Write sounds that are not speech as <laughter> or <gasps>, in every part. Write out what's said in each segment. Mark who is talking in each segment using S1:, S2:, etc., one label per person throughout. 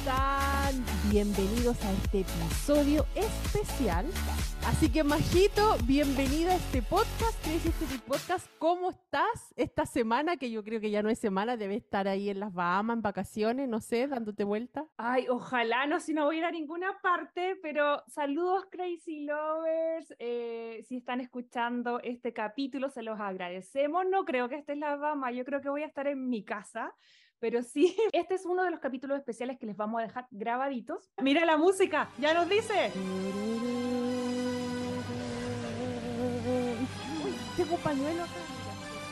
S1: están? Bienvenidos a este episodio especial. Así que Majito, bienvenida a este podcast, Crazy Stupid Podcast. ¿Cómo estás esta semana? Que yo creo que ya no es semana, debe estar ahí en las Bahamas en vacaciones, no sé, dándote vuelta.
S2: Ay, ojalá no, si no voy a ir a ninguna parte, pero saludos Crazy Lovers. Eh, si están escuchando este capítulo, se los agradecemos. No creo que esté en la Bahamas, yo creo que voy a estar en mi casa. Pero sí, <laughs> este es uno de los capítulos especiales que les vamos a dejar grabaditos. <laughs> Mira la música, ya nos dice.
S1: Uy, tengo pañuelo acá.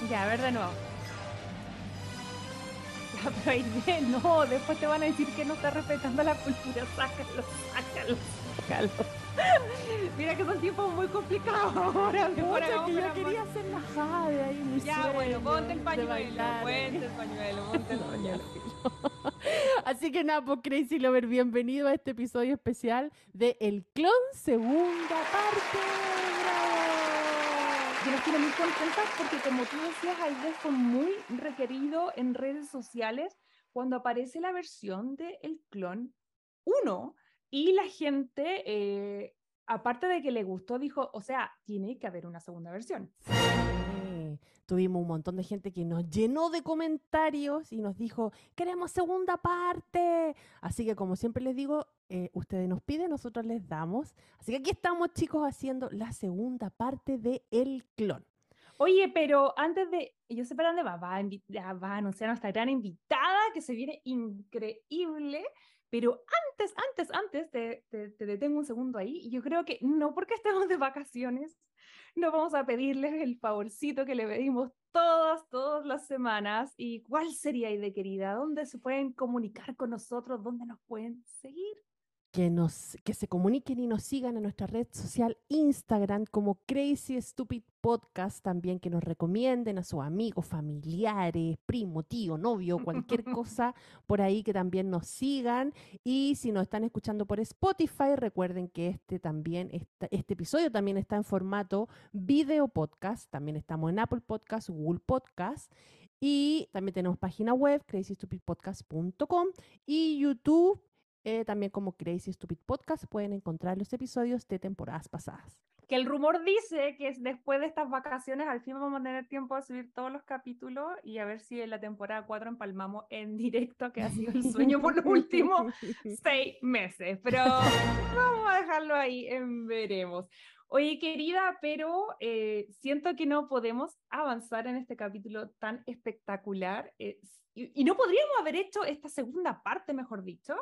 S2: Ya, a ver de nuevo. <laughs> Ya, pero Aide, no, después te van a decir que no está respetando la cultura. Sácalo, sácalo, sácalo. <laughs> Mira que son tiempos muy complicados ahora.
S1: Pucha,
S2: hagamos
S1: que yo quería hacer la jade ahí. mi
S2: Ya,
S1: sueño
S2: bueno, ponte el pañuelo, ponte el pañuelo, ponte el pañuelo.
S1: Así que nada, pues Crazy Lover, bienvenido a este episodio especial de El Clon Segunda Parte.
S2: Yo estoy muy contenta porque como tú decías, Aide fue muy requerido en redes sociales cuando aparece la versión de El Clon 1 y la gente, eh, aparte de que le gustó, dijo, o sea, tiene que haber una segunda versión.
S1: Sí, Tuvimos un montón de gente que nos llenó de comentarios y nos dijo, queremos segunda parte. Así que como siempre les digo, eh, ustedes nos piden, nosotros les damos. Así que aquí estamos chicos haciendo la segunda parte de El Clon.
S2: Oye, pero antes de, yo sé para dónde va, va a, va anunciar a nuestra gran invitada que se viene increíble, pero antes, antes, antes, te, te, te detengo un segundo ahí, yo creo que no porque estemos de vacaciones, no vamos a pedirles el favorcito que le pedimos todas, todas las semanas, y cuál sería, de querida, dónde se pueden comunicar con nosotros, dónde nos pueden seguir.
S1: Que, nos, que se comuniquen y nos sigan en nuestra red social Instagram como Crazy Stupid Podcast, también que nos recomienden a sus amigos, familiares, primo, tío, novio, cualquier <laughs> cosa por ahí que también nos sigan. Y si nos están escuchando por Spotify, recuerden que este también está, este episodio también está en formato video podcast. También estamos en Apple Podcast, Google Podcast. Y también tenemos página web, crazystupidpodcast.com y YouTube eh, también como Crazy Stupid Podcast pueden encontrar los episodios de temporadas pasadas.
S2: Que el rumor dice que es después de estas vacaciones al fin vamos a tener tiempo de subir todos los capítulos y a ver si en la temporada 4 empalmamos en directo, que ha sido el sueño por los últimos <laughs> seis meses. Pero vamos a dejarlo ahí en veremos. Oye, querida, pero eh, siento que no podemos avanzar en este capítulo tan espectacular eh, y, y no podríamos haber hecho esta segunda parte, mejor dicho,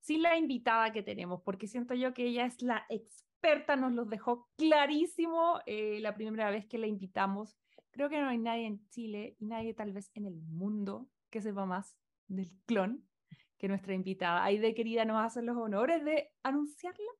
S2: sin la invitada que tenemos, porque siento yo que ella es la experta, nos los dejó clarísimo eh, la primera vez que la invitamos. Creo que no hay nadie en Chile y nadie tal vez en el mundo que sepa más del clon que nuestra invitada. Aide, querida, nos hacen los honores de anunciarla.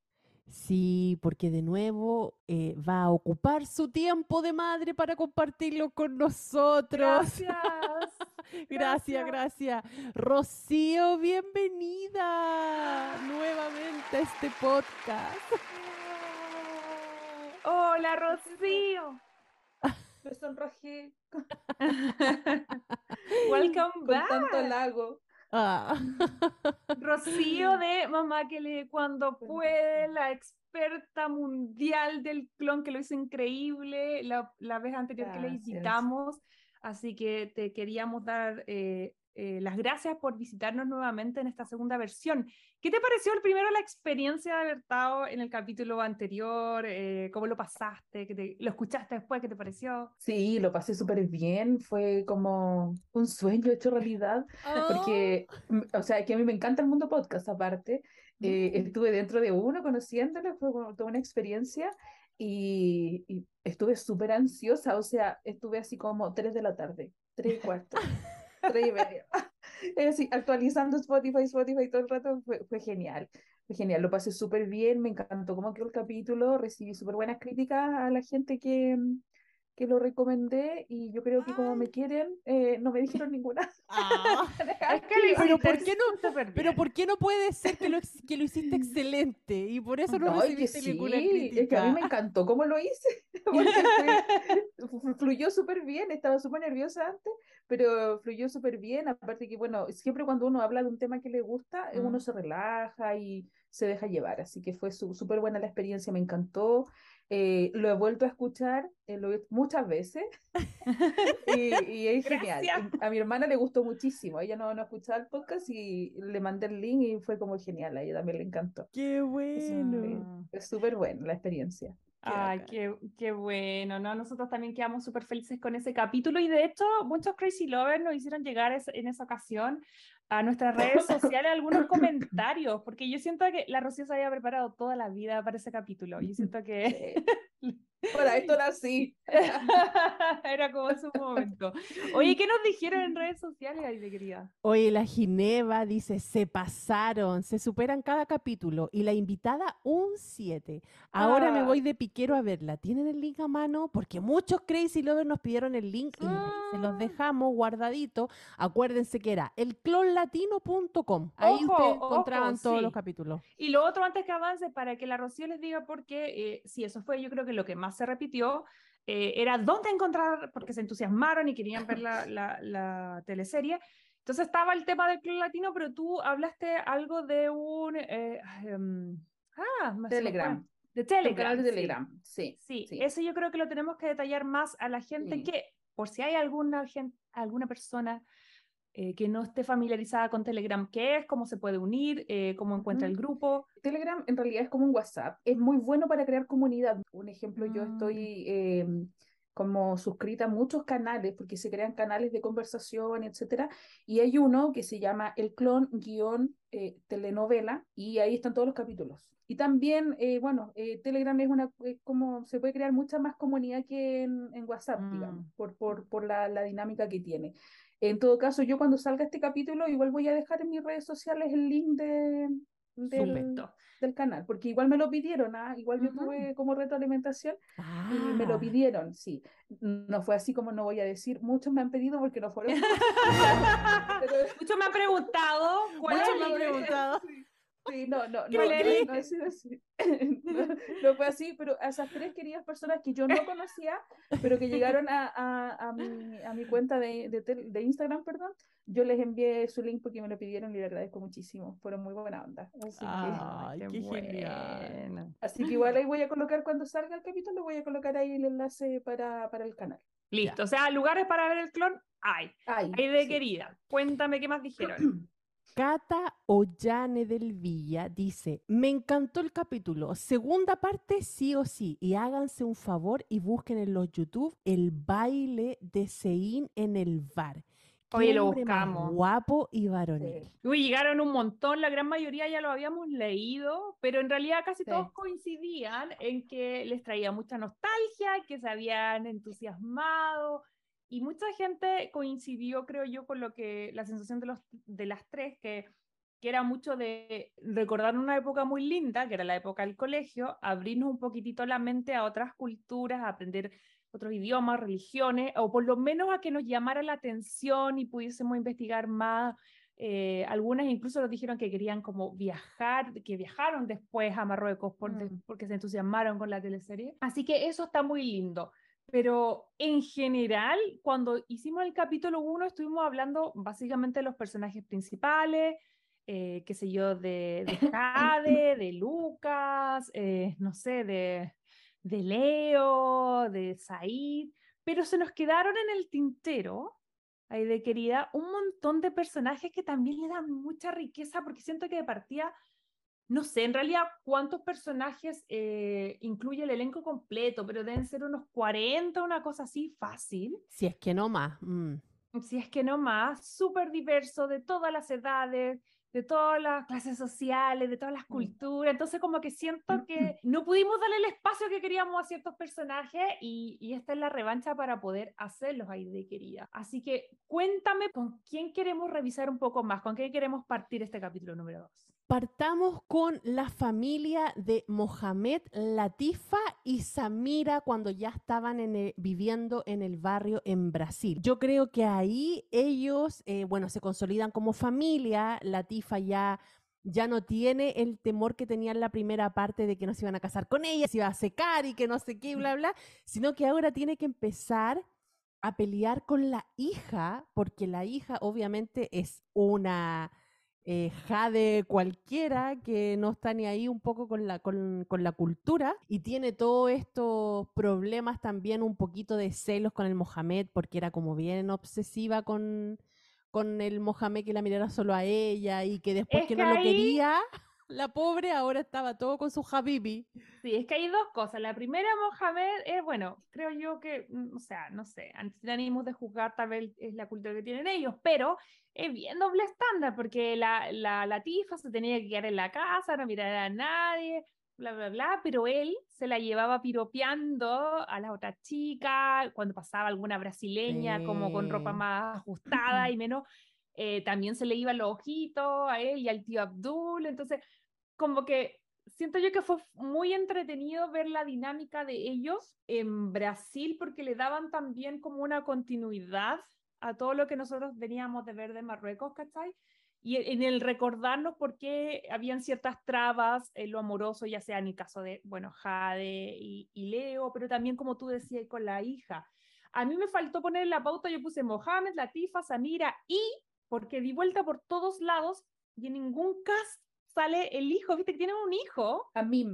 S1: Sí, porque de nuevo eh, va a ocupar su tiempo de madre para compartirlo con nosotros.
S2: Gracias. <laughs> <laughs>
S1: gracias, gracias. Rocío, bienvenida nuevamente a este podcast. <laughs>
S2: Hola, Rocío.
S3: Me sonrojé <laughs>
S2: Welcome
S3: con
S2: back.
S3: tanto.
S1: Ah.
S2: Rocío de Mamá que le cuando puede, la experta mundial del clon que lo hizo increíble la, la vez anterior que le visitamos. Así que te queríamos dar eh, eh, las gracias por visitarnos nuevamente en esta segunda versión. ¿Qué te pareció el primero la experiencia de haber estado en el capítulo anterior? Eh, ¿Cómo lo pasaste? ¿Qué te- ¿Lo escuchaste después? ¿Qué te pareció?
S3: Sí, lo pasé súper bien, fue como un sueño hecho realidad, <laughs> porque, mm, o sea, que a mí me encanta el mundo podcast aparte, eh, estuve dentro de uno conociéndolo, fue como toda una experiencia y, y estuve súper ansiosa, o sea, estuve así como 3 de la tarde, 3 y cuarto, 3 y media, <laughs> <laughs> Eh, así, actualizando Spotify, Spotify todo el rato, fue, fue genial, fue genial, lo pasé súper bien, me encantó cómo quedó el capítulo, recibí súper buenas críticas a la gente que, que lo recomendé y yo creo que como me quieren, eh, no me dijeron ninguna. <laughs>
S1: Ah.
S2: Es que lo
S1: Pero
S2: hiciste
S1: ¿por qué no- Pero. ¿por qué no puede ser que lo, que lo hiciste excelente? Y por eso no,
S3: No,
S1: recibiste
S3: sí,
S1: ninguna
S3: es que a
S1: crítica.
S3: mí me encantó cómo lo hice, <laughs> <laughs> porque fluyó súper bien, estaba súper nerviosa antes, pero fluyó súper bien, aparte que, bueno, siempre cuando uno habla de un tema que le gusta, eh, uno
S2: Mm.
S3: se relaja y se deja llevar, así que fue su- súper buena la experiencia, me encantó, eh, lo he vuelto a escuchar eh, lo he- muchas veces <laughs> y, y es genial.
S2: Gracias.
S3: Y A mi hermana le gustó muchísimo, ella no, no escuchaba el podcast y le mandé el link y fue como genial, a ella también le encantó.
S1: Qué bueno.
S3: Es súper buena la experiencia.
S2: Ay, qué, qué bueno, ¿no? Nosotros también quedamos súper felices con ese capítulo y de hecho muchos Crazy Lovers nos hicieron llegar es- en esa ocasión a nuestras redes sociales algunos comentarios, porque yo siento que la Rocío se había preparado toda la vida para ese capítulo. Yo siento que <laughs>
S3: Para esto nací. <laughs>
S2: era como su momento. Oye, ¿qué nos dijeron en redes sociales, querida?
S1: Oye, la Gineva dice, se pasaron, se superan cada capítulo y la invitada un 7. Ahora me
S2: Ah.
S1: voy de piquero a verla. ¿Tienen el link a mano? Porque muchos Crazy Lovers nos pidieron el link y ahí se los
S2: Ah.
S1: dejamos guardadito. Acuérdense que era elclonlatino.com. Ahí
S2: Ojo,
S1: ustedes
S2: ojo,
S1: encontraban todos
S2: sí.
S1: los capítulos.
S2: Y lo otro antes que avance, para que la Rocío les diga por qué, eh, sí, eso fue yo creo que lo que más se repitió, eh, era dónde encontrar, porque se entusiasmaron y querían ver la, la, la teleserie. Entonces estaba el tema del Club Latino, pero tú hablaste algo de un... eh, em, ah.
S3: Telegram.
S2: De Telegram.
S3: canal de
S2: sí.
S3: Telegram. Sí.
S2: Sí,
S3: sí.
S2: eso yo creo que lo tenemos que detallar más a la gente
S3: Sí.
S2: que, por si hay alguna, alguna persona eh, que no esté familiarizada con Telegram, qué es, cómo se puede unir, eh, cómo encuentra
S3: Ujú.
S2: el grupo.
S3: Telegram en realidad es como un WhatsApp. Es muy bueno para crear comunidad. Un ejemplo, yo
S2: Mm.
S3: estoy eh, como suscrita a muchos canales porque se crean canales de conversación, etcétera. Y hay uno que se llama El Clon guion eh, telenovela y ahí están todos los capítulos. Y también, eh, bueno, eh, Telegram es una, es como se puede crear mucha más comunidad que en, en WhatsApp, digamos,
S2: Mm.
S3: por, por, por la, la dinámica que tiene. En todo caso, yo cuando salga este capítulo, igual voy a dejar en mis redes sociales el link de, del, canal, porque igual me lo pidieron, ¿ah? Igual yo tuve como retroalimentación y me lo
S1: Ah,
S3: pidieron, sí. No fue así como no voy a decir, muchos me han pedido porque no fueron. <laughs> <laughs>
S2: Muchos me han preguntado cuál
S1: Muchos me han preguntado. <laughs>
S3: Sí, no, no, no,
S2: ¿Cuál
S3: no, no ha sido así. <laughs> No, no fue así, pero a esas tres queridas personas que yo no conocía, pero que llegaron a, a, a mi, a mi cuenta de, de, tel- de Instagram, perdón, yo les envié su link porque me lo pidieron y le agradezco muchísimo. Fueron muy buena onda. Así que,
S1: Ay,
S2: Ay,
S1: qué genial.
S2: bueno.
S3: así que igual ahí voy a colocar, cuando salga el capítulo, voy a colocar ahí el enlace para, para el canal.
S2: Listo, o sea, lugares para ver el clon hay.
S3: Ahí,
S2: Hay de
S3: sí.
S2: querida. Cuéntame qué más dijeron. <clears throat>
S1: Cata Ollane del Villa dice, me encantó el capítulo, segunda parte sí o sí, y háganse un favor y busquen en los YouTube el baile de Sein en el bar.
S2: Oye, lo buscamos.
S1: guapo y varonil.
S3: Sí.
S2: Uy, llegaron un montón, la gran mayoría ya lo habíamos leído, pero en realidad casi
S3: Sí.
S2: todos coincidían en que les traía mucha nostalgia, que se habían entusiasmado y mucha gente coincidió, creo yo, con lo que la sensación de, los, de las tres, que, que era mucho de recordar una época muy linda, que era la época del colegio, abrirnos un poquitito la mente a otras culturas, a aprender otros idiomas, religiones, o por lo menos a que nos llamara la atención y pudiésemos investigar más eh, algunas incluso nos dijeron que querían como viajar, que viajaron después a Marruecos por-
S3: Mm.
S2: porque se entusiasmaron con la teleserie. Así que eso está muy lindo. Pero en general, cuando hicimos el capítulo 1, estuvimos hablando básicamente de los personajes principales, eh, qué sé yo, de, de Jade, de Lucas, eh, no sé, de, de Leo, de Said, pero se nos quedaron en el tintero ahí de querida, un montón de personajes que también le dan mucha riqueza, porque siento que de partida, no sé, en realidad cuántos personajes eh, incluye el elenco completo, pero deben ser unos 40, una cosa así fácil,
S1: Si es que no más. mm.
S2: si es que no más, súper diverso, de todas las edades, de todas las clases sociales, de todas las
S3: Mm.
S2: culturas. Entonces, como que siento que no pudimos darle el espacio que queríamos a ciertos personajes y, y esta es la revancha para poder hacerlos ahí de querida. Así que cuéntame con quién queremos revisar un poco más, con quién queremos partir este capítulo número 2.
S1: Partamos con la familia de Mohamed, Latifa y Samira cuando ya estaban en el- viviendo en el barrio en Brasil. Yo creo que ahí ellos, eh, bueno, se consolidan como familia. Latifa ya, ya no tiene el temor que tenía en la primera parte de que no se iban a casar con ella, se iba a secar y que no sé qué, bla, bla, sino que ahora tiene que empezar a pelear con la hija, porque la hija obviamente es una eh, jade cualquiera que no está ni ahí un poco con la, con, con la cultura y tiene todos estos problemas también un poquito de celos con el Mohamed porque era como bien obsesiva con, con el Mohamed que la mirara solo a ella y que después
S2: Es
S1: que
S2: que
S1: no lo quería, la pobre ahora estaba todo con su habibi.
S2: Sí, es que hay dos cosas. La primera, Mohamed, es bueno, creo yo que, mm, o sea, no sé, sin ánimos de juzgar, tal vez es la cultura que tienen ellos, pero es bien doble estándar, porque la, la, la tifa se tenía que quedar en la casa, no mirar a nadie, bla, bla, bla, pero él se la llevaba piropeando a las otras chicas, cuando pasaba alguna brasileña, como con ropa más <clears throat> ajustada y menos, eh, también se le iban los ojitos a él y al tío Abdul, entonces como que siento yo que fue muy entretenido ver la dinámica de ellos en Brasil porque le daban también como una continuidad a todo lo que nosotros veníamos de ver de Marruecos, ¿cachai? Y e- en el recordarnos por qué habían ciertas trabas en lo amoroso, ya sea en el caso de, bueno, Jade y, y Leo, pero también como tú decías con la hija. A mí me faltó poner en la pauta, yo puse Mohamed, Latifa, Samira y, porque di vuelta por todos lados y en ningún cast sale el hijo, viste que tienen un hijo,
S3: A mí.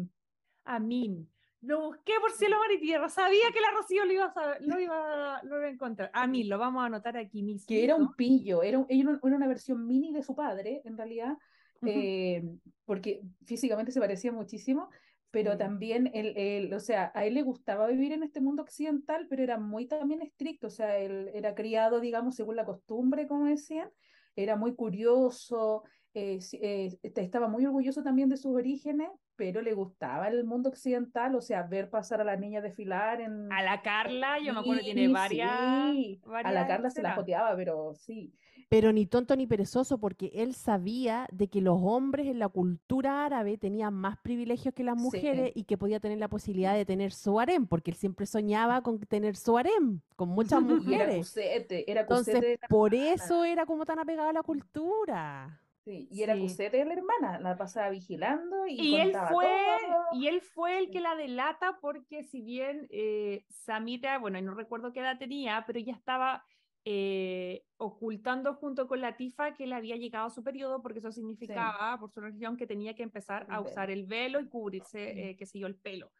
S2: Amin. Lo busqué por cielo, mar y tierra. Sabía que la Rocío lo iba a, saber- lo iba, lo iba a encontrar. Amin, lo vamos a anotar aquí mismo.
S3: que era un pillo, era, un- era un- era una versión mini de su padre, en realidad, eh, porque físicamente se parecía muchísimo, pero
S2: Sí.
S3: también, él, él, o sea, a él le gustaba vivir en este mundo occidental, pero era muy también estricto, o sea, él era criado, digamos, según la costumbre, como decían, era muy curioso, eh, eh, estaba muy orgulloso también de sus orígenes, pero le gustaba el mundo occidental, o sea, ver pasar a la niña desfilar en...
S2: A la Carla, yo me acuerdo, tiene
S3: Sí,
S2: varias.
S3: sí. A la
S2: varias
S3: Carla se la joteaba, pero sí.
S1: Pero ni tonto ni perezoso, porque él sabía de que los hombres en la cultura árabe tenían más privilegios que las
S3: Sí.
S1: mujeres y que podía tener la posibilidad de tener su harem, porque él siempre soñaba con tener su harem, con muchas
S3: Y <laughs> era
S1: mujeres.
S3: cusete, era
S1: Entonces,
S3: cusete la
S1: por eso era como tan apegado a la cultura.
S3: Sí, y era
S2: Sí.
S3: cusete la hermana, la pasaba vigilando y,
S2: Y él fue,
S3: todo.
S2: y él fue el que la delata porque si bien eh, Samira, bueno, no recuerdo qué edad tenía, pero ella estaba eh, ocultando junto con la Tifa que le había llegado su periodo porque eso significaba, por su religión, que tenía que empezar
S3: El
S2: a
S3: velo.
S2: usar el velo y cubrirse,
S3: Sí.
S2: eh, qué sé yo, el pelo.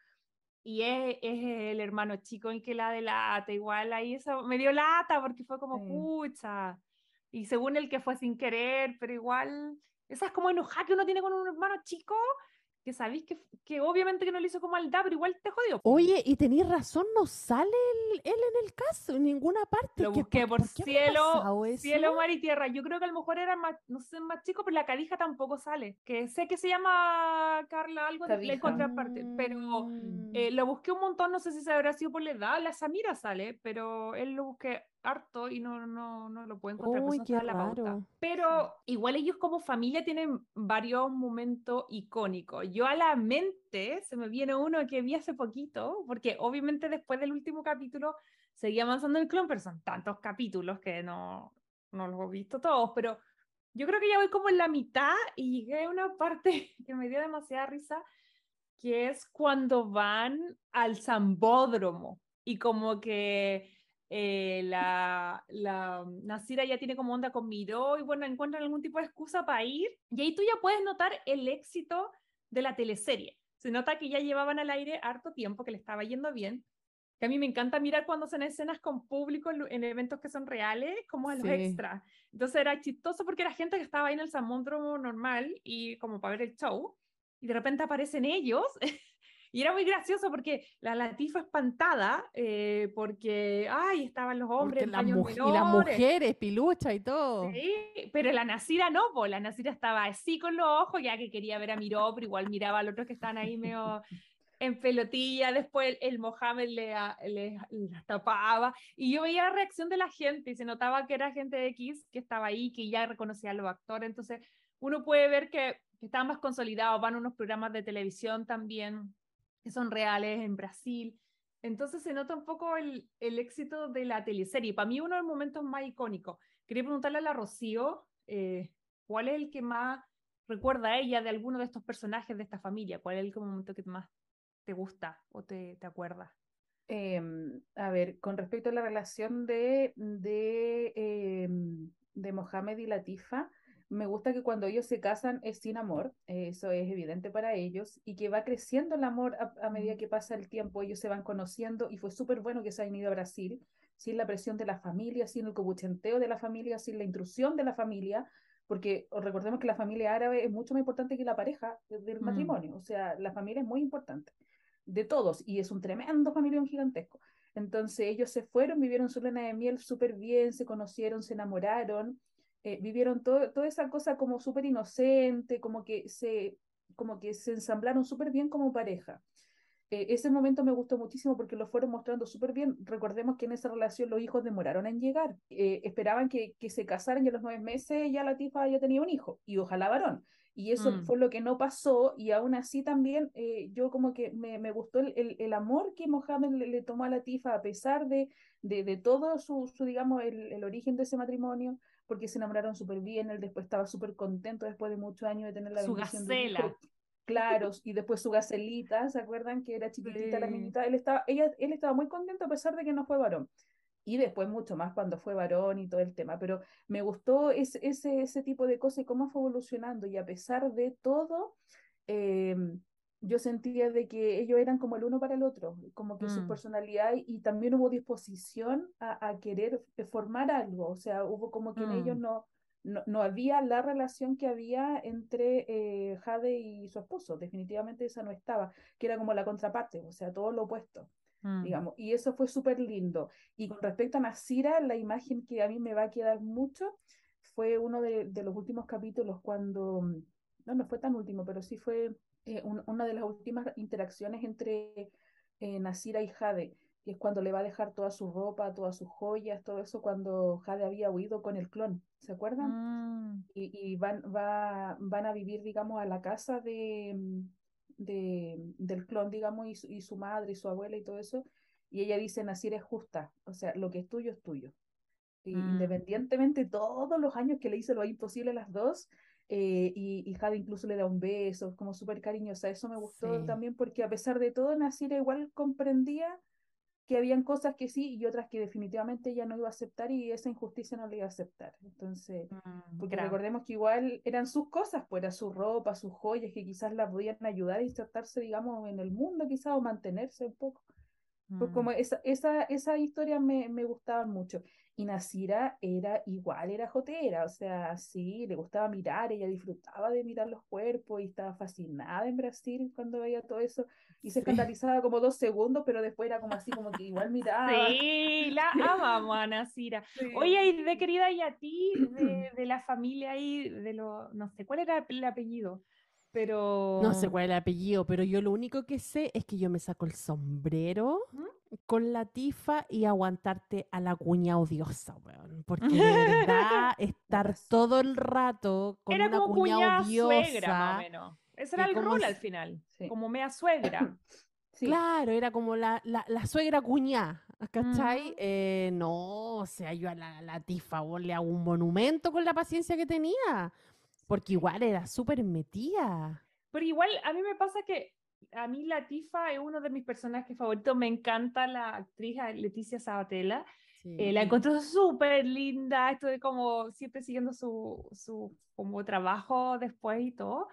S2: Y es, es el hermano chico el que la delata, igual ahí eso me dio lata porque fue como, pucha. Y según el que fue sin querer, pero igual, esa es como enojada que uno tiene con un hermano chico, que sabéis que, que obviamente que no le hizo como maldad, pero igual te jodió.
S1: Oye, y tenías razón, no sale él, él en el caso, en ninguna parte.
S2: Lo
S1: ¿Qué-
S2: busqué por,
S1: pasado
S2: cielo, cielo, mar y tierra. Yo creo que a lo mejor era más, no sé, más chico, pero la Cadija tampoco sale. Que sé que se llama Carla algo, de- la
S3: Cadija.
S2: encontré aparte, pero
S1: Mm.
S2: eh, lo busqué un montón, no sé si se habrá sido por la edad, la Samira sale, pero él lo busqué harto y no, no, no lo puedo encontrar, por
S1: Uy,
S2: no
S1: qué
S2: la pauta. Pero igual ellos como familia tienen varios momentos icónicos. Yo a la mente se me viene uno que vi hace poquito, porque obviamente después del último capítulo seguía avanzando el clon, pero son tantos capítulos que no, no los he visto todos, pero yo creo que ya voy como en la mitad y llegué a una parte <laughs> que me dio demasiada risa, que es cuando van al Zambódromo y como que eh, la, la Nasira ya tiene como onda con Miró y bueno, encuentran algún tipo de excusa para ir y ahí tú ya puedes notar el éxito de la teleserie. Se nota que ya llevaban al aire harto tiempo, que le estaba yendo bien. Que a mí me encanta mirar cuando hacen escenas con público en, eventos que son reales, como a los
S1: Sí.
S2: extras. Entonces era chistoso porque era gente que estaba ahí en el Samódromo normal y como para ver el show. Y de repente aparecen ellos. <laughs> y era muy gracioso porque la Latifa espantada, eh, porque, ay, estaban los hombres en
S1: muj- y las mujeres, pilucha y todo.
S2: Sí, pero la Nasira no, pues la Nasira estaba así con los ojos, ya que quería ver a Miró, pero igual miraba al otro que estaban ahí medio en pelotilla, después el, el Mohamed le, a- le- las tapaba, y yo veía la reacción de la gente, y se notaba que era gente de X que estaba ahí, que ya reconocía a los actores, entonces uno puede ver que que están más consolidados, van a unos programas de televisión también que son reales en Brasil. Entonces se nota un poco el, el éxito de la teleserie. Para mí uno de los momentos más icónicos. Quería preguntarle a la Rocío, eh, ¿cuál es el que más recuerda a ella de alguno de estos personajes de esta familia? ¿Cuál es el momento que más te gusta o te, te acuerdas?
S3: Em, a ver, con respecto a la relación de, de, em, de Mohamed y Latifa, me gusta que cuando ellos se casan es sin amor, eso es evidente para ellos, y que va creciendo el amor a, medida que pasa el tiempo, ellos se van conociendo, y fue súper bueno que se hayan ido a Brasil, sin la presión de la familia, sin el cobuchenteo de la familia, sin la intrusión de la familia, porque recordemos que la familia árabe es mucho más importante que la pareja del mm. matrimonio, o sea, la familia es muy importante, de todos, y es un tremendo familión gigantesco. Entonces ellos se fueron, vivieron su luna de miel súper bien, se conocieron, se enamoraron, eh, vivieron todo, toda esa cosa como súper inocente, como que se, como que se ensamblaron súper bien como pareja. Eh, ese momento me gustó muchísimo porque lo fueron mostrando súper bien. Recordemos que en esa relación los hijos demoraron en llegar. Eh, esperaban que, que, se casaran y a los nueve meses ya la tifa ya tenía un hijo y ojalá varón. Y eso mm. fue lo que no pasó y aún así también yo como que me, me gustó el, el, amor que Mohamed le, tomó a la tifa a pesar de, de, de todo su, su digamos, el, el, origen de ese matrimonio, porque se enamoraron súper bien, él después estaba súper contento después de muchos años de tener la
S2: su gacela.
S3: Claro, y después su gacelita, ¿se acuerdan que era chiquitita la niñita? Él estaba, ella, él estaba muy contento a pesar de que no fue varón. Y después mucho más cuando fue varón y todo el tema. Pero me gustó ese, ese, ese tipo de cosas y cómo fue evolucionando. Y a pesar de todo, eh, yo sentía de que ellos eran como el uno para el otro, como que su mm. personalidad y también hubo disposición a, a, querer formar algo, o sea, hubo como que en ellos mm. no, no, no, había la relación que había entre eh, Jade y su esposo, definitivamente esa no estaba, que era como la contraparte, o sea, todo lo opuesto. Mm. digamos, y eso fue súper lindo. Y con respecto a Nasira, la imagen que a mí me va a quedar mucho fue uno de, de los últimos capítulos cuando, no, no fue tan último, pero sí fue eh, una de las últimas interacciones entre eh, Nasira y Jade, que es cuando le va a dejar toda su ropa, todas sus joyas, todo eso, cuando Jade había huido con el clon, ¿se acuerdan?
S2: Mm.
S3: Y, van, va, van a vivir, digamos, a la casa de, de del clon, digamos, y su, madre y su abuela y todo eso, y ella dice, Nasira es justa, o sea, lo que es tuyo es tuyo. Y, mm. Independientemente de todos los años que le hizo lo imposible a las dos, eh, y, y, Jade incluso le da un beso, como súper cariñosa. Eso me gustó también porque a pesar de todo, Nasira igual comprendía que habían cosas que sí y otras que definitivamente ella no iba a aceptar y esa injusticia no le iba a aceptar. Entonces, mm, porque recordemos que igual eran sus cosas, pues era su ropa, sus joyas que quizás la podían ayudar a insertarse, digamos, en el mundo quizás o mantenerse un poco. Pues como esa, esa, esa historia me, me gustaban mucho. Y Nasira era igual, era jotera, o sea, sí, le gustaba mirar, ella disfrutaba de mirar los cuerpos y estaba fascinada en Brasil cuando veía todo eso y se escandalizaba como dos segundos, pero después era como así, como que igual miraba.
S2: Sí, la <laughs> amamos a Nasira. Oye, y de querida, y a ti, de, de la familia ahí, de lo, no sé, ¿cuál era el apellido? Pero...
S1: No sé cuál es el apellido, pero yo lo único que sé es que yo me saco el sombrero con la tifa y aguantarte a la cuña odiosa, weón. Porque de verdad, <laughs> estar todo el rato con una cuña odiosa. Suegra, más o
S2: menos. Ese era el rol al final, como mea suegra. <coughs>
S1: Claro, era como la, la, la suegra cuñá, ¿cachai? Eh, no, o sea, yo a la, la tifa le hago un monumento con la paciencia que tenía. Porque igual era súper metida.
S2: Pero igual a mí me pasa que a mí Latifa es uno de mis personajes favoritos. Me encanta la actriz Leticia Sabatella. Eh, la encontró súper linda. Estoy como siempre siguiendo su, su como trabajo después y todo.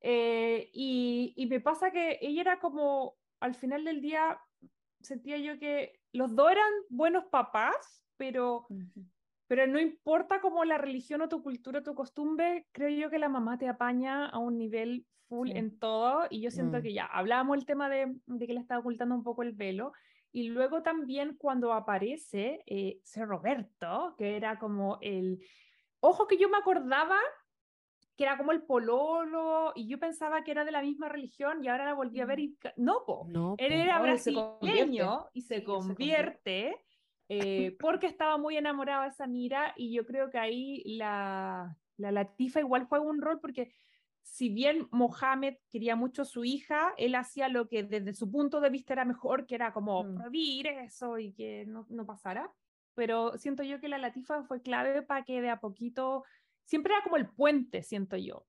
S2: Eh, y, y me pasa que ella era como, al final del día, sentía yo que los dos eran buenos papás, pero pero no importa como la religión o tu cultura o tu costumbre, creo yo que la mamá te apaña a un nivel full en todo y yo siento mm. que ya hablábamos el tema de, de, que le estaba ocultando un poco el velo y luego también cuando aparece eh, ese Roberto, que era como el... Ojo que yo me acordaba que era como el pololo, y yo pensaba que era de la misma religión, y ahora la volví a ver mm. y no, no él era brasileño y se convierte eh, porque estaba muy enamorada de Samira y yo creo que ahí la, la Latifa igual fue un rol porque si bien Mohamed quería mucho a su hija, él hacía lo que desde su punto de vista era mejor, que era como
S3: Mm.
S2: prohibir eso y que no, no pasara. Pero siento yo que la Latifa fue clave para que de a poquito, siempre era como el puente, siento yo.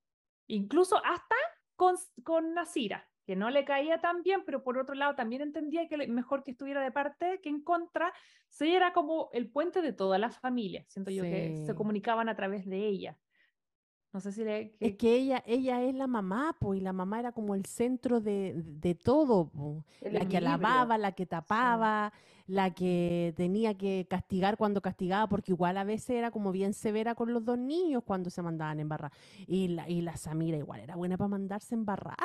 S2: Incluso hasta con, con Nasira, que no le caía tan bien, pero por otro lado también entendía que mejor que estuviera de parte que en contra. Sí, era como el puente de toda la familia. Siento yo que se
S1: Sí.
S2: comunicaban a través de ella. No sé si le...
S1: Es que ella, ella es la mamá, pues, y la mamá era como el centro de, de todo, po. La que alababa, la que tapaba, la que tenía que castigar cuando castigaba, porque igual a veces era como bien severa con los dos niños cuando se mandaban en barra. Y la, y la Samira igual era buena para mandarse en barra.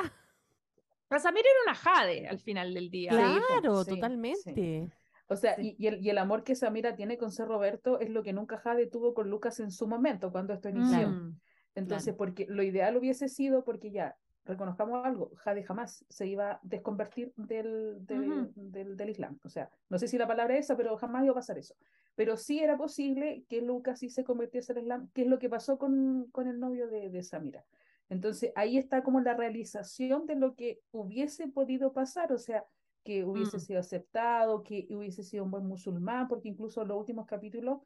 S2: Pero Samir era una jade al final del día.
S3: Claro. sí,
S1: totalmente.
S3: O sea,
S2: Sí.
S3: y, y el, y el amor que Samira tiene con Ser Roberto es lo que nunca Jade tuvo con Lucas en su momento, cuando esto inició.
S2: Mm.
S3: Entonces,
S1: claro.
S3: porque lo ideal hubiese sido, porque ya, reconozcamos algo, Jade jamás se iba a desconvertir del, del,
S2: Ujú.
S3: del, del Islam. O sea, no sé si la palabra es esa, pero jamás iba a pasar eso. Pero sí era posible que Lucas sí se convirtiese al Islam, que es lo que pasó con, con el novio de, de Samira. Entonces, ahí está como la realización de lo que hubiese podido pasar, o sea, que hubiese
S2: Mm.
S3: sido aceptado, que hubiese sido un buen musulmán, porque incluso en los últimos capítulos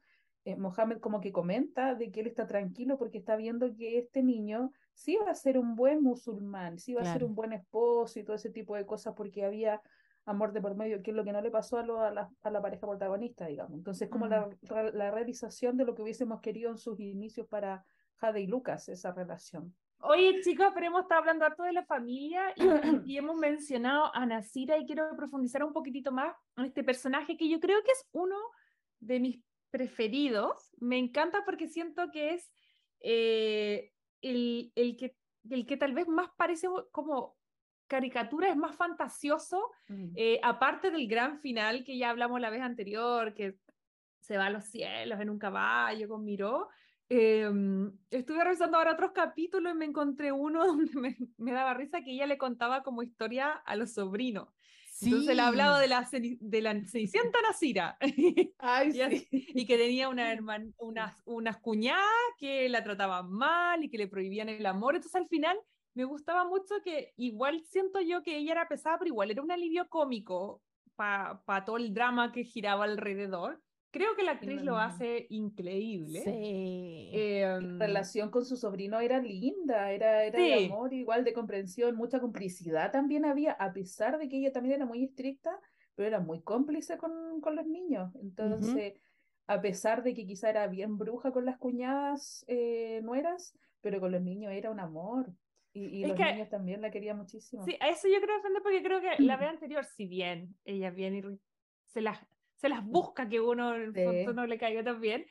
S3: eh, Mohamed como que comenta de que él está tranquilo porque está viendo que este niño sí va a ser un buen musulmán, sí va a ser un buen esposo y todo ese tipo de cosas porque había amor de por medio, que es lo que no le pasó a, lo- a la, a la pareja protagonista, digamos. Entonces, como la, ra- la realización de lo que hubiésemos querido en sus inicios para Jade y Lucas, esa relación.
S2: Oye, chicos, pero hemos estado hablando harto de la familia y, y- hemos mencionado a Nasira y quiero profundizar un poquitito más en este personaje que yo creo que es uno de mis preferidos. Me encanta porque siento que es eh, el, el que, el que tal vez más parece como caricatura, es más fantasioso,
S3: Mm.
S2: eh, aparte del gran final que ya hablamos la vez anterior, que se va a los cielos en un caballo con Miró. Eh, estuve revisando ahora otros capítulos y me encontré uno <laughs> donde me, me daba risa que ella le contaba como historia a los sobrinos. Entonces le hablaba de la, de la Cenicienta Nasira <laughs>
S3: Ay,
S2: Y así-
S3: sí.
S2: y que tenía una <laughs> herman- unas, unas cuñadas que la trataban mal y que le prohibían el amor. Entonces al final me gustaba mucho que igual siento yo que ella era pesada, pero igual era un alivio cómico para todo el drama que giraba alrededor. Creo que la actriz lo hace increíble.
S1: Sí.
S2: Em,
S3: La relación con su sobrino era linda, era, era de amor, igual de comprensión, mucha complicidad también había, a pesar de que ella también era muy estricta, pero era muy cómplice con, con los niños. Entonces, a pesar de que quizá era bien bruja con las cuñadas eh, nueras, pero con los niños era un amor. Y, y los
S2: que-
S3: niños también la querían muchísimo.
S2: Sí, a eso yo creo porque creo que la <clears throat> vez anterior, si bien ella viene y se las, se las busca que uno en el
S3: Sí.
S2: fondo no le caiga tan bien,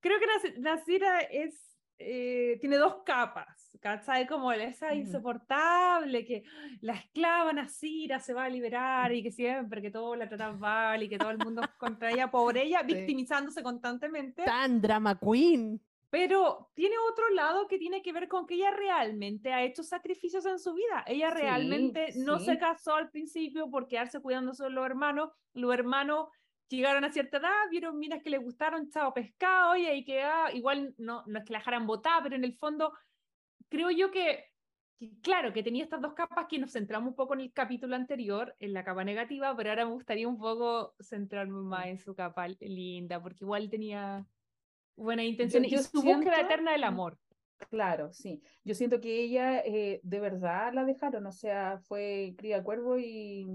S2: creo que Nas- Nasira es, eh, tiene dos capas, ¿cachai? Como esa insoportable, que la esclava Nasira se va a liberar y que siempre, que todo la tratan mal y que todo el mundo contra ella, por ella,
S3: Sí.
S2: victimizándose constantemente.
S1: Tan drama queen.
S2: Pero tiene otro lado que tiene que ver con que ella realmente ha hecho sacrificios en su vida. Ella
S3: Sí,
S2: realmente no se
S3: sí.
S2: casó al principio por quedarse cuidándose de los hermanos. Los hermanos llegaron a cierta edad, vieron minas que les gustaron, chao pescado, y ahí que ah, igual no, no es que la dejaran botar, pero en el fondo creo yo que, que, claro, que tenía estas dos capas que nos centramos un poco en el capítulo anterior, en la capa negativa, pero ahora me gustaría un poco centrarme más en su capa linda, porque igual tenía buenas intenciones
S3: yo
S2: y su búsqueda eterna del amor.
S3: Claro, sí. Yo siento que ella eh, de verdad la dejaron, o sea, fue cría cuervo y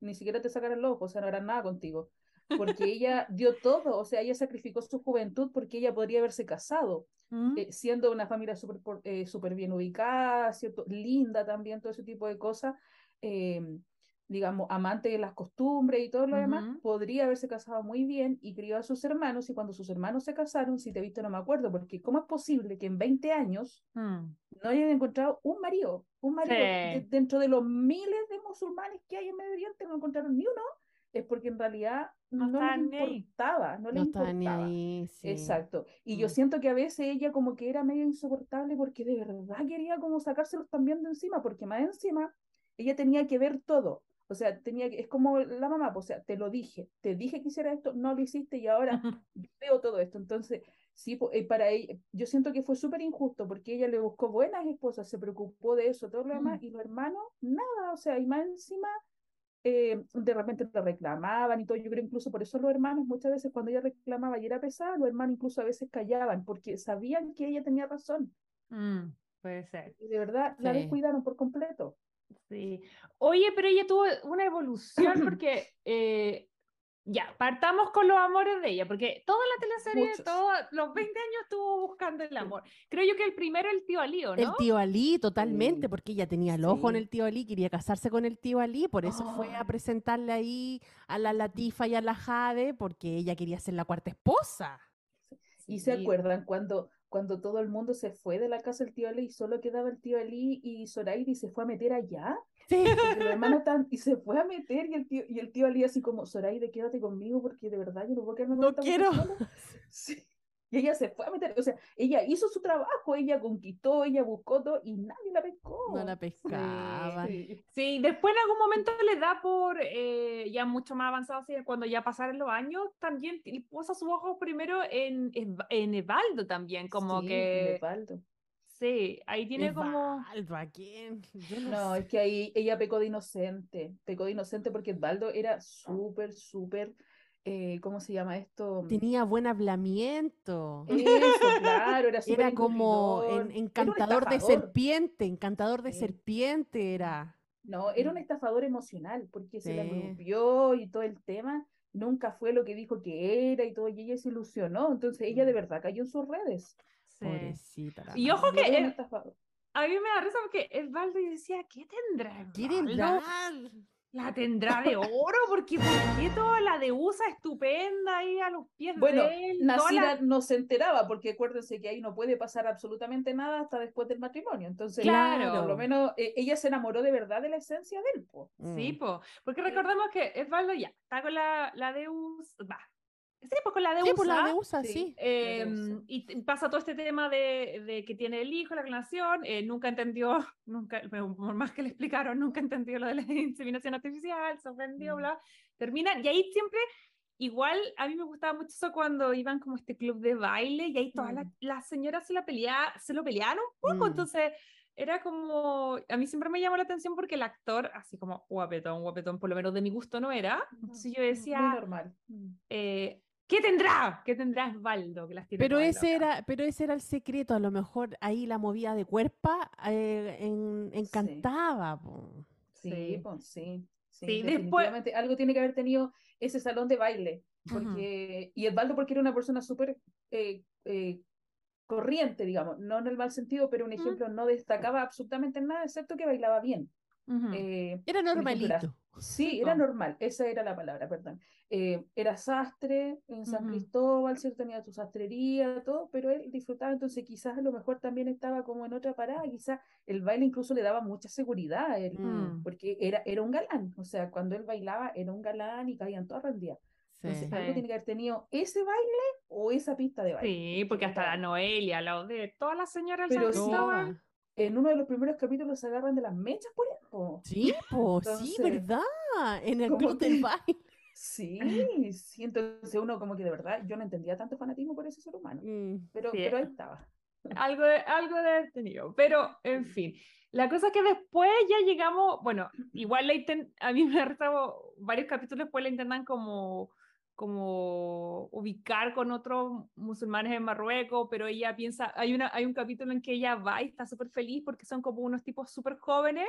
S3: ni siquiera te sacaron los ojos, o sea, no eran nada contigo. Porque ella dio todo, o sea, ella sacrificó su juventud porque ella podría haberse casado,
S2: Mm.
S3: eh, siendo una familia súper eh, súper bien ubicada, ¿cierto? Linda también, todo ese tipo de cosas, eh, digamos, amante de las costumbres y todo lo demás, podría haberse casado muy bien y crió a sus hermanos, y cuando sus hermanos se casaron, si te he visto no me acuerdo, porque ¿cómo es posible que en 20 años
S2: Mm.
S3: no hayan encontrado un marido, un marido
S2: Sí.
S3: de- dentro de los miles de musulmanes que hay en Medio Oriente, no encontraron ni uno, es porque en realidad
S2: No
S3: no, les importaba, no,
S1: No
S3: les
S1: estaba ni
S3: importaba.
S1: ahí. sí.
S3: Exacto. Y yo
S1: Mm.
S3: siento que a veces ella como que era medio insoportable porque de verdad quería como sacárselos también de encima, porque más encima ella tenía que ver todo. O sea, tenía que, es como la mamá, pues, o sea, te lo dije, te dije que hiciera esto, no lo hiciste y ahora <laughs> veo todo esto. Entonces, sí, eh, para ella, yo siento que fue súper injusto porque ella le buscó buenas esposas, se preocupó de eso, todo lo demás,
S2: Mm.
S3: y los hermanos, nada, o sea, y más encima, eh, de repente te reclamaban y todo, yo creo incluso por eso los hermanos muchas veces cuando ella reclamaba y era pesada, los hermanos incluso a veces callaban porque sabían que ella tenía razón
S2: Mm, puede ser.
S3: y de verdad la descuidaron por completo.
S2: Sí. Oye, pero ella tuvo una evolución <clears throat> porque eh, ya, partamos con los amores de ella, porque toda la teleserie,
S3: Muchos.
S2: todos los 20 años estuvo buscando el amor. Creo yo que el primero el tío Alío, ¿no?
S1: El tío Ali, totalmente,
S3: Sí.
S1: porque ella tenía el ojo en
S3: Sí.
S1: el tío Ali, quería casarse con el tío Ali, por eso fue a
S3: Ay.
S1: presentarle ahí a la Latifa y a la Jade, porque ella quería ser la cuarta esposa.
S3: ¿Y se acuerdan cuando, cuando todo el mundo se fue de la casa del tío Ali y solo quedaba el tío Ali y Zoraida y se fue a meter allá?
S1: Sí.
S3: Porque los hermanos <laughs> tan, y se fue a meter y el tío, y el tío Ali así como, Zoraida, quédate conmigo porque de verdad yo no puedo quedarme con
S1: No
S3: esta
S1: quiero.
S3: mujer sola". <laughs> Sí. Y ella se fue a meter, o sea, ella hizo su trabajo, ella conquistó, ella buscó todo y nadie la pescó.
S1: No la pescaba.
S3: Sí.
S2: Sí, después en algún momento le da por, eh, ya mucho más avanzado, así, cuando ya pasaron los años, también puso sus ojos primero en, en Evaldo también, como
S3: Sí,
S2: que,
S3: Evaldo.
S2: sí, ahí tiene como...
S1: Evaldo, ¿a quién? Yo no,
S3: No,
S1: sé.
S3: es que ahí ella pecó de inocente, pecó de inocente porque Edvaldo era súper, súper, eh, ¿cómo se llama esto?
S1: Tenía buen hablamiento.
S3: Eso, <laughs> claro, era súper
S1: Era como
S3: era
S1: encantador de serpiente, encantador de
S3: Sí.
S1: serpiente era.
S3: No, era un estafador emocional porque se la
S1: Sí.
S3: grupió y todo el tema, nunca fue lo que dijo que era y todo, y ella se ilusionó, entonces ella de verdad cayó en sus redes.
S2: sí.
S1: Pobrecita. la
S2: Y
S1: madre.
S2: ojo que
S3: Era un
S2: el-
S3: estafador.
S2: a mí me da risa porque yo decía, ¿qué tendrá
S1: ¿Qué tendrá?
S2: La tendrá de oro, porque ¿por qué toda la deusa estupenda ahí a los pies
S3: Bueno,
S2: de él? la-
S3: Nasira no se enteraba porque acuérdense que ahí no puede pasar absolutamente nada hasta después del matrimonio, entonces
S2: Claro.
S3: por lo menos eh, ella se enamoró de verdad de la esencia de él, po.
S2: Sí,
S1: Mm.
S2: po, porque recordemos que Osvaldo ya está con la, la Deus, va, sí, pues con la Deusa,
S1: Sí, por la deusa,
S3: Sí.
S1: sí.
S2: eh,
S3: Deusa.
S2: y t- pasa todo este tema de, de que tiene el hijo, la clonación, eh, nunca entendió, <laughs> nunca, por más que le explicaron, nunca entendió lo de la <laughs> inseminación artificial, se ofendió,
S3: Mm.
S2: bla, terminan, y ahí siempre, igual, a mí me gustaba mucho eso cuando iban como a este club de baile, y ahí todas las,
S3: Mm.
S2: las señoras se, la pelea, se lo pelearon un poco,
S1: Mm.
S2: entonces era como, a mí siempre me llamó la atención porque el actor, así como guapetón, guapetón, por lo menos de mi gusto no era. Entonces yo
S3: Muy
S2: decía,
S3: normal. Mm.
S2: eh, ¿qué tendrá? ¿Qué tendrá Osvaldo? Que las tiene
S1: Pero ese era, pero ese era el secreto, a lo mejor ahí la movida de cuerpa eh, en- encantaba. po.
S3: Sí,
S2: Sí.
S3: pues sí. Sí,
S2: Sí, después-
S3: definitivamente algo tiene que haber tenido ese salón de baile. Porque, y Edvaldo porque era una persona súper eh, eh, corriente, digamos, no en el mal sentido, pero un
S2: Ujú.
S3: ejemplo, no destacaba absolutamente en nada, excepto que bailaba bien.
S2: Ujú.
S3: Eh,
S1: Era normalito.
S3: sí,
S2: Sí,
S3: era normal, esa era la palabra, perdón. Eh, era sastre en San
S2: Ujú.
S3: Cristóbal, ¿cierto? Tenía su sastrería, todo, pero él disfrutaba, entonces quizás a lo mejor también estaba como en otra parada, quizás el baile incluso le daba mucha seguridad a él
S2: Mm.
S3: porque era, era un galán, o sea, cuando él bailaba era un galán y caían todas rendidas.
S1: Sí.
S3: Entonces,
S2: Sí.
S3: algo tiene que haber tenido ese baile o esa pista de baile.
S2: Sí, porque hasta la Noelia, la Odette, todas las señoras del
S3: Pero
S2: San
S3: sí.
S2: Cristóbal.
S3: En uno de los primeros capítulos se agarran de las mechas por él. po.
S1: Sí, po, sí,
S3: Entonces,
S1: ¿verdad? En el club del baile. <laughs>
S3: Sí, sí, entonces uno como que de verdad, yo no entendía tanto fanatismo por ese ser humano,
S1: Mm.
S3: pero,
S2: Sí.
S3: pero ahí estaba.
S2: Algo de, algo de haber tenido. Pero, en fin. La cosa es que después ya llegamos, bueno, igual la a mí me ha restado varios capítulos después la intentan como, como ubicar con otros musulmanes en Marruecos, pero ella piensa, hay, una, hay un capítulo en que ella va y está súper feliz porque son como unos tipos súper jóvenes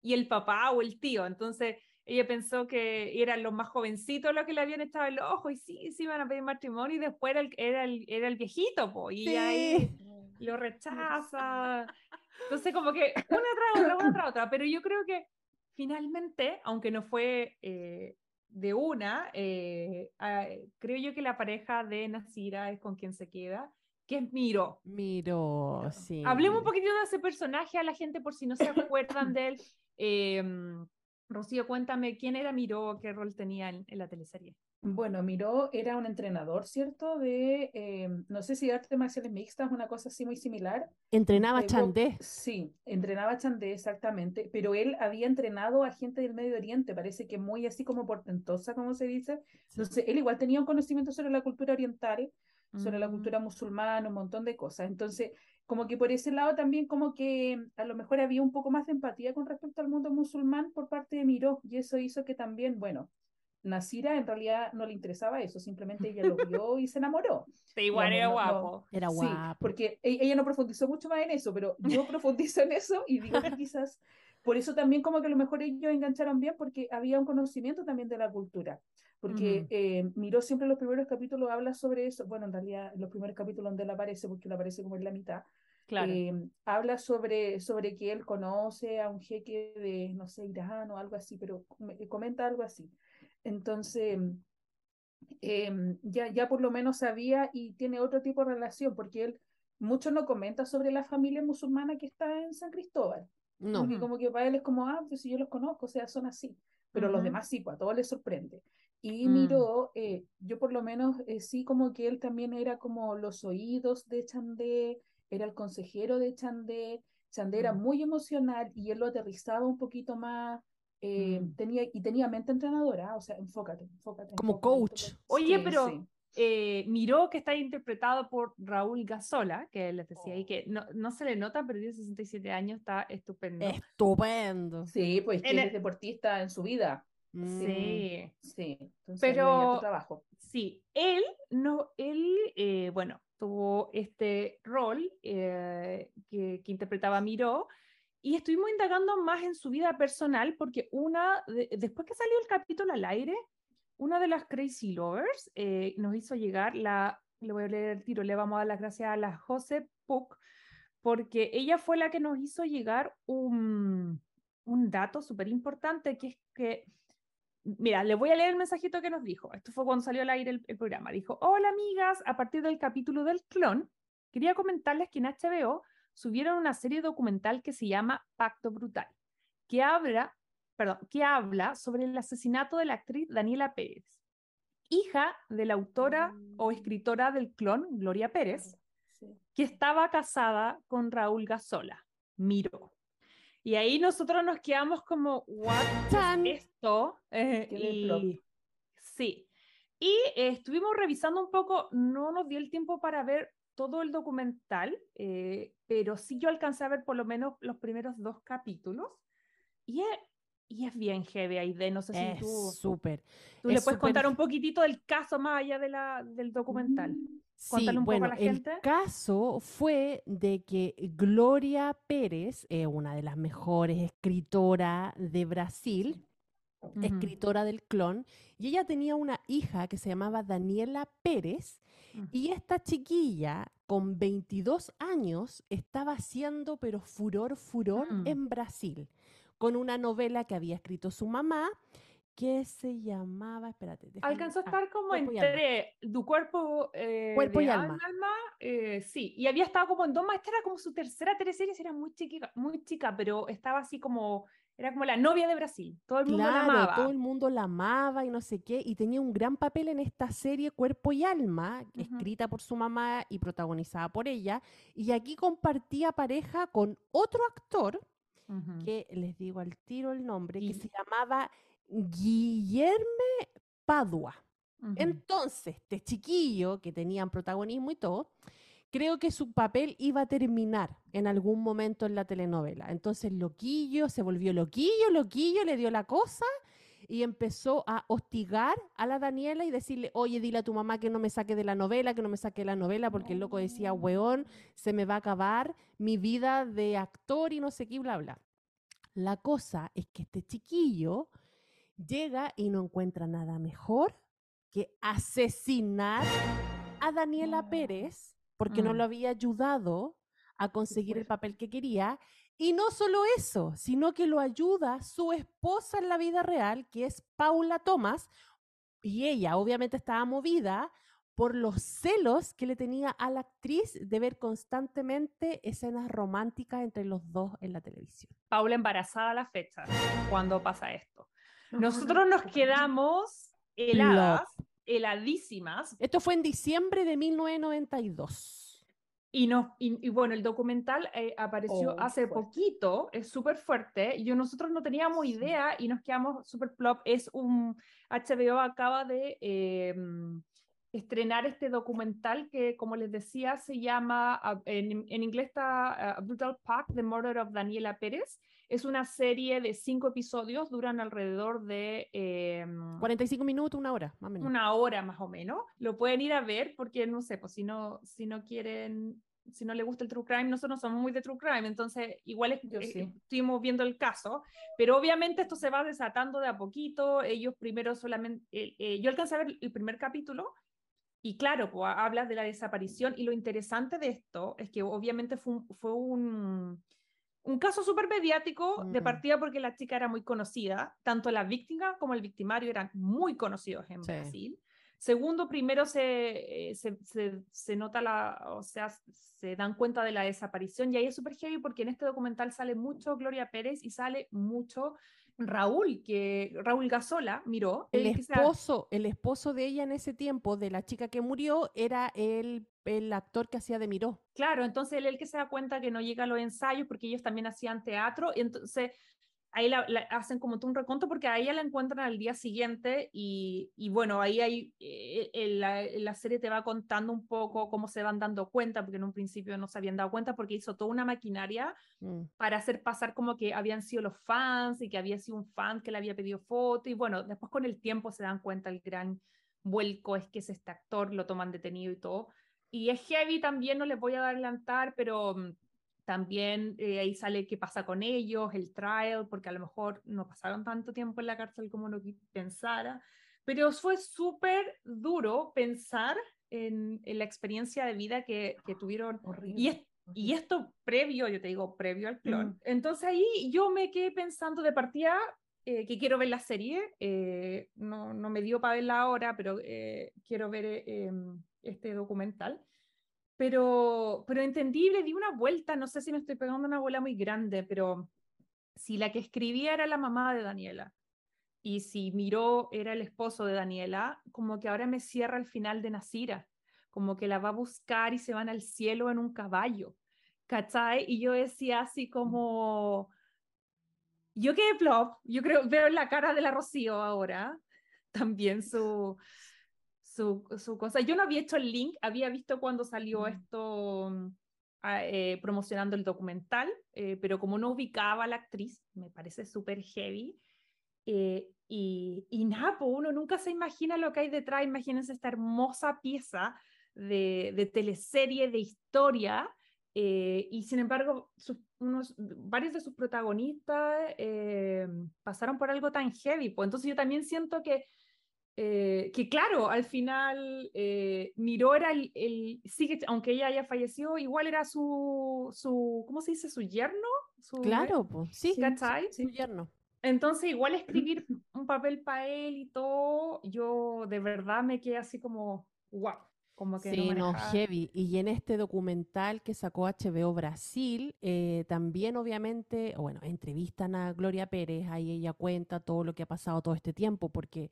S2: y el papá o el tío, entonces ella pensó que eran los más jovencitos los que le habían echado el ojo y sí, sí iban a pedir matrimonio y después era el, era el, era el viejito, po, y ahí lo rechaza. <laughs> Entonces, como que una tras otra, una tras otra. Pero yo creo que finalmente, aunque no fue eh, de una, eh, ah, creo yo que la pareja de Nasira es con quien se queda, que es Miro.
S1: Miro, sí.
S2: Hablemos un poquito de ese personaje a la gente por si no se acuerdan de él. <laughs> Eh, Rocío, cuéntame quién era Miro, qué rol tenía en, en la teleserie.
S3: Bueno, Miró era un entrenador, ¿cierto? De, eh, no sé si de artes marciales mixtas, una cosa así muy similar.
S1: Entrenaba
S3: Eh,
S1: Chandé.
S3: Sí, entrenaba Chandé, exactamente, pero él había entrenado a gente del Medio Oriente, parece que muy así como portentosa, como se dice. Entonces, él igual tenía un conocimiento sobre la cultura oriental, sobre la
S2: Mm.
S3: cultura musulmana, un montón de cosas. Entonces, como que por ese lado también como que a lo mejor había un poco más de empatía con respecto al mundo musulmán por parte de Miró, y eso hizo que también, bueno, Nasira en realidad no le interesaba eso, simplemente ella lo <laughs> vio y se enamoró.
S2: Sí, igual era
S3: Digamos, no- no-
S2: guapo.
S1: Era
S3: Sí,
S1: guapo.
S3: porque e- ella no profundizó mucho más en eso, pero yo <laughs> profundizo en eso y digo que quizás por eso también como que a lo mejor ellos engancharon bien porque había un conocimiento también de la cultura. Porque eh, Miró siempre los primeros capítulos habla sobre eso, bueno, en realidad los primeros capítulos donde él aparece, porque él aparece como en la mitad,
S2: Claro.
S3: eh, habla sobre, sobre que él conoce a un jeque de, no sé, Irán o algo así, pero me- comenta algo así. Entonces, em, ya, ya por lo menos sabía y tiene otro tipo de relación, porque él mucho no comenta sobre la familia musulmana que está en San Cristóbal,
S1: No.
S3: porque como que para él es como, ah, pues si yo los conozco, o sea, son así, pero los
S2: Ujú.
S3: demás sí, pues a todos les sorprende. Y
S2: Mm.
S3: Miró, eh, yo por lo menos eh, sí como que él también era como los oídos de Chandé, era el consejero de Chandé, Chandé era
S2: Mm.
S3: muy emocional y él lo aterrizaba un poquito más, eh,
S2: Mm.
S3: tenía, y tenía mente entrenadora, o sea, enfócate, enfócate.
S1: Como
S3: enfócate,
S1: coach.
S3: enfócate.
S2: Oye,
S3: Sí,
S2: pero
S3: sí.
S2: eh, Miró, que está interpretado por Raúl Gazola, que les decía ahí
S3: Oh.
S2: que no, no se le nota, pero tiene 67 años, está estupendo.
S1: Estupendo.
S3: Sí, pues que
S2: el-
S3: es deportista en su vida.
S1: Mm.
S2: Sí,
S3: Sí, entonces
S2: Pero-
S3: trabajo.
S2: sí. Él, no, él, eh, bueno, tuvo este rol eh, que, que interpretaba Miró y estuvimos indagando más en su vida personal porque una, de- después que salió el capítulo al aire, una de las Crazy Lovers eh, nos hizo llegar la, le voy a leer el tiro, le vamos a dar las gracias a la José Puck, porque ella fue la que nos hizo llegar un, un dato súper importante, que es que, mira, le voy a leer el mensajito que nos dijo. Esto fue cuando salió al aire el, el programa. Dijo, hola amigas, a partir del capítulo del clon, quería comentarles que en HBO subieron una serie documental que se llama Pacto Brutal, que habla, perdón, que habla sobre el asesinato de la actriz Daniela Pérez, hija de la autora o
S3: Mm.
S2: escritora del clon, Gloria Pérez, que estaba casada con Raúl Gazola, Miro. Y ahí nosotros nos quedamos como, ¿what es esto? Eh, y, sí. Y eh, estuvimos revisando un poco, no nos dio el tiempo para ver todo el documental, eh, pero sí yo alcancé a ver por lo menos los primeros dos capítulos. Y es, y es bien heavy, Aide. No sé si
S1: Es
S2: tú,
S1: súper.
S2: tú le
S1: es
S2: puedes contar un poquitito del caso más allá de la, del documental.
S1: Sí,
S2: Cuéntale un poco a
S1: bueno,
S2: la
S1: el
S2: gente.
S1: caso fue de que Gloria Pérez, eh, una de las mejores escritoras de Brasil, escritora del clon, y ella tenía una hija que se llamaba Daniela Pérez. Y esta chiquilla con 22 años estaba haciendo pero furor, furor
S2: Mm.
S1: en Brasil, con una novela que había escrito su mamá, que se llamaba, espérate, déjame-
S2: Alcanzó a
S1: ah,
S2: estar como entre tu cuerpo, eh,
S1: Cuerpo y alma.
S2: eh, sí, y había estado como en dos más, esta era como su tercera teleserie, sí, era muy chica, muy chica, pero estaba así como, era como la novia de Brasil, todo el mundo la amaba.
S1: todo el mundo la amaba y no sé qué, y tenía un gran papel en esta serie Cuerpo y Alma, escrita por su mamá y protagonizada por ella, y aquí compartía pareja con otro actor, que les digo al tiro el nombre, que se llamaba Guillerme Padua. Entonces, este chiquillo que tenían protagonismo y todo, creo que su papel iba a terminar en algún momento en la telenovela. Entonces, Loquillo se volvió Loquillo, Loquillo le dio la cosa y empezó a hostigar a la Daniela y decirle, oye, dile a tu mamá que no me saque de la novela, que no me saque de la novela, porque el loco decía, weón, se me va a acabar mi vida de actor y no sé qué, bla, bla. La cosa es que este chiquillo llega y no encuentra nada mejor que asesinar a Daniela. Pérez porque no
S2: Mm.
S1: lo había ayudado a conseguir el
S3: fuerte.
S1: papel que quería. Y no solo eso, sino que lo ayuda su esposa en la vida real, que es Paula Thomas, y ella obviamente estaba movida por los celos que le tenía a la actriz de ver constantemente escenas románticas entre los dos en la televisión.
S2: Paula embarazada a la fecha, cuando pasa esto. Nosotros nos quedamos heladas heladísimas.
S1: Esto fue en diciembre de 1992.
S2: Y, no, y, bueno, el documental eh, apareció
S3: Oh,
S2: hace
S3: fuerte.
S2: poquito, es súper fuerte. y Yo, nosotros no teníamos idea y nos quedamos súper plop. Es un HBO acaba de eh, mm, estrenar este documental que, como les decía, se llama, ah, en, en inglés está ah, Brutal Pack, The Murder of Daniela Pérez. Es una serie de cinco episodios, duran alrededor de eh,
S1: 45 minutos, una hora, más o menos.
S2: una hora más o menos. Lo pueden ir a ver porque, no sé, pues si no, si no quieren, si no les gusta el true crime, nosotros no somos muy de true crime, entonces igual es- eh,
S3: sí.
S2: estuvimos viendo el caso, pero obviamente esto se va desatando de a poquito. Ellos primero solamente, eh, eh, yo alcancé a ver el primer capítulo. Y claro, pues, ha- hablas de la desaparición y lo interesante de esto es que obviamente fue un, fue un, un caso súper mediático de partida porque la chica era muy conocida, tanto la víctima como el victimario eran muy conocidos en
S1: Sí.
S2: Brasil. Segundo, primero se, eh, se, se- se nota la, o sea, se dan cuenta de la desaparición y ahí es súper heavy porque en este documental sale mucho Gloria Pérez y sale mucho Raúl, que Raúl Gazola miró.
S1: El
S2: se-
S1: esposo, el esposo de ella en ese tiempo, de la chica que murió, era el, el actor que hacía de Miró.
S2: Claro, entonces él el que se da cuenta que no llega a los ensayos porque ellos también hacían teatro, entonces ahí la, la- hacen como todo un reconto porque a ella la encuentran al día siguiente y, y bueno, ahí hay, eh, en la, la serie te va contando un poco cómo se van dando cuenta, porque en un principio no se habían dado cuenta porque hizo toda una maquinaria
S1: Mm.
S2: para hacer pasar como que habían sido los fans y que había sido un fan que le había pedido foto y bueno, después con el tiempo se dan cuenta el gran vuelco es que es este actor, lo toman detenido y todo. Y es heavy también, no les voy a adelantar, pero mm, también eh, ahí sale qué pasa con ellos, el trial, porque a lo mejor no pasaron tanto tiempo en la cárcel como uno pensara. Pero fue súper duro pensar en, en la experiencia de vida que, que tuvieron <gasps>
S3: Horrible.
S2: y, es- y esto previo, yo te digo, previo al clon.
S3: Mm.
S2: Entonces ahí yo me quedé pensando de partida eh, que quiero ver la serie. eh, no, no me dio para verla ahora, pero eh, quiero ver em, este documental. Pero, pero entendible, di una vuelta, no sé si me estoy pegando una bola muy grande, pero si la que escribía era la mamá de Daniela y si Miró era el esposo de Daniela, como que ahora me cierra el final de Nasira, como que la va a buscar y se van al cielo en un caballo, ¿cachai? Y yo decía así como, yo quedé plop, yo creo, veo la cara de la Rocío ahora también su, su, su cosa. Yo no había hecho el link, había visto cuando salió
S3: Mm.
S2: esto mm, a- eh, promocionando el documental, eh, pero como no ubicaba a la actriz, me parece súper heavy. eh, y, y nada, uno nunca se imagina lo que hay detrás. Imagínense esta hermosa pieza de, de teleserie, de historia. eh, y sin embargo, sus- unos, varios de sus protagonistas eh, pasaron por algo tan heavy. Pues entonces yo también siento que eh, que claro, al final eh, Miró era el, el- sigue, aunque ella haya fallecido, igual era su, su ¿cómo se dice? Su yerno, su,
S1: Claro, pues, sí,
S2: ¿cachai?
S1: su yerno.
S2: Entonces igual escribir un papel para él y todo, yo de verdad me quedé así como, wow, como que
S1: Sí, no,
S2: manejaba-
S1: heavy. Y en este documental que sacó HBO Brasil, eh, también obviamente, bueno, entrevistan a Gloria Pérez, ahí ella cuenta todo lo que ha pasado todo este tiempo, porque,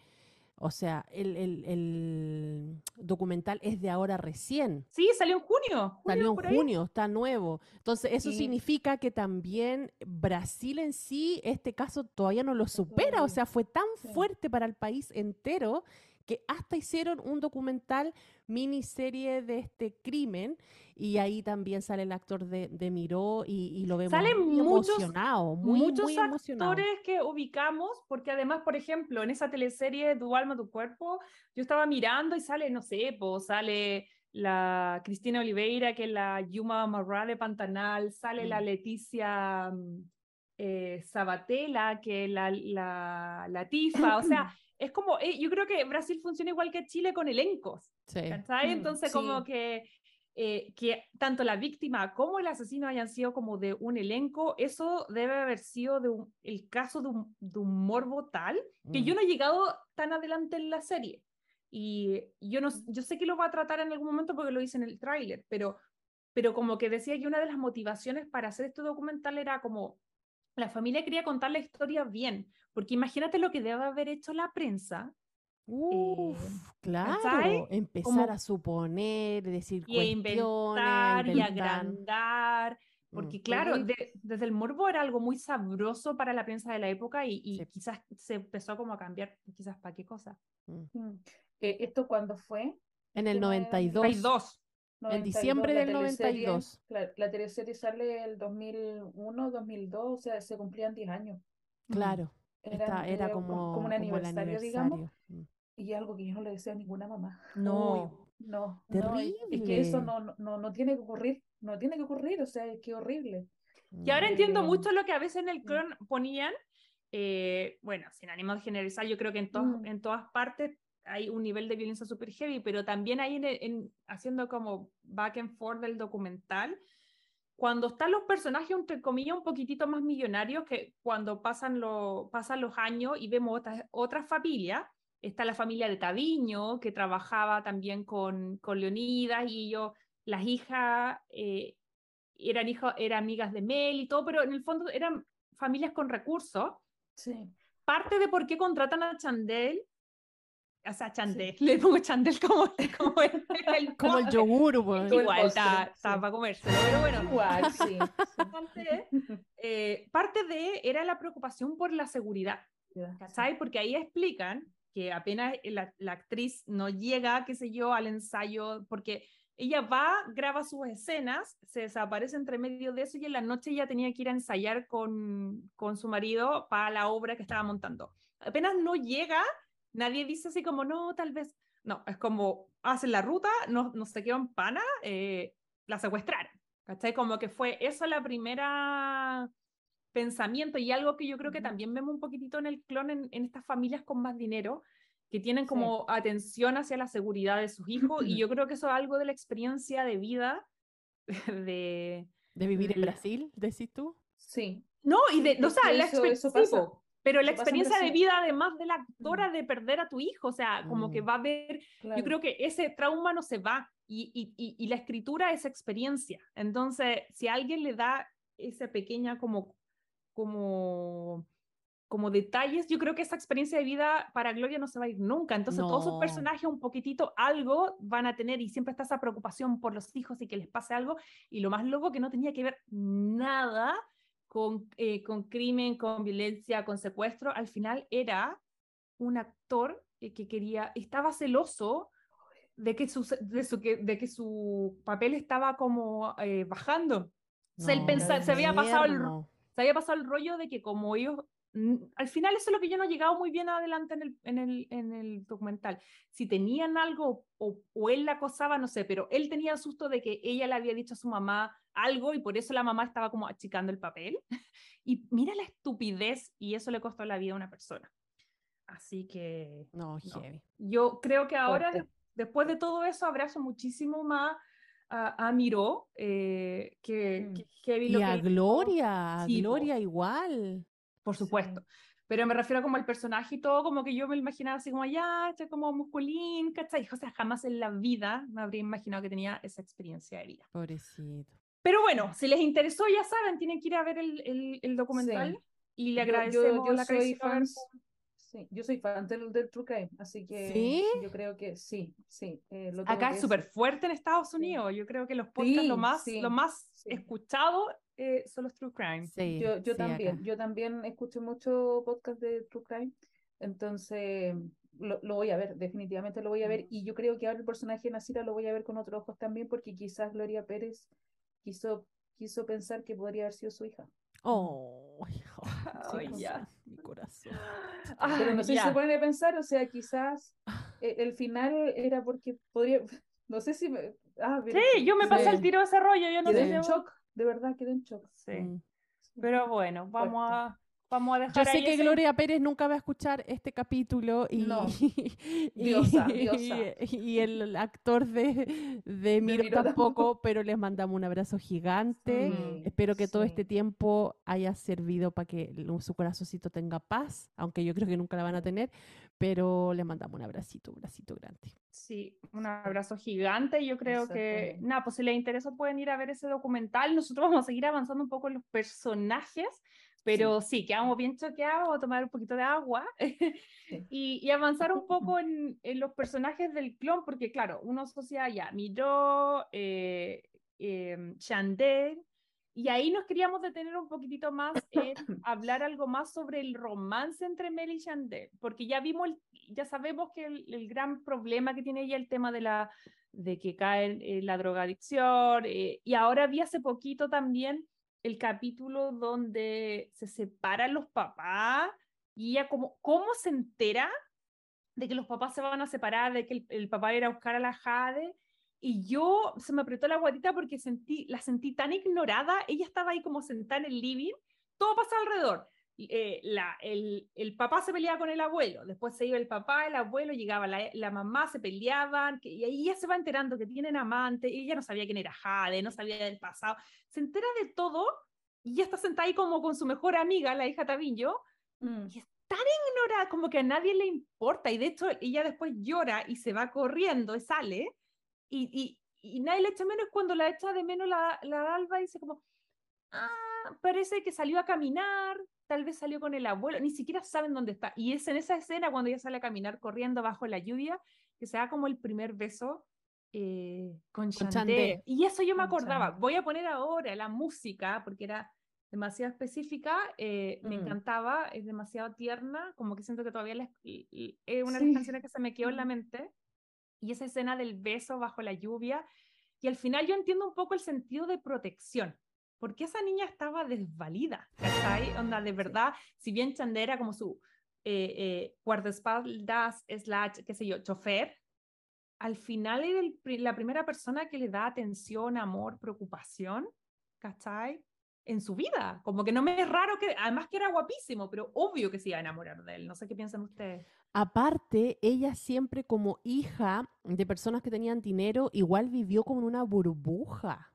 S1: o sea, el, el- el documental es de ahora recién.
S2: Sí, salió en junio, junio
S1: Salió en
S2: ahí.
S1: junio, está nuevo. Entonces, eso
S3: Sí.
S1: significa que también Brasil en sí, este caso todavía no lo supera. O sea, fue tan
S3: Sí.
S1: fuerte para el país entero que hasta hicieron un documental miniserie de este crimen y ahí también sale el actor de, de Miró y, y lo vemos
S2: Salen
S1: muy
S2: muchos-
S1: emocionado, muy,
S2: muchos
S1: muy emocionado.
S2: actores que ubicamos, porque además, por ejemplo, en esa teleserie Tu alma, tu cuerpo, yo estaba mirando y sale, no sé, pues sale la Cristina Oliveira, que es la Yuma Marra de Pantanal, sale la
S1: Mm.
S2: Leticia mm, eh, Sabatella, que es la, la, la Tifa, o sea, <clears throat> es como, eh, yo creo que Brasil funciona igual que Chile con elencos.
S1: Sí.
S2: ¿cachai?
S3: Mm,
S2: Entonces,
S3: sí.
S2: como que, eh, que tanto la víctima como el asesino hayan sido como de un elenco, eso debe haber sido de un- el caso de un, de un morbo tal que yo
S1: Mm.
S2: no he llegado tan adelante en la serie. Y yo, no, yo sé que lo va a tratar en algún momento porque lo hice en el tráiler, pero, pero como que decía que una de las motivaciones para hacer este documental era como la familia quería contar la historia bien, porque imagínate lo que debe haber hecho la prensa
S1: Uf, claro, empezar
S2: Como-
S1: a suponer, decir
S2: y a inventar y
S1: cuestiones,
S2: agrandar. Porque
S1: Mm.
S2: claro,
S3: Oye.
S2: de- desde el morbo era algo muy sabroso para la prensa de la época y, y
S1: Sí.
S2: quizás se empezó como a cambiar, quizás para qué cosa.
S1: Mm.
S3: Mm. Eh, ¿Esto cuándo fue?
S1: En el
S3: Tema de-
S1: 92.
S2: Hay dos.
S1: En diciembre del
S3: teleserie-
S1: 92.
S3: La, la teleserie sale el 2001, 2002, o sea, se cumplían 10 años.
S1: Claro,
S3: Era,
S1: esta- era como,
S3: como un aniversario, digamos,
S1: aniversario. Mm.
S3: y algo que yo no le deseo a ninguna mamá.
S2: No.
S3: No, no, es- que eso
S1: Terrible.
S3: no, no- no, tiene que ocurrir, no tiene que ocurrir, o sea, es que horrible.
S2: Y ahora
S1: Mm.
S2: entiendo mucho lo que a veces en el
S3: mm.
S2: clon ponían, eh, bueno, sin ánimo de generalizar, yo creo que en, to-
S3: Mm.
S2: en todas partes hay un nivel de violencia super heavy, pero también ahí en, en- haciendo como back and forth del documental, cuando están los personajes, entre comillas, un poquitito más millonarios, que cuando pasan, lo- pasan los años y vemos otras, otras familias, está la familia de Taviño, que trabajaba también con, con Leonidas, y ellos, las hijas, eh, eran, hijas eran amigas de Mel y todo, pero en el fondo eran familias con recursos.
S3: Sí.
S2: Parte de por qué contratan a Chandel, o sea, Chandel, le pongo Chandel como, como el, <laughs> <laughs> el
S1: Como el
S2: nombre.
S1: yogur, pues.
S2: Igual está,
S3: sí.
S2: para comérselo, pero bueno.
S3: Igual, sí.
S2: Parte, eh, parte de era la preocupación por la seguridad. ¿cachai? Porque ahí explican que apenas la, la actriz no llega, qué sé yo, al ensayo, porque ella va, graba sus escenas, se desaparece entre medio de eso y en la noche ella tenía que ir a ensayar con, con su marido para la obra que estaba montando. Apenas no llega, nadie dice así como, no, tal vez, no, es como, hacen la ruta, no, no se quedó en pana, eh, la secuestraron. ¿Cachai? Como que fue eso la primera pensamiento y algo que yo creo que también vemos un poquitito en el clon en, en estas familias con más dinero que tienen
S3: Sí.
S2: como atención hacia la seguridad de sus hijos y <laughs> yo creo que eso es algo de la experiencia de vida <laughs> de
S1: De vivir en Brasil, decís tú.
S3: Sí,
S2: no y de
S3: Sí,
S2: o sea la
S3: eso-
S2: exper-
S3: eso
S2: sí,
S3: pasa.
S2: po, pero la experiencia de vida además de la actora de perder a tu hijo o sea como que va a haber
S3: claro.
S2: yo creo que ese trauma no se va y, y, y, y la escritura es experiencia. Entonces, si a alguien le da esa pequeña como, como, como detalles, yo creo que esa experiencia de vida para Gloria no se va a ir nunca. Entonces, todos sus
S1: No.
S2: personajes un poquitito algo van a tener y siempre está esa preocupación por los hijos y que les pase algo. Y lo más loco que no tenía que ver nada con, eh, con crimen, con violencia, con secuestro. Al final era un actor que quería, estaba celoso de que su, de su, de que su papel estaba como eh, bajando. O sea, él
S1: No,
S2: pensa-
S1: qué
S2: se había pasado el, se había pasado el rollo de que como ellos, al final eso es lo que yo no he llegado muy bien adelante en el, en el, en el documental. Si tenían algo o, o él la acosaba, no sé, pero él tenía el susto de que ella le había dicho a su mamá algo y por eso la mamá estaba como achicando el papel. <laughs> Y mira la estupidez y eso le costó la vida a una persona. Así que
S1: No,
S2: No.
S1: heavy.
S2: yo creo que ahora, de- después de todo eso, abrazo muchísimo más a, a Miró, eh, que,
S3: Mm.
S2: que heavy
S1: Y
S2: lo
S1: a
S2: que
S1: Gloria,
S2: Sí.
S1: Gloria igual.
S2: por supuesto. Pero me refiero como al personaje y todo, como que yo me imaginaba así como, este como musculín, ¿cachai? O sea, jamás en la vida me habría imaginado que tenía esa experiencia de vida.
S1: Pobrecito.
S2: Pero bueno, si les interesó, ya saben, tienen que ir a ver el, el, el documental y le
S3: Yo- yo-
S2: agradecemos
S3: yo
S2: la
S3: soy fan, sí, yo soy fan del, del True Crime, así que
S1: ¿Sí?
S3: yo creo que sí, sí. eh, lo tengo
S2: Acá
S3: que
S2: es súper fuerte en Estados Unidos. Yo creo que los podcasts lo más,
S3: sí,
S2: lo más
S3: sí.
S2: escuchado eh, son los True Crime.
S1: Sí,
S3: Yo, yo
S1: sí,
S3: también,
S1: acá.
S3: yo también escucho mucho podcast de True Crime, entonces lo, lo voy a ver, definitivamente lo voy a ver, y yo creo que ahora el personaje de Nasira lo voy a ver con otros ojos también, porque quizás Gloria Pérez quiso, quiso pensar que podría haber sido su hija.
S1: Oh, <laughs> <laughs>
S2: Ay,
S1: corazón,
S2: ya.
S1: mi corazón.
S3: Pero no
S2: Ah,
S3: sé si
S2: ya.
S3: se pueden a pensar, o sea, quizás <laughs> eh, el final era porque podría, no sé si me... Ah, pero
S2: Sí, yo me pasé
S1: Sí.
S2: el tiro de ese rollo. Yo no
S3: quedé
S2: sé.
S3: en shock, de verdad quedé en shock.
S2: Sí.
S1: Mm.
S2: Pero bueno, vamos a, vamos a
S1: Yo
S2: dejar
S1: sé
S2: ahí
S1: que
S2: ese-
S1: Gloria Pérez nunca va a escuchar este capítulo y,
S3: No. <laughs>
S1: y,
S3: Diosa, diosa.
S1: y el actor de, de Miro
S3: Miro
S1: tampoco, pero les mandamos un abrazo gigante.
S3: Sí,
S1: Espero que todo
S3: sí.
S1: este tiempo haya servido para que su corazoncito tenga paz, aunque yo creo que nunca la van a tener, pero les mandamos un abracito, un abracito grande.
S2: Sí, un abrazo gigante. Yo creo que, nada, pues si les interesa pueden ir a ver ese documental. Nosotros vamos a seguir avanzando un poco en los personajes. Pero sí, quedamos bien choqueados, tomar un poquito de agua <laughs> y, y, avanzar un poco en, en, los personajes del clon, porque claro, uno asocia ya Miro, eh, eh, Chandel, y ahí nos queríamos detener un poquitito más en <coughs> hablar algo más sobre el romance entre Mel y Chandel, porque ya vimos, ya sabemos que el, el, gran problema que tiene ella el tema de la de que cae en la drogadicción, eh, y ahora vi hace poquito también el capítulo donde se separan los papás y ella como, ¿cómo se entera de que los papás se van a separar, de que el, papá era a buscar a la Jade? Y yo se me apretó la guatita porque sentí, la sentí tan ignorada. Ella estaba ahí como sentada en el living, todo pasa alrededor. Eh, la, el, el, papá se peleaba con el abuelo, después se iba el papá, el abuelo, llegaba la, la mamá, se peleaban, que, y ahí ella se va enterando que tienen amante, y ella no sabía quién era Jade, no sabía del pasado, se entera de todo y ya está sentada ahí como con su mejor amiga, la hija Tabillo, mm. y es tan ignorada, como que a nadie le importa, y de hecho ella después llora y se va corriendo y sale, y, y, y nadie le echa menos cuando la echa de menos la, la Alba y dice como, ah, parece que salió a caminar, tal vez salió con el abuelo, ni siquiera saben dónde está. Y es en esa escena cuando ella sale a caminar corriendo bajo la lluvia, que se da como el primer beso eh, con, con Chandé. Y eso yo me acordaba. Voy a poner ahora la música, porque era demasiado específica, eh, me mm. encantaba, es demasiado tierna, como que siento que todavía es una de las canciones que se me quedó en la mente. Y esa escena del beso bajo la lluvia. Y al final yo entiendo un poco el sentido de protección, porque esa niña estaba desvalida, <laughs> ¿cachai? Onda, de verdad, si bien Chandé era como su eh, eh, guardaespaldas, slash, qué sé yo, chofer, al final era la primera persona que le da atención, amor, preocupación, ¿cachai? En su vida. Como que no me es raro que, además que era guapísimo, pero obvio que se iba a enamorar de él. No sé qué piensan ustedes.
S1: Aparte, ella siempre como hija de personas que tenían dinero, igual vivió como en una burbuja.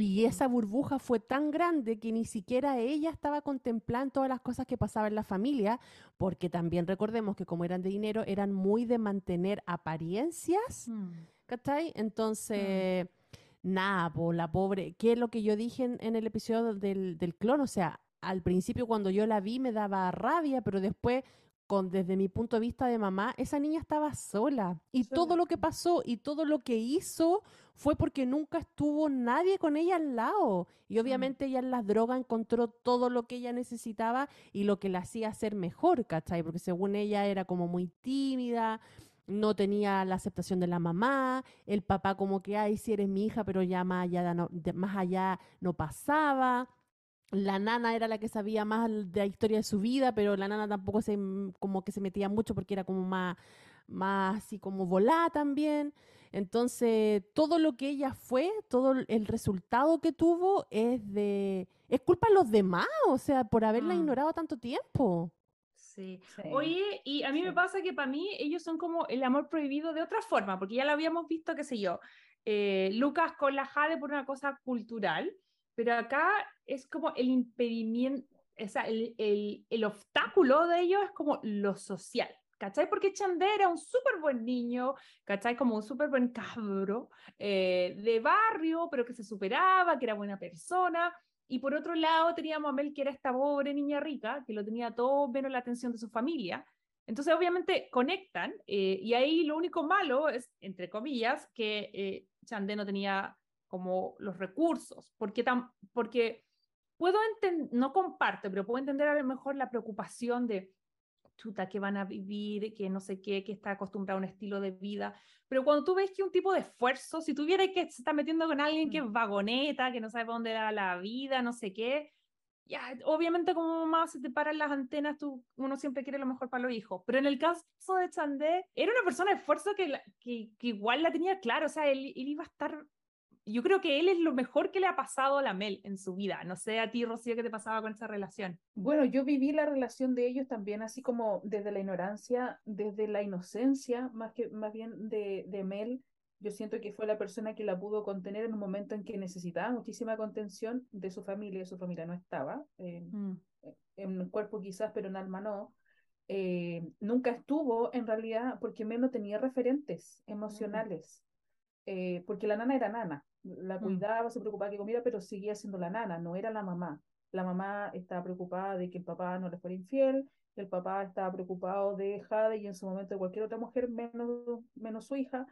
S1: Y esa burbuja fue tan grande que ni siquiera ella estaba contemplando todas las cosas que pasaban en la familia, porque también recordemos que como eran de dinero, eran muy de mantener apariencias, mm. ¿cachai? Entonces, mm. nada, la pobre, ¿qué es lo que yo dije en, el episodio del, del clon? O sea, al principio cuando yo la vi me daba rabia, pero después con, desde mi punto de vista de mamá, esa niña estaba sola. Y todo lo que pasó y todo lo que hizo fue porque nunca estuvo nadie con ella al lado. Y mm. obviamente ella en las drogas encontró todo lo que ella necesitaba y lo que la hacía ser mejor, ¿cachai? Porque según ella era como muy tímida, no tenía la aceptación de la mamá, el papá como que, ay, si eres mi hija, pero ya más allá no, más allá no pasaba la nana era la que sabía más de la historia de su vida, pero la nana tampoco se mm, como que se metía mucho porque era como más, más así como volada también. Entonces, todo lo que ella fue, todo el resultado que tuvo es de es culpa de los demás, o sea, por haberla mm. ignorado tanto tiempo.
S2: Sí. Oye, y a mí me pasa que para mí ellos son como el amor prohibido de otra forma, porque ya lo habíamos visto, qué sé yo, eh, Lucas con la Jade por una cosa cultural, pero acá es como el impedimento, o sea, el, el, el obstáculo de ello es como lo social. ¿Cachai? Porque Chandé era un súper buen niño, ¿cachai? Como un súper buen cabro eh, de barrio, pero que se superaba, que era buena persona. Y por otro lado teníamos a Mel, que era esta pobre niña rica, que lo tenía todo menos la atención de su familia. Entonces, obviamente, conectan, eh, y ahí lo único malo es, entre comillas, que eh, Chandé no tenía como los recursos, porque, tan, porque puedo entender, no comparto, pero puedo entender a lo mejor la preocupación de, chuta, que van a vivir, que no sé qué, que está acostumbrado a un estilo de vida, pero cuando tú ves que un tipo de esfuerzo, si tuviera que se está metiendo con alguien que es mm. vagoneta, que no sabe dónde da la vida, no sé qué, ya, obviamente como más se te paran las antenas, tú, uno siempre quiere lo mejor para los hijos, pero en el caso de Chandé, era una persona de esfuerzo que, que, que, igual la tenía claro, o sea, él, él iba a estar yo creo que él es lo mejor que le ha pasado a la Mel en su vida. No sé a ti, Rocío, qué te pasaba con esa relación.
S3: Bueno, yo viví la relación de ellos también así como desde la ignorancia, desde la inocencia, más, que, más bien de, de Mel. Yo siento que fue la persona que la pudo contener en un momento en que necesitaba muchísima contención de su familia, su familia no estaba, mm. en el cuerpo quizás, pero en alma no. Eh, nunca estuvo en realidad porque Mel no tenía referentes mm. emocionales. Eh, porque la nana era nana, la mm. cuidaba, se preocupaba que comiera, pero seguía siendo la nana, no era la mamá. la mamá estaba preocupada de que el papá no le fuera infiel, el papá estaba preocupado de Jade y en su momento de cualquier otra mujer, menos, menos su hija.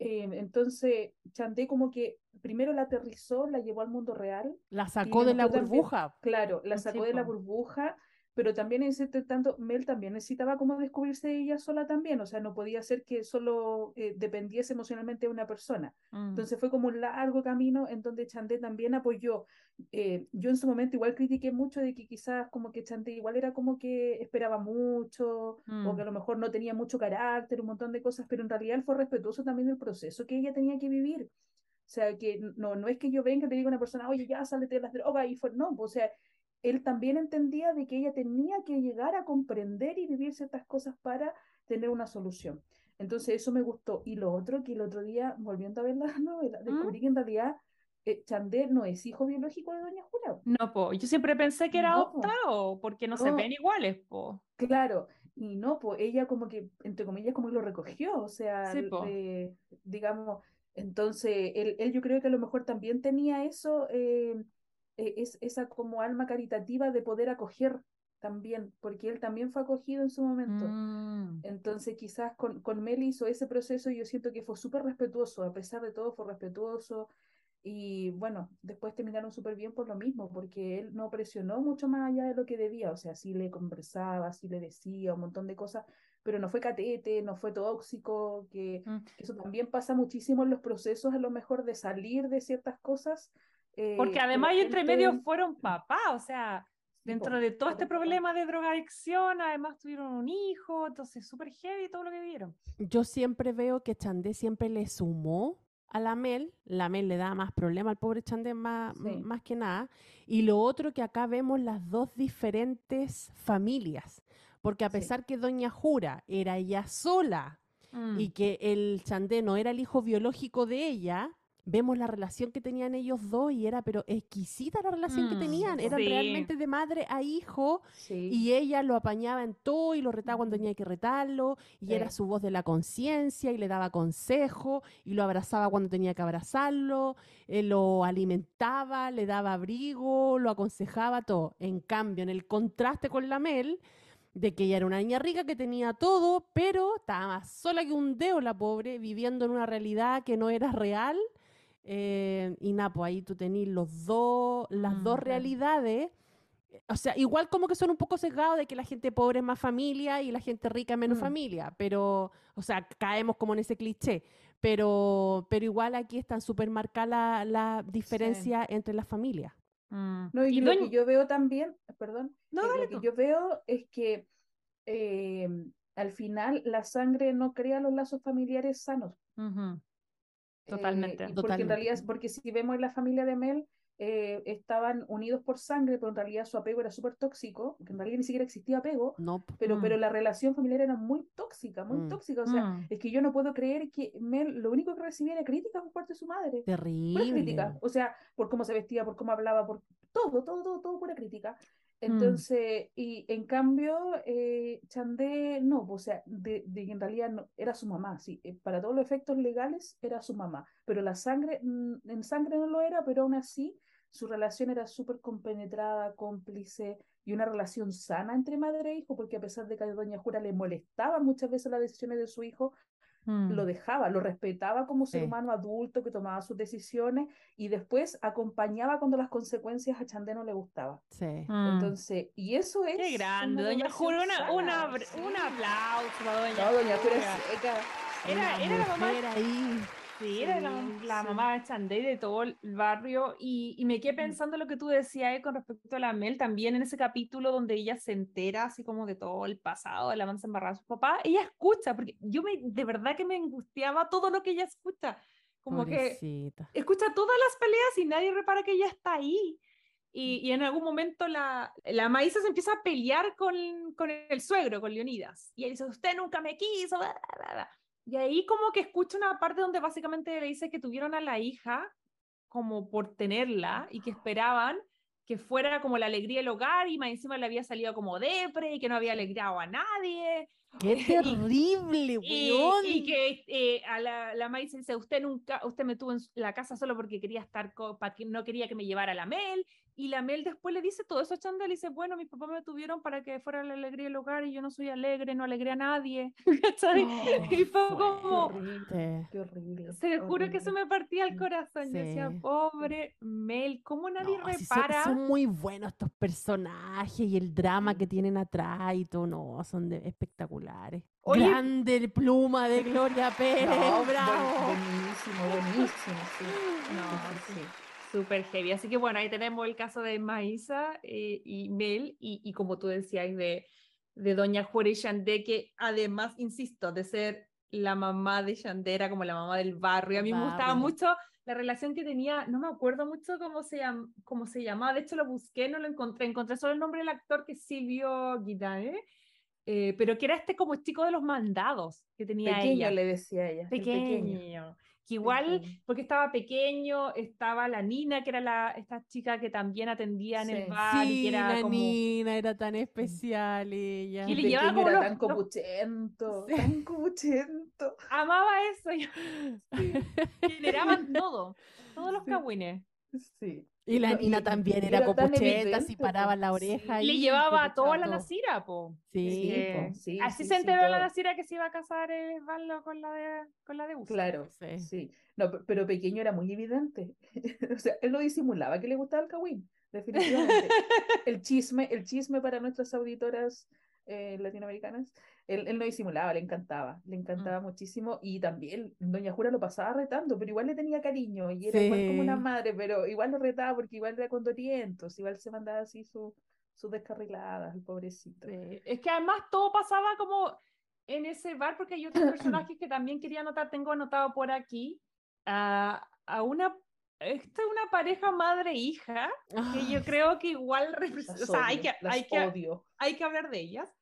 S3: Eh, entonces, Chandé como que primero la aterrizó, la llevó al mundo real.
S1: La sacó de la burbuja.
S3: claro, la sacó de la burbuja pero también en ese tanto Mel también necesitaba como descubrirse ella sola también, o sea, no podía ser que solo eh, dependiese emocionalmente de una persona. Mm. Entonces fue como un largo camino en donde Chandé también apoyó. Eh, yo en su momento igual critiqué mucho de que quizás como que Chandé igual era como que esperaba mucho o que a mm. lo mejor no tenía mucho carácter, un montón de cosas, pero en realidad él fue respetuoso también del proceso que ella tenía que vivir. O sea, que no, no es que yo venga y te diga a una persona, oye, ya sálete de las drogas y fue, no, o sea, él también entendía de que ella tenía que llegar a comprender y vivir ciertas cosas para tener una solución. Entonces eso me gustó. Y lo otro, que el otro día, volviendo a ver la <laughs> novela, ¿Mm? descubrí que en realidad eh, no es hijo biológico de Doña Jura.
S2: No, po. yo siempre pensé que era adoptado, porque no, se ven iguales, po.
S3: Claro, y no, pues ella como que, entre comillas, como que lo recogió, o sea, digamos, entonces él, él, yo creo que a lo mejor también tenía eso. Eh, e, es esa como alma caritativa de poder acoger también, porque él también fue acogido en su momento. Mm. Entonces quizás con, con Mel hizo ese proceso y yo siento que fue súper respetuoso, a pesar de todo fue respetuoso. Y bueno, después terminaron súper bien por lo mismo, porque él no presionó mucho más allá de lo que debía, o sea, sí le conversaba, sí le decía un montón de cosas, pero no fue catete, no fue tóxico, que, mm. que eso también pasa muchísimo en los procesos a lo mejor de salir de ciertas cosas,
S2: porque eh, además y entre medio fueron papás, o sea, dentro de todo este problema de drogadicción, además tuvieron un hijo, entonces súper heavy todo lo que vieron.
S1: Yo siempre veo que Chandé siempre le sumó a la Mel, la Mel le da más problema al pobre Chandé más, más que nada, y lo otro que acá vemos las dos diferentes familias, porque a pesar que Doña Jura era ella sola y mm. que el Chandé no era el hijo biológico de ella, vemos la relación que tenían ellos dos y era pero exquisita la relación que mm, tenían, eran realmente de madre a hijo y ella lo apañaba en todo y lo retaba cuando tenía que retarlo y era su voz de la conciencia y le daba consejo y lo abrazaba cuando tenía que abrazarlo, eh, lo alimentaba, le daba abrigo, lo aconsejaba todo. En cambio, en el contraste con la Mel, de que ella era una niña rica que tenía todo, pero estaba más sola que un dedo la pobre, viviendo en una realidad que no era real eh, y Napo, pues ahí tú tenés los dos, las dos mm, realidades. O sea, igual como que son un poco sesgados de que la gente pobre es más familia y la gente rica es menos mm. familia, pero, o sea, caemos como en ese cliché, pero, pero igual aquí están súper marcada la, diferencia entre las familias.
S3: Mm. No, y, lo que yo veo también, perdón, no, lo que yo veo es que eh, al final la sangre no crea los lazos familiares sanos.
S2: Totalmente.
S3: Eh, porque en realidad, porque si vemos en la familia de Mel, eh, estaban unidos por sangre, pero en realidad su apego era súper tóxico, que en realidad ni siquiera existía apego, no. pero, pero mm. la relación familiar era muy tóxica, muy mm. tóxica. O sea, mm. es que yo no puedo creer que Mel lo único que recibía era críticas por parte de su madre.
S1: Terrible.
S3: crítica. O sea, por cómo se vestía, por cómo hablaba, por todo, todo, todo, todo pura crítica. Mm. Entonces, y en cambio, eh, Chandé no, o sea, de, en realidad no, era su mamá, sí, eh, para todos los efectos legales era su mamá, pero la sangre, mm, en sangre no lo era, pero aún así su relación era súper compenetrada, cómplice y una relación sana entre madre e hijo, porque a pesar de que a Doña Jura le molestaba muchas veces las decisiones de su hijo, lo mm. dejaba, lo respetaba como ser humano adulto que tomaba sus decisiones y después acompañaba cuando las consecuencias a Chandé no le gustaba.
S1: Sí.
S3: Mm. Entonces, y eso es.
S2: Qué grande, Doña Jura, una, una, un aplauso Doña
S3: No, Doña Jura
S2: Era, era la mamá. Ahí. Sí, era la, mamá de Chandé de todo el barrio. Y, y me quedé mm. pensando lo que tú decías eh, con respecto a la Mel, también en ese capítulo donde ella se entera así como de todo el pasado de la mansa embarrada de su papá. Ella escucha, porque yo me, de verdad que me angustiaba todo lo que ella escucha. Como que escucha todas las peleas y nadie repara que ella está ahí. Y, y, en algún momento la, la Maísa se empieza a pelear con, con el suegro, con Leonidas. Y él dice, usted nunca me quiso. Y ahí como que escucha una parte donde básicamente le dice que tuvieron a la hija como por tenerla y que esperaban que fuera como la alegría del hogar y más encima le había salido como depre y que no había alegrado a nadie
S1: Qué <laughs> terrible,
S2: Y,
S1: weón.
S2: y que eh, a la, la Maíz dice, usted nunca, usted me tuvo en la casa solo porque quería estar, co- pa- que no quería que me llevara la Mel, y la Mel después le dice todo eso a Chandel, y dice, bueno, mis papás me tuvieron para que fuera la alegría del hogar, y yo no soy alegre, no alegré a nadie, <laughs> ¿cachai? Y fue
S3: Qué
S2: como,
S3: horrible, qué horrible.
S2: se juro que eso me partía el corazón, yo decía,
S1: Sí.
S2: pobre Mel, ¿cómo nadie
S1: No, sí son,
S2: repara?
S1: son muy buenos estos personajes y el drama que
S2: Sí.
S1: tienen atrás y todo, no, son de- espectaculares.
S2: Oye-
S1: Grande pluma de Gloria Pérez,
S3: No,
S1: bravo.
S3: buenísimo, buenísimo, sí.
S2: No,
S3: Sí, sí, sí.
S2: Súper heavy. Así que bueno, ahí tenemos el caso de Maísa eh, y Mel, y, y como tú decías, de, de Doña Juárez y que además, insisto, de ser la mamá de Chandé, era como la mamá del barrio. A mí me gustaba
S1: Barrio.
S2: mucho la relación que tenía, no me acuerdo mucho cómo se, llam- cómo se llamaba, de hecho lo busqué, no lo encontré, encontré solo el nombre del actor que es Silvio Guidane, eh, pero que era este como chico de los mandados que tenía
S3: Pequeño
S2: ella.
S3: le decía ella. el
S2: Pequeño.
S3: pequeño.
S2: Que igual, porque estaba pequeño, estaba la Nina, que era la, esta chica que también atendía en el
S3: Sí.
S2: bar y que era
S1: la
S2: como...
S1: Nina era tan especial ella.
S2: Y
S3: El
S2: le llevaba como
S3: era
S2: los-
S3: tan copuchento,
S1: Sí.
S3: tan copuchento.
S2: Amaba eso. <laughs> Generaban todo, todos los
S3: Sí.
S2: cagüines.
S3: Sí.
S1: Y la Nina
S3: y-
S1: también
S3: y
S1: era
S3: evidente,
S1: si
S3: po.
S1: paraba la
S3: Sí.
S1: oreja.
S2: Y le llevaba a toda la. Nacira, po.
S1: Sí,
S3: Sí,
S2: Eh,
S3: po, sí,
S2: Así
S3: sí,
S2: se
S3: sí,
S2: enteró la. Nacira que se iba a casar eh, con la de, con la de Uso.
S3: Claro,
S1: Sí.
S3: sí. No, pe- pero pequeño era muy evidente. <laughs> O sea, él no disimulaba que le gustaba el Kawin, definitivamente. <laughs> El chisme, el chisme para nuestras auditoras eh, latinoamericanas, él, él no disimulaba, le encantaba, le encantaba muchísimo y también Doña Jura lo pasaba retando, pero igual le tenía cariño y era igual como una
S1: Sí.
S3: madre, pero igual lo retaba porque igual era condorientos, igual se mandaba así su- sus descarriladas, el pobrecito.
S2: Sí, Es que además todo pasaba como en ese bar, porque hay otros <clears throat> personajes que también quería anotar, tengo anotado por aquí, a, a una, esta es una pareja madre-hija, que yo creo que igual, o sea, hay que, hay, que, hay que hablar de ellas,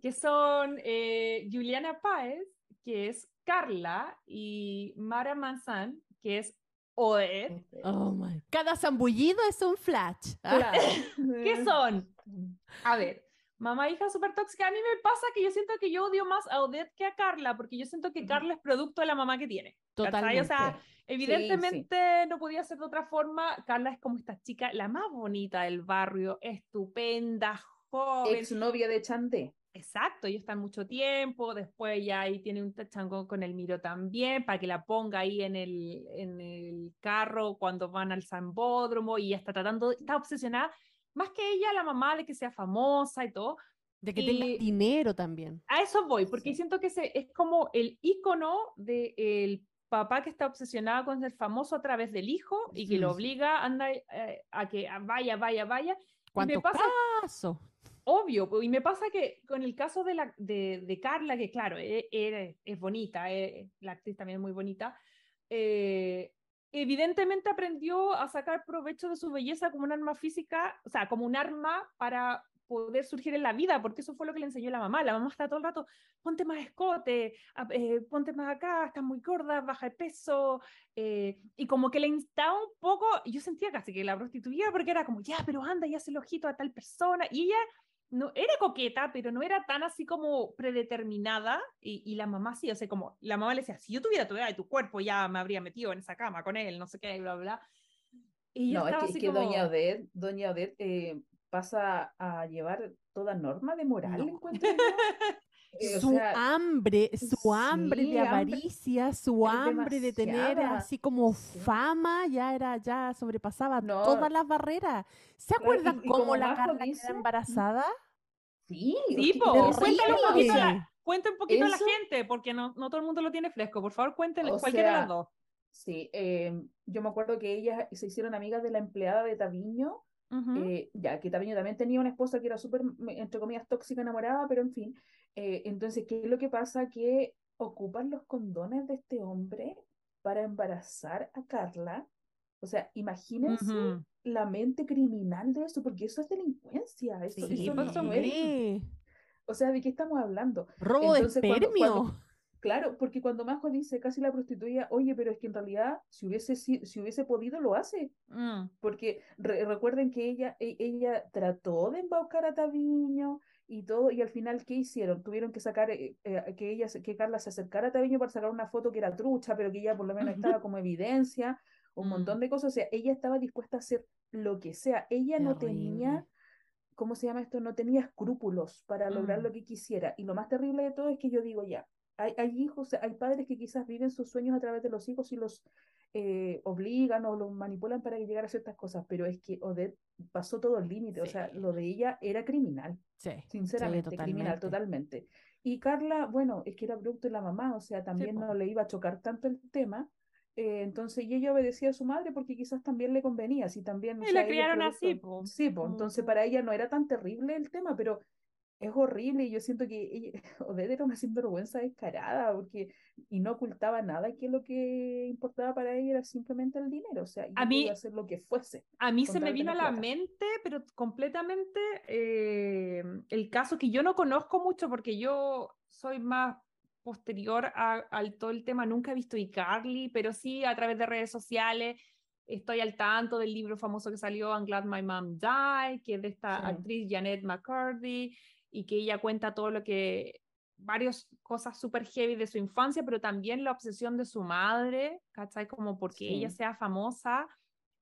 S2: que son eh, Juliana Páez, que es Carla, y Mara Manzan, que es Oed.
S1: Oh my. <laughs> Cada zambullido es un flash. Ah,
S3: Claro. <laughs>
S2: ¿Qué son? A ver, mamá hija súper tóxica. A mí me pasa que yo siento que yo odio más a Odette que a Carla, porque yo siento que. Carla es producto de la mamá que tiene.
S1: Totalmente.
S2: O sea,
S3: Sí,
S2: evidentemente no podía ser de otra forma. Carla es como esta chica, la más bonita del barrio, estupenda, joven.
S3: Exnovia de Chandé.
S2: Exacto, ellos están mucho tiempo, después ya ahí tiene un tachango con el Miro también, para que la ponga ahí en el, en el carro cuando van al Zambódromo y ella está tratando, está obsesionada, más que ella, la mamá de que sea famosa y todo.
S1: De que tenga
S2: y-
S1: dinero también.
S2: A eso voy, porque
S3: Sí.
S2: siento que ese es como el icono del papá que está obsesionado con ser famoso a través del hijo y que lo
S1: Ujú.
S2: obliga anda, eh, a que vaya, vaya, vaya.
S1: ¿Cuántos casos?
S2: Obvio, y me pasa que con el caso de, la, de, Carla, que claro, e- e- es, bonita, eh, la actriz también es muy bonita, eh, evidentemente aprendió a sacar provecho de su belleza como un arma física, o sea, como un arma para poder surgir en la vida, porque eso fue lo que le enseñó la mamá. La mamá está todo el rato, ponte más escote, eh, ponte más acá, estás muy gorda, baja de peso, eh, y como que le instaba un poco, yo sentía casi que la prostituía porque era como, ya, pero anda y hace el ojito a tal persona, y ella no era coqueta, pero no era tan así como predeterminada, y, y la mamá sí, o sea, como la mamá le decía, si yo tuviera tu edad y tu cuerpo ya me habría metido en esa cama con él, no sé qué, bla, bla. Y yo
S3: No, es que, es
S2: así
S3: que
S2: como,
S3: Doña Odette, Doña Odette eh, pasa a llevar toda norma de moral,
S1: No.
S3: encuentro. <laughs> Eh,
S1: su
S3: sea,
S1: hambre, su hambre
S3: sí,
S1: de
S3: hambre-
S1: avaricia, su hambre de tener así como
S3: Sí.
S1: fama, ya era, ya sobrepasaba
S3: No.
S1: todas las barreras. ¿Se acuerdan
S3: y
S1: cómo
S3: como
S1: la Carla
S3: dice,
S1: queda embarazada?
S3: sí,
S2: Sí, po, cuéntale un poquito a la, cuenta un poquito a la gente, porque no, no todo el mundo lo tiene fresco. Por favor, cuéntenle
S3: O
S2: cualquiera de
S3: sea,
S2: las dos.
S3: Sí, eh, yo me acuerdo que ellas se hicieron amigas de la empleada de Taviño, eh, ya que Taviño también tenía una esposa que era súper, me- entre comillas, tóxica, enamorada, pero en fin. Eh, entonces, ¿qué es lo que pasa? Que ocupan los condones de este hombre para embarazar a Carla. O sea, imagínense la mente criminal de eso, porque eso es delincuencia. Eso,
S2: Sí,
S3: eso no
S2: son.
S3: O sea, ¿de qué estamos hablando?
S1: Robo
S3: Entonces,
S1: de
S3: cuando- Claro, porque cuando Majo dice casi la prostituía, oye, pero es que en realidad si hubiese, si, si hubiese podido lo hace,
S2: Mm.
S3: porque re- recuerden que ella, e- ella trató de embaucar a Taviño y todo, y al final, ¿qué hicieron? Tuvieron que sacar, eh, eh, que ella, que Carla se acercara a Taviño para sacar una foto que era trucha, pero que ella por lo menos estaba como evidencia, un
S1: Mm.
S3: montón de cosas, o sea, ella estaba dispuesta a hacer lo que sea, ella no tenía. ¿cómo se llama esto? No tenía escrúpulos para lograr
S2: Mm.
S3: lo que quisiera, y lo más terrible de todo es que yo digo ya, hay, hay hijos, hay padres que quizás viven sus sueños a través de los hijos y los eh, obligan o los manipulan para que llegara a ciertas cosas, pero es que Odette pasó todo el límite, o
S1: Sí.
S3: sea, lo de ella era criminal
S1: Sí,
S3: sinceramente, criminal totalmente. Y Carla, bueno, es que era producto de la mamá, o sea, también no le iba a chocar tanto el tema. eh, entonces, y ella obedecía a su madre porque quizás también le convenía, si también, o
S2: Y
S3: sea,
S2: la criaron así, po.
S3: Sí, pues, entonces
S2: Ujú.
S3: para ella no era tan terrible el tema, pero es horrible y yo siento que ella, <laughs> Odette era una sinvergüenza descarada porque, y no ocultaba nada, que lo que importaba para ella era simplemente el dinero, o sea,
S2: A mí-
S3: hacer lo que fuese.
S2: A mí se me vino a la
S3: plata.
S2: mente, pero completamente, eh, el caso que yo no conozco mucho porque yo soy más posterior al todo el tema, nunca he visto iCarly, pero sí a través de redes sociales estoy al tanto del libro famoso que salió, I'm Glad My Mom Died, que es de esta
S3: Sí.
S2: actriz Janet McCurdy, y que ella cuenta todo lo que, varias cosas súper heavy de su infancia, pero también la obsesión de su madre, ¿cachai? Como porque ella
S3: Sí.
S2: sea famosa.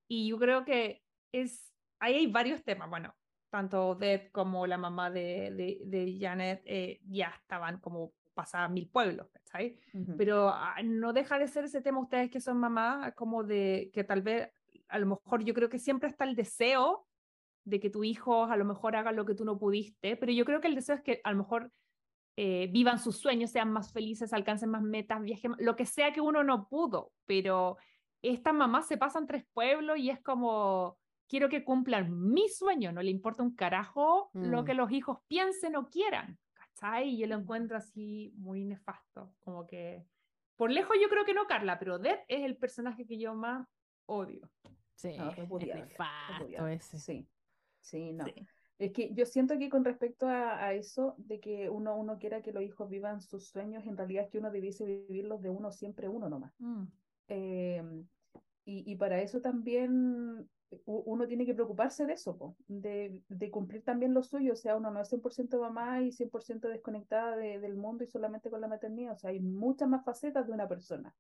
S2: Y yo creo que es, ahí hay varios temas, bueno, tanto Odette como la mamá de, de, de Janet eh, ya estaban como pasadas mil pueblos, ¿cachai?
S3: Ujú.
S2: Pero ah, no deja de ser ese tema, ustedes que son mamás, como de que tal vez, a lo mejor yo creo que siempre está el deseo de que tu hijo a lo mejor haga lo que tú no pudiste, pero yo creo que el deseo es que a lo mejor eh, vivan sus sueños, sean más felices, alcancen más metas, viajen, lo que sea que uno no pudo, pero estas mamás se pasan tres pueblos y es como, quiero que cumplan mi sueño, no le importa un carajo lo
S1: Mm.
S2: que los hijos piensen o quieran, ¿cachai? Y yo lo encuentro así muy nefasto, como que, por lejos yo creo que no, Carla, pero Odette es el personaje que yo más odio.
S1: Sí,
S3: No,
S1: es nefasto ese.
S3: Sí, sí, no.
S2: Sí.
S3: Es que yo siento que con respecto a, a eso, de que uno, uno quiera que los hijos vivan sus sueños, en realidad es que uno debiese vivirlos de uno siempre uno nomás.
S2: Mm.
S3: Eh, y, y para eso también uno tiene que preocuparse de eso, po, de, de cumplir también lo suyo. O sea, uno no es 100% mamá y 100% desconectada de- del mundo y solamente con la maternidad. O sea, hay muchas más facetas de una persona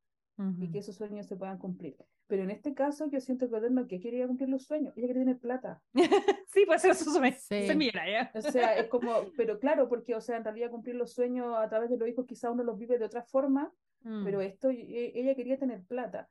S3: y que esos sueños se puedan cumplir. Pero en este caso yo siento que no que quería cumplir los sueños, ella quería tener plata. <laughs>
S2: sí, pues eso se me,
S1: Sí.
S2: se mira, ¿ya?
S3: O sea, es como, <laughs> pero claro, porque, o sea, en realidad cumplir los sueños a través de los hijos quizá uno los vive de otra forma, pero
S2: Mm.
S3: esto, e- ella quería tener plata.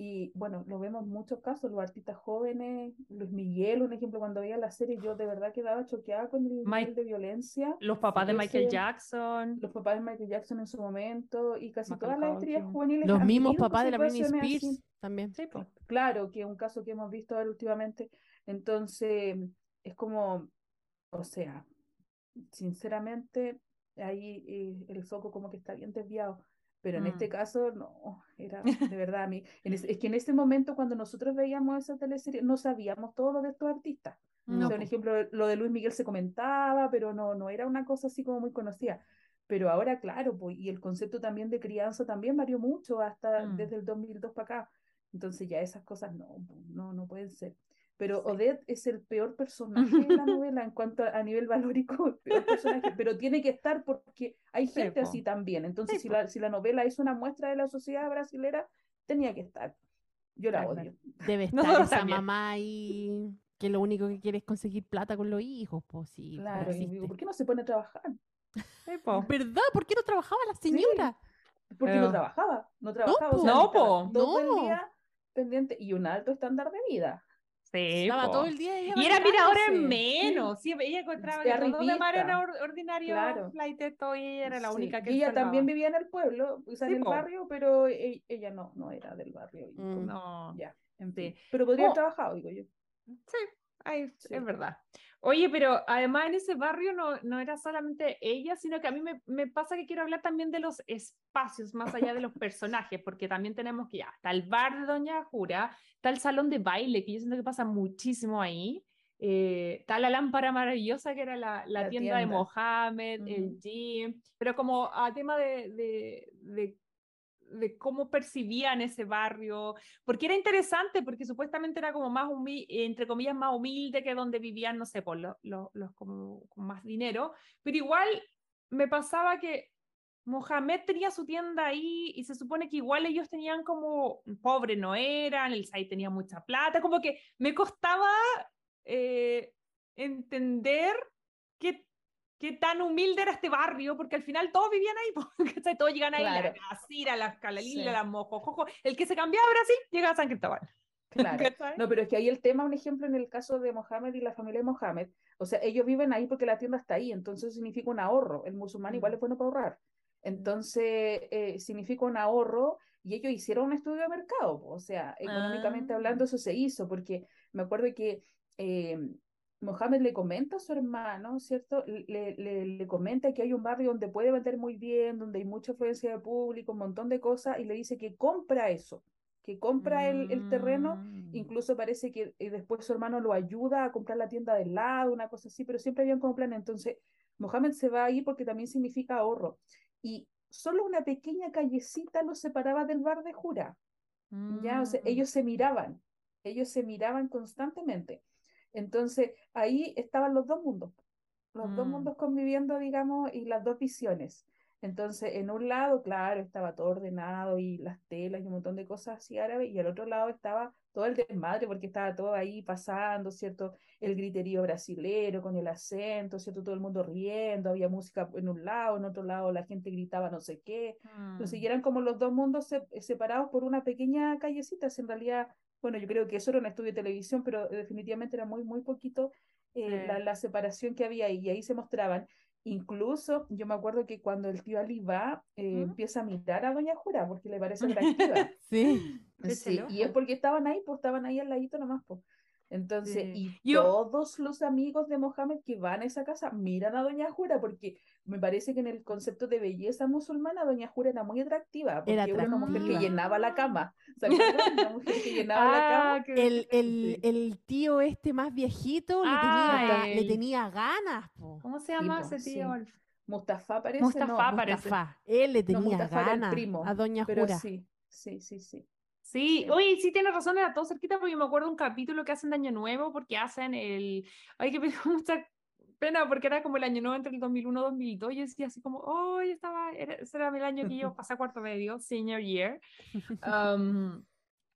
S3: Y bueno, lo vemos en muchos casos, los artistas jóvenes, Luis Miguel, un ejemplo, cuando veía la serie, yo de verdad quedaba choqueada con el
S2: Mike-
S3: nivel de violencia.
S2: Los papás de Michael
S3: ese-
S2: Jackson.
S3: Los papás de Michael Jackson en su momento y casi todas las estrellas juveniles.
S1: Los mismos papás de la Britney Spears
S3: así.
S1: también.
S2: Sí.
S3: Claro, que es un caso que hemos visto ahora últimamente. Entonces, es como, o sea, sinceramente, ahí eh, el foco como que está bien desviado. Pero en este
S2: Mm.
S3: caso, no, era <laughs> de verdad a mí. en ese- es que en ese momento, cuando nosotros veíamos esa teleserie, no sabíamos todo lo de estos artistas. O
S1: No,
S3: sea, un ejemplo, lo de Luis Miguel se comentaba, pero no, no era una cosa así como muy conocida. Pero ahora, claro, pues, y el concepto también de crianza también varió mucho hasta
S2: Mm.
S3: desde el 2002 para acá. Entonces ya esas cosas no, no, no pueden ser. Pero. Odette es el peor personaje de la <laughs> novela en cuanto a, a nivel valórico, <laughs> el peor personaje, pero tiene que estar porque hay gente así también. Entonces, si la, si la novela es una muestra de la sociedad brasilera, tenía que estar. Yo la odio.
S1: Debe <laughs> estar
S2: Nosotros
S1: esa
S2: también.
S1: mamá ahí que lo único que quiere es conseguir plata con los hijos, pues sí,
S3: Claro, y digo. ¿por qué no se pone a trabajar?
S2: Po.
S1: ¿Verdad? ¿Por qué no trabajaba la señora?
S3: Porque
S2: Pero-
S3: no trabajaba, no trabajaba, o sea,
S2: No,
S3: estaba
S2: po.
S3: todo
S1: No.
S3: el día pendiente y un alto estándar de vida.
S2: Sí,
S1: Estaba
S2: po.
S1: todo el día ella
S2: Y era miradora en menos. Sí, ella encontraba que
S3: De
S2: todos de
S3: arribita.
S2: or- ordinario,
S3: Claro.
S2: todo, y ella era la
S3: Sí,
S2: única que
S3: y ella también vivía en el pueblo, o sea,
S2: Sí,
S3: en el
S2: po.
S3: barrio, pero e- ella no, no era del barrio.
S1: Mm.
S2: No,
S3: Ya, en fin. Pero podría haber
S2: Oh.
S3: trabajado, digo yo.
S2: sí, ay,
S3: Sí.
S2: es verdad. Oye, pero además en ese barrio no, no era solamente ella, sino que a mí me, me pasa que quiero hablar también de los espacios, más allá de los <laughs> personajes, porque también tenemos que ya, está el bar de Doña Jura, está el salón de baile, que yo siento que pasa muchísimo ahí, eh, está la lámpara maravillosa que era la, la
S3: La
S2: tienda, de. Mohamed, el gym, pero como a tema de, de, de de cómo percibían ese barrio, porque era interesante, porque supuestamente era como más humilde, entre comillas, más humilde que donde vivían, no sé, por los, los como, con más dinero, pero igual me pasaba que Mohamed tenía su tienda ahí y se supone que igual ellos tenían como, pobre no eran, el Sai tenía mucha plata, como que me costaba eh, entender qué, qué tan humilde era este barrio, porque al final todos vivían ahí, <laughs> porque todos llegan ahí, claro. la Casira, la Calalila, sí. la Mojojojo, el que se cambiaba a Brasil llega a San Cristóbal. <laughs>
S3: Claro. No, pero es que ahí el tema, un ejemplo en el caso de Mohamed y la familia de Mohamed, o sea, ellos viven ahí porque la tienda está ahí, entonces significa un ahorro. El musulmán igual es bueno para ahorrar. Entonces, eh, significa un ahorro y ellos hicieron un estudio de mercado, o sea, económicamente ah. hablando eso se hizo, porque me acuerdo que eh, Mohamed le comenta a su hermano, ¿cierto? Le, le, le, comenta que hay un barrio donde puede vender muy bien, donde hay mucha afluencia de público, un montón de cosas, y le dice que compra eso, que compra el, el, terreno,
S2: Mm.
S3: incluso parece que después su hermano lo ayuda a comprar la tienda del lado, una cosa así, pero siempre habían como plan, entonces Mohamed se va ahí porque también significa ahorro y solo una pequeña callecita los separaba del bar de Jura. Ya, o sea,
S2: Mm.
S3: ellos se miraban, ellos se miraban constantemente. Entonces, ahí estaban los dos mundos, los dos
S2: Mm.
S3: mundos conviviendo, digamos, y las dos visiones. Entonces, en un lado, claro, estaba todo ordenado y las telas y un montón de cosas así árabes, y al otro lado estaba todo el desmadre, porque estaba todo ahí pasando, ¿cierto? El griterío brasilero con el acento, ¿cierto? Todo el mundo riendo, había música en un lado, en otro lado la gente gritaba no sé qué. Entonces,
S2: Mm.
S3: y eran como los dos mundos se- separados por una pequeña callecita, en realidad, bueno, yo creo que eso era un estudio de televisión, pero definitivamente era muy, muy poquito eh,
S2: Sí.
S3: la, la separación que había ahí, y ahí se mostraban. Incluso yo me acuerdo que cuando el tío Ali va, eh,
S2: ¿Mm?
S3: empieza a mirar a Doña Jura porque le parece <laughs> atractiva.
S1: Sí.
S3: Sí, y es porque estaban ahí, pues estaban ahí al ladito nomás, pues. Entonces,
S2: Sí.
S3: y
S2: Yo-
S3: todos los amigos de Mohamed que van a esa casa miran a Doña Jura porque me parece que en el concepto de belleza musulmana Doña Jura era muy atractiva, porque
S1: Era
S3: era una mujer que
S1: atractiva.
S3: llenaba la cama. ¿Se <laughs> acuerdan? Una mujer que llenaba la cama.
S2: Ah,
S1: El, el,
S3: Sí.
S1: el tío este más viejito le,
S2: Ah,
S1: tenía, le
S2: el-
S1: tenía ganas, po.
S2: ¿Cómo se llama ese
S3: sí.
S2: tío? Alf?
S3: Mustafa parece,
S2: Mustafa
S3: no,
S2: parece.
S1: Mustafa. Él le
S3: no,
S1: tenía
S3: el
S1: ganas
S3: primo,
S1: a Doña Jura.
S3: sí, sí, sí, sí.
S2: Sí,
S3: Sí.
S2: oye, sí tienes razón, era todo cerquita porque yo me acuerdo un capítulo que hacen de Año Nuevo porque hacen el... Ay, que me <laughs> dio mucha pena porque era como el Año Nuevo entre el 2001 y 2002 y yo decía así como, oh, yo estaba, era, ese era el año que yo <laughs> pasé cuarto medio, senior year. <laughs> Um,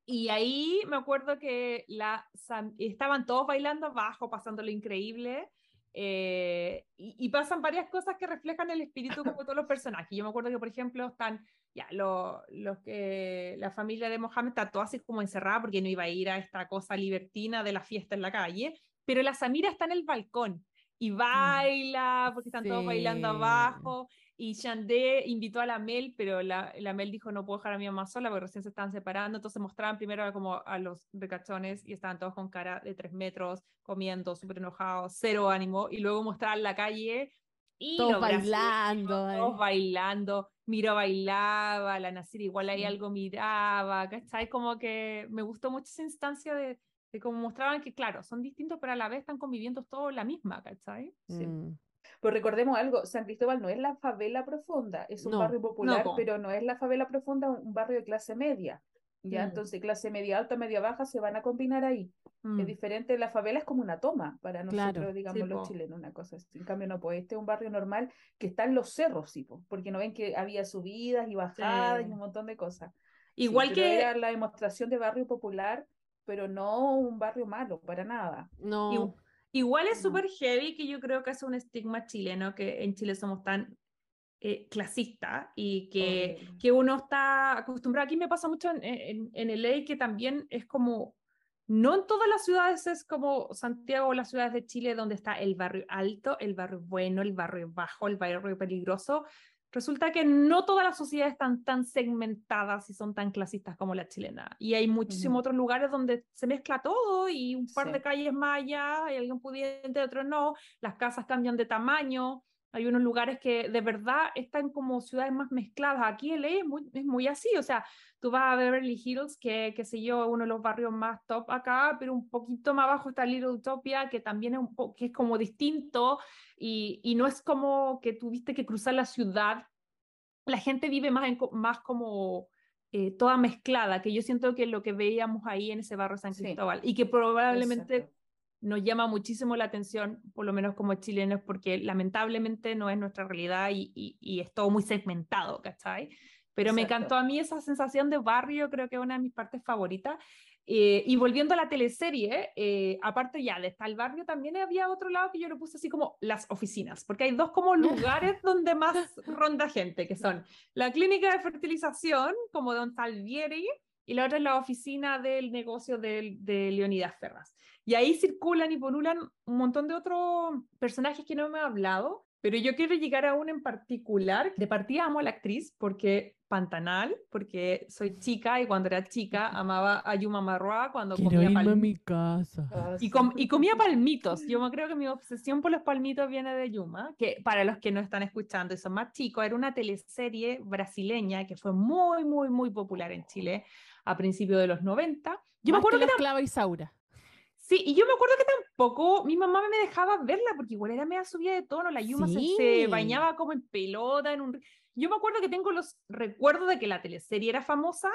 S2: y ahí me acuerdo que la, estaban todos bailando abajo, pasándolo increíble. eh, y, y pasan varias cosas que reflejan el espíritu como todos los personajes. Yo me acuerdo que, por ejemplo, están ya los, los que la familia de Mohamed está toda así como encerrada porque no iba a ir a esta cosa libertina de la fiesta en la calle, pero la Samira está en el balcón y baila porque están todos bailando
S1: Sí.
S2: abajo y Chandé invitó a la Mel, pero la, la Mel dijo no puedo dejar a mi mamá sola porque recién se estaban separando, entonces mostraban primero como a los becachones y estaban todos con cara de tres metros, comiendo, súper enojados, cero ánimo, y luego mostraban la calle y
S1: Todos bailando. eh.
S2: todos bailando, Miro bailaba, la Nasir igual ahí
S3: Sí.
S2: algo miraba, ¿cachai? Como que me gustó mucho esa instancia de, de cómo mostraban que, claro, son distintos, pero a la vez están conviviendo todos la misma, ¿cachai?
S3: Sí.
S1: Mm.
S3: Pues recordemos algo, San Cristóbal no es la favela profunda, es un
S1: No,
S3: barrio popular,
S2: po.
S3: pero no es la favela profunda, un barrio de clase media. Ya,
S2: Mm.
S3: entonces clase media alta, media baja se van a combinar ahí. Es
S2: Mm.
S3: diferente, la favela es como una toma para nosotros,
S1: Claro.
S3: digamos,
S2: Sí,
S3: los
S2: po.
S3: chilenos, una cosa así. En cambio, no, pues este es un barrio normal que está en los cerros, sí, po, porque no ven que había subidas y bajadas
S2: Sí.
S3: y un montón de cosas.
S2: Igual que...
S3: era la demostración de barrio popular, pero no un barrio malo, para nada.
S1: No.
S2: Igu- Igual es súper heavy que yo creo que es un estigma chileno que en Chile somos tan eh, clasistas y que, que uno está acostumbrado. Aquí me pasa mucho en, en, en LA que también es como, no en todas las ciudades es como Santiago o las ciudades de Chile donde está el barrio alto, el barrio bueno, el barrio bajo, el barrio peligroso. Resulta que no todas las sociedades están tan segmentadas y son tan clasistas como la chilena. Y hay muchísimos otros lugares donde se mezcla todo y un par
S3: Sí.
S2: de calles más allá, hay alguien pudiente, otros no, las casas cambian de tamaño, hay unos lugares que de verdad están como ciudades más mezcladas. Aquí LA es muy, es muy así, o sea, tú vas a Beverly Hills, que, qué sé yo, uno de los barrios más top acá, pero un poquito más abajo está Little Utopia, que también es, un po que es como distinto y, y no es como que tuviste que cruzar la ciudad. La gente vive más, en, más como eh, toda mezclada, que yo siento que lo que veíamos ahí en ese barrio San
S3: Sí,
S2: Cristóbal y que probablemente
S3: Exacto.
S2: Nos llama muchísimo la atención, por lo menos como chilenos, porque lamentablemente no es nuestra realidad y, y- y es todo muy segmentado, ¿cachai? Pero me encantó a mí esa sensación de barrio, creo que es una de mis partes favoritas. Eh, y volviendo a la teleserie, eh, aparte ya de estar el barrio, también había otro lado que yo lo puse así como las oficinas, porque hay dos como lugares <laughs> donde más ronda gente, que son la clínica de fertilización, como Don Salvieri, y la otra es la oficina del negocio de, de Leonidas Ferraz. Y ahí circulan y polulan un montón de otros personajes que no me he hablado, pero yo quiero llegar a uno en particular. De partida amo a la actriz porque Pantanal, porque soy chica y cuando era chica amaba a Yuma Marroa cuando comía palmitos.
S1: casa.
S3: Ah,
S2: Y,
S3: sí.
S2: com- y comía <laughs> palmitos. Yo me creo que mi obsesión por los palmitos viene de Yuma, que para los que no están escuchando y son más chicos, era una teleserie brasileña que fue muy, muy, muy popular en Chile a principios de los 90. Yo me
S1: Más
S2: acuerdo
S1: que
S2: que
S1: la esclava Isaura.
S2: Sí, y yo me acuerdo que tampoco mi mamá me dejaba verla porque igual era media subida de tono, la Yuma se, se
S1: Sí.
S2: bañaba como en pelota, en un... Yo me acuerdo que tengo los recuerdos de que la teleserie era famosa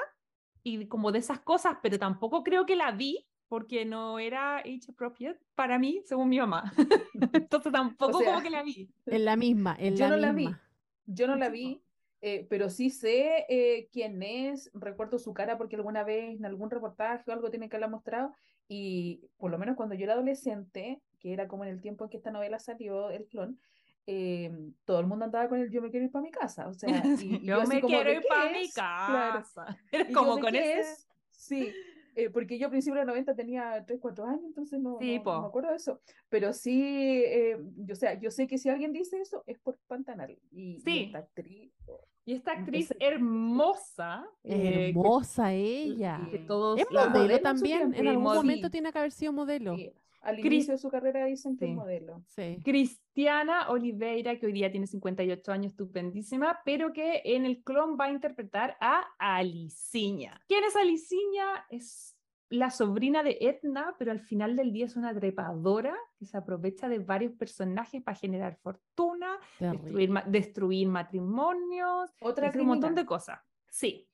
S2: y como de esas cosas, pero tampoco creo que la vi porque no era age appropriate para mí, según mi mamá. <laughs> Entonces tampoco
S3: sea,
S2: como que la vi.
S1: En la misma, en
S3: Yo
S1: la
S3: no la vi.
S1: misma.
S3: Yo no la vi, eh, pero sí sé eh, quién es, recuerdo su cara porque alguna vez en algún reportaje o algo tiene que haberla mostrado y por lo menos cuando yo era adolescente, que era como en el tiempo en que esta novela salió, El clon, eh, todo el mundo andaba con el yo me quiero ir para mi casa, o sea, <laughs> y, y
S2: yo me quiero
S3: ¿de
S2: ir para mi?
S3: Claro.
S2: casa. <laughs>
S3: Yo,
S2: como
S3: ¿de
S2: con ese...
S3: es? Sí, eh, porque yo a principios de los 90 tenía 3, 4 años, entonces no,
S2: Sí,
S3: no- no
S2: po.
S3: me acuerdo de eso. Pero sí, eh, yo, o sea, yo sé que si alguien dice eso es por Pantanal. Y, y esta actriz, oh,
S2: Y esta actriz hermosa, eh, que-
S1: hermosa ella.
S2: que todos
S1: Es modelo también. En algún
S2: Sí.
S1: momento tiene que haber sido modelo.
S3: sí, al
S2: Cris-
S3: inicio de su carrera dicen que es
S2: Sí.
S3: modelo.
S1: Sí.
S2: Cristiana Oliveira, que hoy día tiene 58 años, estupendísima, pero que en el clon va a interpretar a Aliciña. ¿Quién es Aliciña? Es la sobrina de Edna, pero al final del día es una trepadora que se aprovecha de varios personajes para generar fortuna, destruir,
S1: Terrible.
S2: ma- destruir matrimonios,
S3: Otra
S2: un montón de cosas. Sí,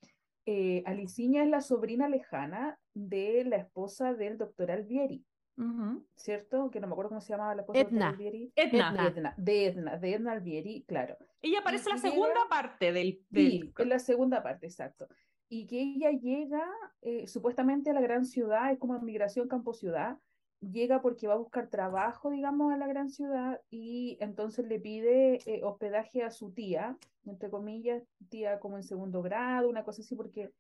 S3: Eh, Aliciña es la sobrina lejana de la esposa del doctor Alvieri, ¿cierto? Que no me acuerdo cómo se llamaba la esposa
S1: Edna.
S3: Alvieri.
S2: Edna.
S1: Edna.
S3: Edna, de Edna, de Edna Alvieri, claro.
S2: Ella aparece en la
S3: llega-
S2: segunda parte del... del
S3: Sí, en la segunda parte, exacto. Y que ella llega eh, supuestamente a la gran ciudad, es como migración campo-ciudad, llega porque va a buscar trabajo, digamos, a la gran ciudad y entonces le pide eh, hospedaje a su tía, entre comillas, tía como en segundo grado, una cosa así, porque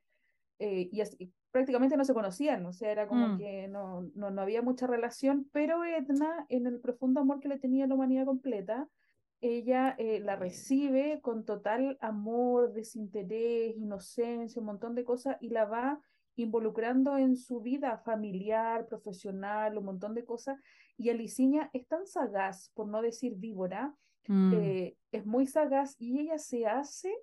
S3: eh, y así- prácticamente no se conocían, o sea, era como
S2: Mm.
S3: que no, no, no había mucha relación, pero Edna, en el profundo amor que le tenía a la humanidad completa, ella eh, la recibe con total amor, desinterés, inocencia, un montón de cosas, y la va involucrando en su vida familiar, profesional, un montón de cosas. Y Aliciña es tan sagaz, por no decir víbora,
S2: Mm.
S3: eh, es muy sagaz y ella se hace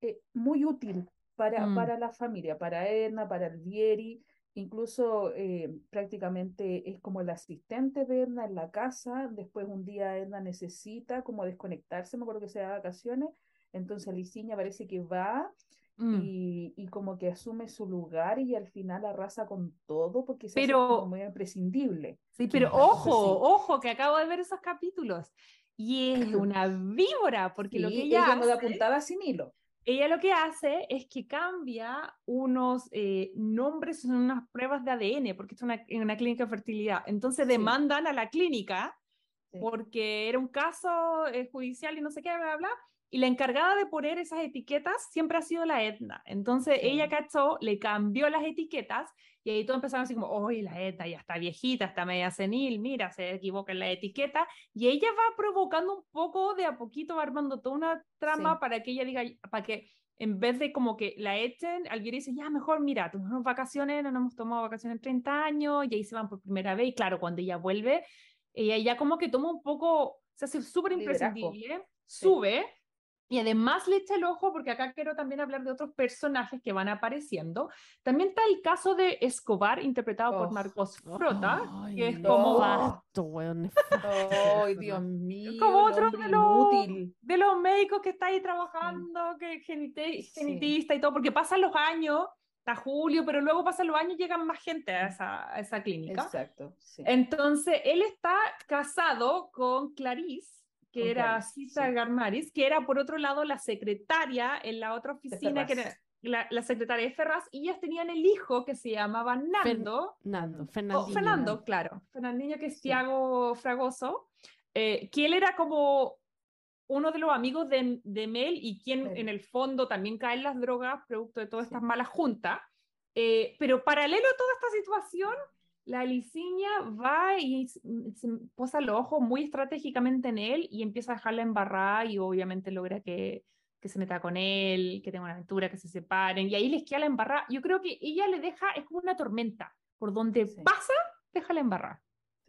S3: eh, muy útil para,
S2: Mm.
S3: para la familia, para Edna, para Alvieri, incluso eh, prácticamente es como el asistente de Edna en la casa, después un día Edna necesita como desconectarse, me acuerdo que se da vacaciones, entonces Aliciña parece que va
S2: Mm.
S3: y, y como que asume su lugar y al final arrasa con todo porque se hace
S2: Pero-
S3: como muy imprescindible.
S2: Sí, pero ojo, ojo, que acabo de ver esos capítulos. Y es <laughs> una víbora, porque lo que ella,
S3: no da
S2: hace,
S3: puntada sin hilo.
S2: Ella lo que hace es que cambia unos eh, nombres en unas pruebas de ADN, porque es una, en una clínica de fertilidad. Entonces
S3: Sí.
S2: demandan a la clínica
S3: Sí.
S2: porque era un caso eh, judicial y no sé qué, bla, bla, bla. Y la encargada de poner esas etiquetas siempre ha sido la Edna. Entonces
S3: Sí.
S2: ella cachó, le cambió las etiquetas y ahí todos empezaron así como, oye, la Edna ya está viejita, está media senil, mira, se equivoca en la etiqueta. Y ella va provocando un poco, de a poquito va armando toda una trama
S3: Sí.
S2: para que ella diga, para que en vez de como que la echen, alguien dice, ya, mejor, mira, tomamos vacaciones, no nos hemos tomado vacaciones en 30 años, y ahí se van por primera vez, y claro, cuando ella vuelve, ella ya como que toma un poco, se hace súper imprescindible, sube, Y además le echa el ojo, porque acá quiero también hablar de otros personajes que van apareciendo. También está el caso de Escobar, interpretado por
S3: Oh.
S2: Marcos Frota,
S1: Ay,
S2: que es
S3: no.
S2: como
S1: nefasto, weón.
S3: Ay, Dios mío.
S2: Como otro de los-
S3: inútil.
S2: de los médicos que está ahí trabajando, que genite-
S3: Sí.
S2: y todo, porque pasan los años, está Julio, pero luego pasan los años y llegan más gente a esa, a esa clínica.
S3: Exacto. sí.
S2: Entonces, él está casado con Clarice, que era Cisa
S3: sí.
S2: Garmaris, que era por otro lado la secretaria en la otra oficina, que era la, la secretaria de Ferraz, y ellas tenían el hijo que se llamaba Nando.
S1: Nando,
S2: o
S1: Fernandinho.
S2: Oh, Fernando, claro. Fernandinho, que es
S3: Sí.
S2: Tiago Fragoso, eh, que él era como uno de los amigos de, de Mel y quien
S3: Mel.
S2: en el fondo también cae en las drogas producto de todas
S3: Sí.
S2: estas malas juntas. Eh, pero paralelo a toda esta situación, la Liciña va y se posa los ojos muy estratégicamente en él y empieza a dejarla embarrada y obviamente logra que, que se meta con él, que tenga una aventura, que se separen y ahí les queda la embarrada. Yo creo que ella le deja, es como una tormenta, por donde
S3: Sí.
S2: pasa, déjala embarrada.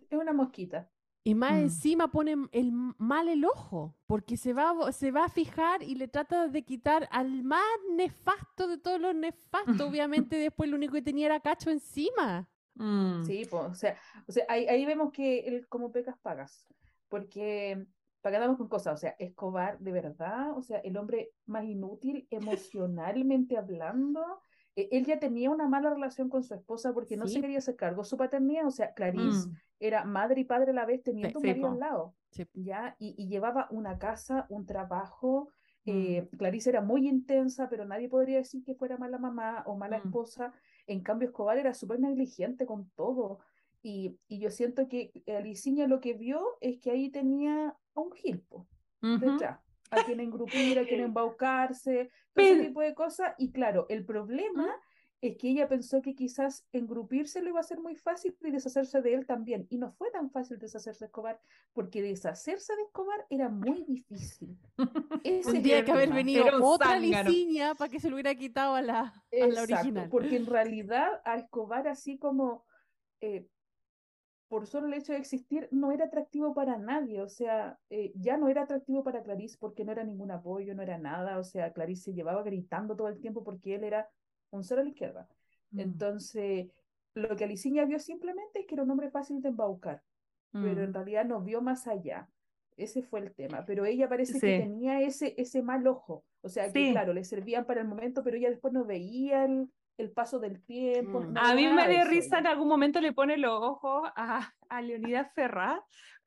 S3: Es una mosquita.
S1: Y más
S2: Mm.
S1: encima pone el mal el ojo, porque se va, se va a fijar y le trata de quitar al más nefasto de todos los nefastos. <laughs> Obviamente después lo único que tenía era cacho encima.
S2: Mm.
S3: Sí, pues, o sea, o sea ahí, ahí vemos que el, como pecas pagas, porque para que con cosas, o sea, Escobar, de verdad, o sea, el hombre más inútil emocionalmente hablando, eh, él ya tenía una mala relación con su esposa porque no
S1: Sí.
S3: se quería hacer cargo de su paternidad, o sea, Clarice
S2: Mm.
S3: era madre y padre a la vez teniendo un marido al lado,
S1: Sí.
S3: ¿ya? Y, y llevaba una casa, un trabajo,
S2: Mm.
S3: eh, Clarice era muy intensa, pero nadie podría decir que fuera mala mamá o mala
S2: Mm.
S3: esposa. En cambio, Escobar era súper negligente con todo. Y, y yo siento que Aliciña lo que vio es que ahí tenía a un gilpo
S2: Ujú.
S3: detrás, a quien engrupir, a quien <laughs> embaucarse, todo
S2: Pero-
S3: ese tipo de cosas. Y claro, el problema es que ella pensó que quizás engrupirse lo iba a ser muy fácil y deshacerse de él también. Y no fue tan fácil deshacerse de Escobar, porque deshacerse de Escobar era muy difícil. <laughs>
S1: Tendría que haber venido otra liciña para que se lo hubiera quitado a la, a la
S3: Exacto,
S1: original.
S3: porque en <laughs> realidad a Escobar así como eh, por solo el hecho de existir no era atractivo para nadie, o sea, eh, ya no era atractivo para Clarice porque no era ningún apoyo, no era nada, o sea, Clarice se llevaba gritando todo el tiempo porque él era un cero a la izquierda.
S2: Mm.
S3: Entonces, lo que Aliciña vio simplemente es que era un hombre fácil de embaucar, pero
S2: Mm.
S3: en realidad no vio más allá. Ese fue el tema, pero ella parece que tenía ese, ese mal ojo, o sea, que
S2: Sí.
S3: claro, le servían para el momento, pero ella después no veía el, el paso del tiempo.
S1: Mm.
S3: no
S2: A mí me dio
S3: eso
S2: risa, en algún momento le pone los ojos a, a Leonidas Ferraz,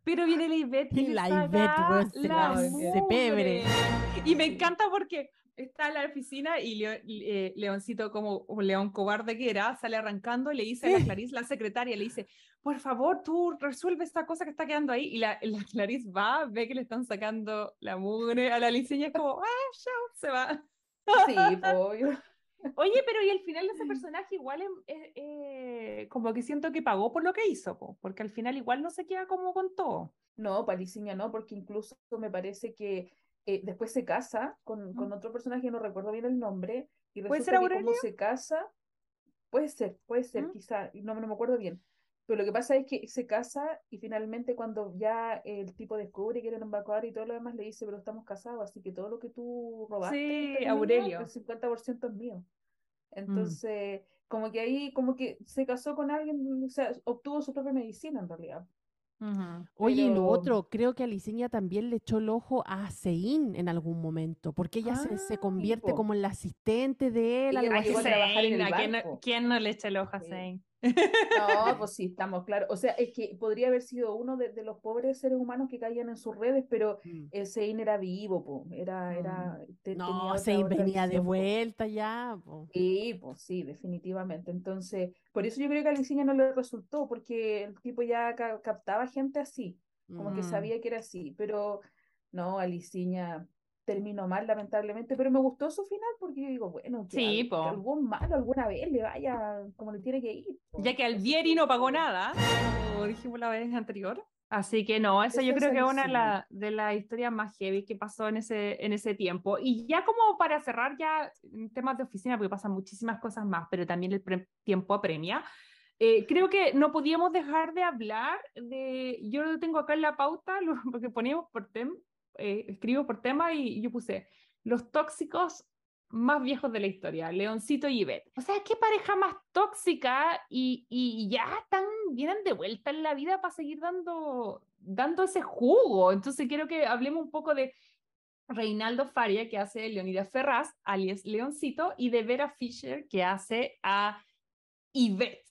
S2: pero viene la Ivette y <laughs>
S1: Y
S2: le
S1: la Ivette, se
S2: la
S3: la-
S1: se pebre.
S2: Y me encanta porque está en la oficina y Leo- eh, Leoncito, como un león cobarde que era, sale arrancando y le dice a la Clarice, la secretaria, le dice, por favor, tú resuelve esta cosa que está quedando ahí. Y la, <laughs> la Clarice va, ve que le están sacando la mugre a la liceña, es como, ah, chao, se va.
S3: Sí, obvio. <laughs>
S2: Oye, pero y el final de ese personaje igual em- eh, eh, como que siento que pagó por lo que hizo, po, porque al final igual no se queda como con todo.
S3: No, Paliciña no, porque incluso me parece que eh, después se casa con, con otro personaje, no recuerdo bien el nombre, y
S2: ¿Puede
S3: resulta
S2: ser
S3: que como se casa, puede ser, puede ser,
S2: ¿Mm?
S3: quizá, no, no me acuerdo bien. Pero lo que pasa es que se casa y finalmente cuando ya el tipo descubre que era un embaucador y todo lo demás, le dice, pero estamos casados, así que todo lo que tú robaste,
S2: Sí,
S3: comillas,
S2: Aurelio.
S3: el 50% es mío.
S2: Mm.
S3: Entonces, como que ahí, como que se casó con alguien, o sea, obtuvo su propia medicina en realidad.
S1: Oye, y lo
S3: Pero-
S1: otro, creo que a Liceña también le echó el ojo a Sein en algún momento, porque ella se, se
S3: Ah,
S1: convierte como en la asistente de él, algo así.
S3: a trabajar en el
S2: Zane, ¿a quién, no-
S3: banco.
S2: quién no le echa el ojo a
S3: Sí. No, <laughs> pues sí, estamos claros. O sea, es que podría haber sido uno de, de los pobres seres humanos que caían en sus redes, pero
S1: Mm.
S3: el Sein era vivo, po. Era, era, te- tenía
S1: No,
S3: otra-
S1: Sein
S3: otra
S1: venía de
S3: po.
S1: vuelta ya. po.
S3: Sí, pues sí, definitivamente. Entonces, por eso yo creo que a no le resultó, porque el tipo ya ca- captaba gente así, como que
S2: Mm.
S3: sabía que era así, pero no, a Liciña terminó mal, lamentablemente, pero me gustó su final porque yo digo, bueno, que,
S2: Sí,
S3: al- que algún malo alguna vez le vaya como le tiene que ir. po.
S2: Ya que Alvieri no pagó nada, como dijimos la vez anterior. Así que no, eso yo
S3: Eso es
S2: creo que es una de, la- de las historias más heavy que pasó en ese, en ese tiempo. Y ya como para cerrar ya temas de oficina, porque pasan muchísimas cosas más, pero también el tiempo apremia, eh, creo que no podíamos dejar de hablar de, yo lo tengo acá en la pauta, <laughs> lo- porque poníamos por tema, escribo por tema y yo puse los tóxicos más viejos de la historia, Leoncito y Ivette. O sea, qué pareja más tóxica y, y ya están, vienen de vuelta en la vida para seguir dando, dando ese jugo. Entonces quiero que hablemos un poco de Reinaldo Faria, que hace Leonidas Ferraz, alias Leoncito, y de Vera Fisher, que hace a Yvette.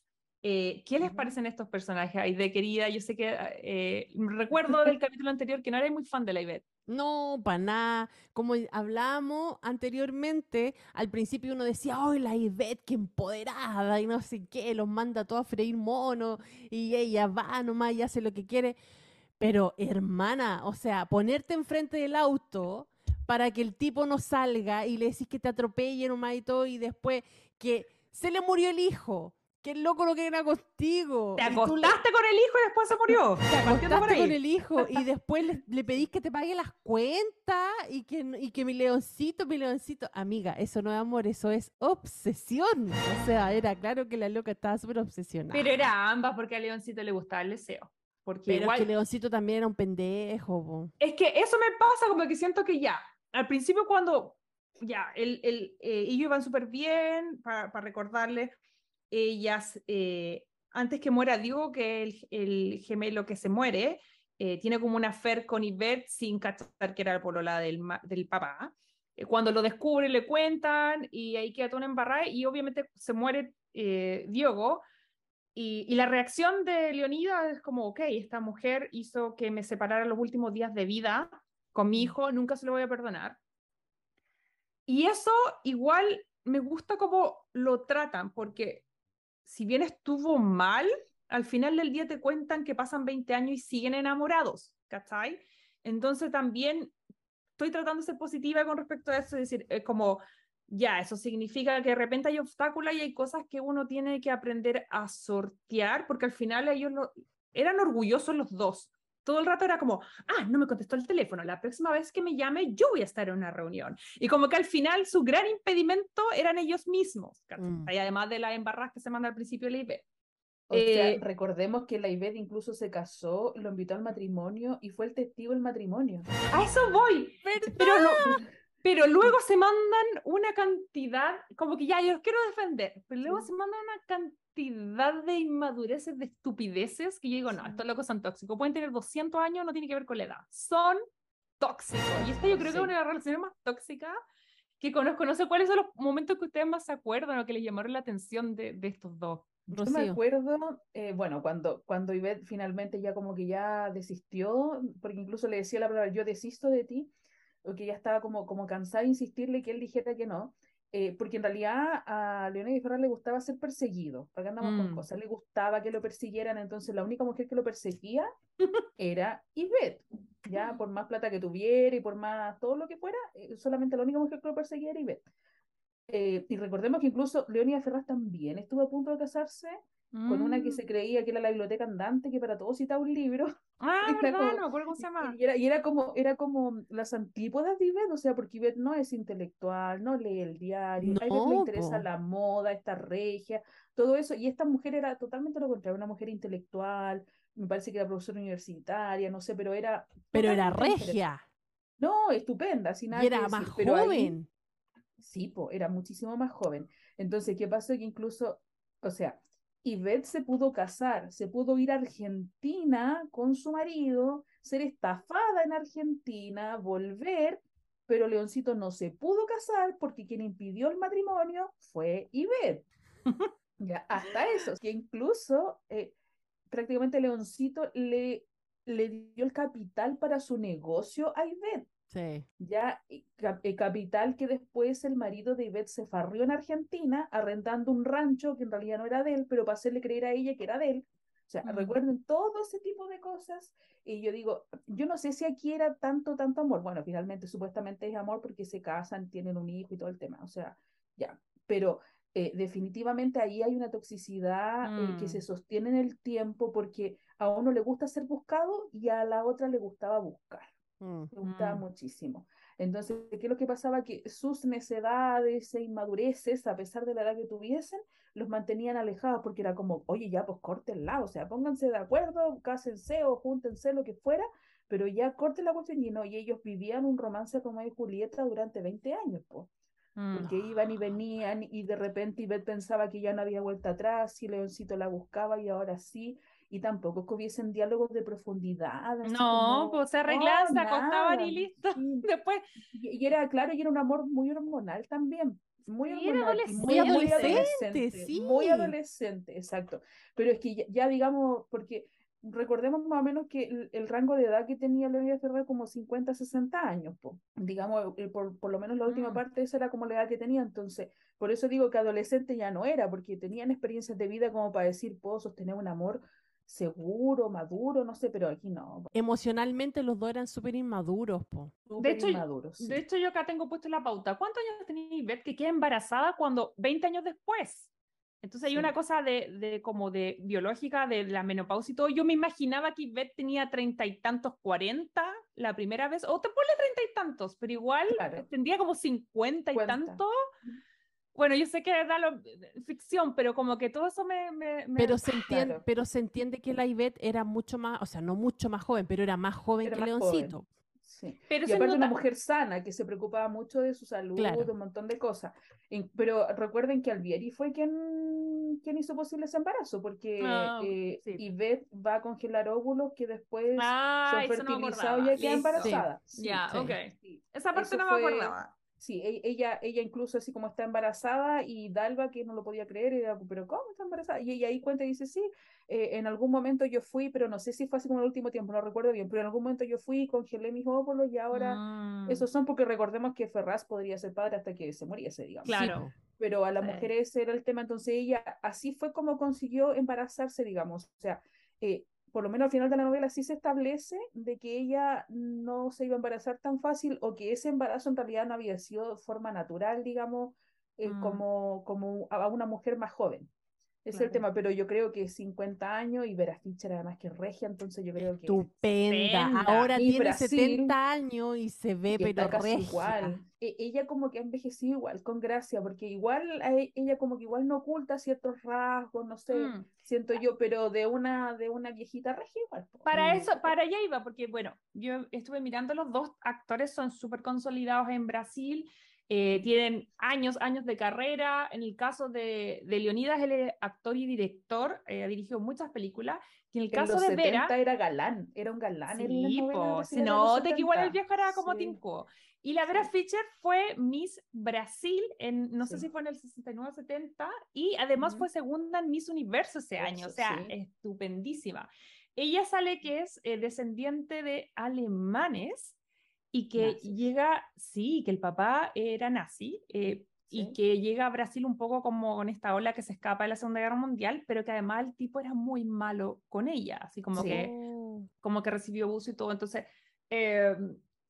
S2: Eh, ¿Qué les parecen estos personajes? Ay, de querida, yo sé que eh, recuerdo del capítulo anterior que no eres muy fan de la Ivette.
S1: No, para nada. Como hablamos anteriormente, al principio uno decía, ¡ay, la Ivette, qué empoderada! Y no sé qué, los manda todo a freír mono y ella va nomás y hace lo que quiere. Pero, hermana, o sea, ponerte enfrente del auto para que el tipo no salga y le decís que te atropelle nomás y todo, y después que se le murió el hijo Qué loco lo que era contigo.
S2: Te acostaste con el hijo y después se murió.
S1: Te acostaste con el hijo y después le, pedís que te pague las cuentas y que, y que mi leoncito, mi leoncito. Amiga, eso no es amor, eso es obsesión. O sea, era claro que la loca estaba súper obsesionada.
S2: Pero era ambas porque a leoncito le gustaba el deseo. Porque
S1: Pero igual... es que Leoncito también era un pendejo.
S2: Es que eso me pasa como que siento que ya, al principio cuando ya, el, el, eh, ellos iban súper bien, para, para recordarles, ellas, eh, antes que muera digo que el, el gemelo que se muere, eh, tiene como una fer con Ivette sin cachar que era el polola del, del papá. Eh, cuando lo descubre, le cuentan y ahí queda todo una embarrada y obviamente se muere Diogo. Y, y, la reacción de Leonida es como, ok, esta mujer hizo que me separara los últimos días de vida con mi mm. hijo, nunca se lo voy a perdonar. Y eso igual me gusta cómo lo tratan, porque si bien estuvo mal, al final del día te cuentan que pasan 20 años y siguen enamorados, ¿cachai? Entonces también estoy tratando de ser positiva con respecto a eso, es decir, es como, ya, eso significa que de repente hay obstáculos y hay cosas que uno tiene que aprender a sortear, porque al final ellos eran orgullosos los dos todo el rato era como, ah, no me contestó el teléfono, la próxima vez que me llame yo voy a estar en una reunión. Y como que al final su gran impedimento eran ellos mismos, mm. y además de la embarrada que se manda al principio la IB.
S3: O sea, eh, recordemos que la Ivette incluso se casó, lo invitó al matrimonio y fue el testigo del matrimonio.
S2: A eso voy. Pero, pero luego se mandan una cantidad, como que ya, yo los quiero defender, pero luego se mandan una cantidad de inmadureces, de estupideces, que yo digo, no, estos locos son tóxicos. Pueden tener 200 años, no tiene que ver con la edad. Son tóxicos. Y esta yo creo que es una de las relaciones más tóxicas que conozco. No sé cuáles son los momentos que ustedes más se acuerdan o que les llamaron la atención de, de estos dos.
S3: Yo me acuerdo, eh, bueno, cuando, cuando Ivette finalmente ya como que ya desistió, porque incluso le decía la palabra, yo desisto de ti, porque ya estaba como, como cansada de insistirle que él dijera que no. Eh, porque en realidad a Leonidas Ferrer le gustaba ser perseguido, para que andamos con mm. cosas, le gustaba que lo persiguieran, entonces la única mujer que lo perseguía <laughs> era Yvette, ya por más plata que tuviera y por más todo lo que fuera, eh, solamente la única mujer que lo perseguía era Yvette. Eh, y recordemos que incluso Leonidas Ferraz también estuvo a punto de casarse con una que mm. se creía que era la biblioteca andante, que para todos citaba un libro. <laughs>
S2: Ah, verdad, no, ¿cómo se llama?
S3: Y era, y era, como, era como las antípodas de Ivette, o sea, porque Ivette no es intelectual, no lee el diario, a Ivette le interesa la moda, esta regia, todo eso, y esta mujer era totalmente lo contrario, una mujer intelectual, me parece que era profesora universitaria, no sé, pero era...
S1: Pero era regia.
S3: No, estupenda, sin nada
S1: Y era más joven.
S3: sí, po, era muchísimo más joven. Entonces, ¿qué pasó? Que incluso, o sea, Yvette se pudo casar, se pudo ir a Argentina con su marido, ser estafada en Argentina, volver, pero Leoncito no se pudo casar porque quien impidió el matrimonio fue Yvette. <laughs> ya, hasta eso, que incluso eh, prácticamente Leoncito le, le dio el capital para su negocio a Yvette. Ya, el capital que después el marido de Ivette se farrió en Argentina, arrendando un rancho que en realidad no era de él, pero para hacerle creer a ella que era de él. O sea, mm. recuerden todo ese tipo de cosas. Y yo digo, yo no sé si aquí era tanto, tanto amor. Bueno, finalmente, supuestamente es amor porque se casan, tienen un hijo y todo el tema. O sea, ya. Pero eh, definitivamente ahí hay una toxicidad eh, que se mm. sostiene en el tiempo porque a uno le gusta ser buscado y a la otra le gustaba buscar. Me gustaba muchísimo. Entonces, ¿qué es lo que pasaba? Que sus necedades e inmadureces, a pesar de la edad que tuviesen, los mantenían alejados porque era como, oye, ya, pues lado o sea, pónganse de acuerdo, cásense o júntense, lo que fuera, pero ya corte la cuestión y no, y ellos vivían un romance como y Julieta durante 20 años, pues. Porque
S2: Mm.
S3: iban y venían y de repente Ivette pensaba que ya no había vuelta atrás y Leoncito la buscaba y ahora sí, y tampoco es que hubiesen diálogos de profundidad.
S2: No,
S3: como,
S2: pues se arreglaban,
S3: no,
S2: se acostaban y listo.
S3: sí. <laughs>
S2: Después,
S3: Y, y era, claro, y era un amor muy hormonal también. Muy
S2: Sí,
S3: hormonal y
S1: Muy adolescente, sí.
S3: Muy adolescente, exacto. Pero es que ya, ya digamos, porque recordemos más o menos que el, el rango de edad que tenía Leonida Ferrer como 50, 60 años, po. digamos, eh, por, por lo menos la última
S2: Mm.
S3: parte esa era como la edad que tenía, entonces, por eso digo que adolescente ya no era, porque tenían experiencias de vida como para decir, puedo sostener un amor seguro, maduro, no sé, pero aquí no,
S1: Emocionalmente los dos eran súper inmaduros, po.
S3: súper
S2: hecho,
S3: inmaduros, sí.
S2: de hecho, yo acá tengo puesto la pauta. ¿Cuántos años tenía Ivette que queda embarazada cuando 20 años después? Entonces hay
S3: Sí.
S2: una cosa de, de como de biológica de la menopausia y todo. Yo me imaginaba que Ivette tenía treinta y tantos, cuarenta la primera vez, o te ponle treinta y tantos, pero igual
S3: Claro.
S2: tendría como cincuenta y
S3: Cuenta.
S2: Bueno, yo sé que da lo- ficción, pero como que todo eso me... me- me-
S1: Pero se, entiende,
S3: Claro.
S1: pero se entiende que la Ivette era mucho más, o sea, no mucho más joven, pero era más joven
S3: Era
S1: que
S3: más
S1: Leoncito.
S3: joven. Sí.
S2: Pero
S3: y aparte una
S2: nota-
S3: mujer sana, que se preocupaba mucho de su salud,
S1: Claro.
S3: de un montón de cosas. En- pero recuerden que Alvieri fue quien, quien hizo posible ese embarazo, porque eh,
S2: sí.
S3: Ivette va a congelar óvulos que después
S2: Ah,
S3: son
S2: no
S3: fertilizados y ella queda embarazada. Sí,
S2: Ya,
S1: sí.
S2: ok.
S3: sí.
S2: Esa parte
S3: Eso
S2: no
S3: fue-
S2: me acordaba.
S3: Sí, e- ella, ella incluso así como está embarazada y Dalva que no lo podía creer, era, pero ¿cómo está embarazada? Y ella ahí cuenta y dice, sí, eh, en algún momento yo fui, pero no sé si fue así como en el último tiempo, no recuerdo bien, pero en algún momento yo fui congelé mis óvulos y ahora
S2: Mm,
S3: esos son porque recordemos que Ferraz podría ser padre hasta que se muriese, digamos.
S2: Claro.
S3: Pero a la
S2: Sí.
S3: mujer ese era el tema, entonces ella así fue como consiguió embarazarse, digamos. O sea, eh, por lo menos al final de la novela sí se establece de que ella no se iba a embarazar tan fácil o que ese embarazo en realidad no había sido de forma natural, digamos, eh,
S2: Mm.
S3: como, como a una mujer más joven. Es el tema, pero yo creo que 50 años y Vera Fischer además que regia, entonces yo creo que...
S1: Estupenda.
S2: Estupenda.
S1: Ahora
S3: Y
S1: tiene
S3: Brasil-
S1: 70 años y se ve,
S3: Y está
S1: pero
S3: casi
S1: regia.
S3: igual. E- ella como que ha envejecido igual, con gracia, porque igual a e- ella como que igual no oculta ciertos rasgos, no sé,
S2: Mm.
S3: siento yo, pero de una, de una viejita regia igual.
S2: Para
S3: Y-
S2: eso, para allá iba, porque bueno, yo estuve mirando los dos actores, son súper consolidados en Brasil, eh, tienen años, años de carrera. En el caso de, de Leonidas, él es actor y director, eh, ha dirigido muchas películas. Y en el
S3: en
S2: caso
S3: los
S2: de
S3: 70
S2: Vera,
S3: era galán, era un galán
S2: sí, po, se nota que igual el
S3: 70.
S2: viejo era como
S3: Sí.
S2: Tinco. Y la Vera
S3: Sí.
S2: Fischer fue Miss Brasil, en, no sé si fue en el 69 70, y además
S3: Ujú.
S2: fue segunda en Miss Universo ese año, o
S3: Eso,
S2: sea, estupendísima. Ella sale que es eh, descendiente de alemanes y que
S3: Nazis.
S2: llega, sí, que el papá era nazi. eh, y
S3: Sí.
S2: que llega a Brasil un poco como con esta ola que se escapa de la Segunda Guerra Mundial, pero que además el tipo era muy malo con ella, así como
S3: Sí.
S2: que como que recibió abuso y todo. Entonces, eh,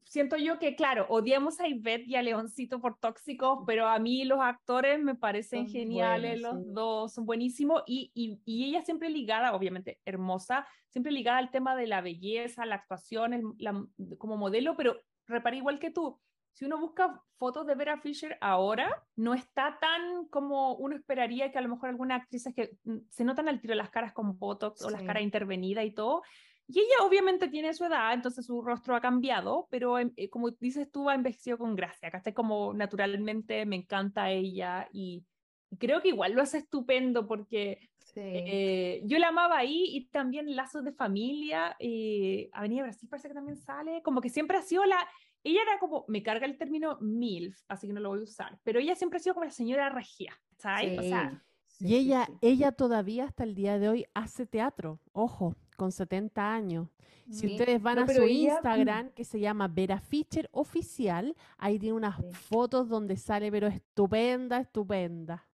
S2: siento yo que, claro, odiamos a Ivette y a Leoncito por tóxicos, pero a mí los actores me parecen
S3: Son
S2: geniales,
S3: buenos,
S2: los
S3: sí.
S2: dos son buenísimos y, y, y ella siempre ligada, obviamente hermosa, siempre ligada al tema de la belleza, la actuación, el- la- como modelo, pero repara igual que tú. Si uno busca fotos de Vera Fisher ahora, no está tan como uno esperaría que a lo mejor algunas actrices que mm, se notan al tiro las caras con botox o las caras intervenidas y todo, y ella obviamente tiene su edad, entonces su rostro ha cambiado, pero em, eh, como dices tú, ha envejecido con gracia. Acá está como naturalmente, me encanta ella y, y creo que igual lo hace estupendo porque
S3: Sí.
S2: eh, yo la amaba ahí y también Lazos de Familia, eh, Avenida Brasil parece que también sale, como que siempre ha sido la... Ella era como, me carga el término MILF, así que no lo voy a usar, pero ella siempre ha sido como la señora regia, ¿sabes? O sea,
S3: Sí,
S1: Y
S3: sí,
S1: ella,
S3: sí.
S1: ella todavía hasta el día de hoy hace teatro, ojo, con 70 años. Si
S3: Sí.
S1: ustedes van
S3: No,
S1: a su
S3: ella-
S1: Instagram, que se llama Vera Fischer Oficial, ahí tiene unas
S3: Sí.
S1: fotos donde sale, pero estupenda, estupenda.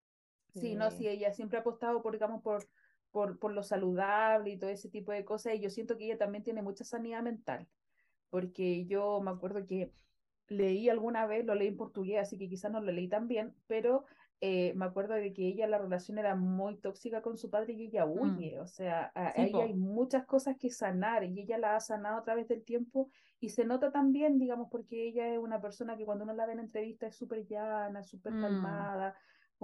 S3: Sí, no, sí, ella siempre ha apostado por, digamos, por, por, por lo saludable y todo ese tipo de cosas, y yo siento que ella también tiene mucha sanidad mental, porque yo me acuerdo que leí alguna vez, lo leí en portugués, así que quizás no lo leí tan bien, pero eh, me acuerdo de que ella, la relación era muy tóxica con su padre y ella huye, o sea, a, a
S2: Sí,
S3: ella
S2: po.
S3: hay muchas cosas que sanar y ella la ha sanado a través del tiempo y se nota también, digamos, porque ella es una persona que cuando uno la ve en entrevista es súper llana, súper
S2: Mm.
S3: calmada,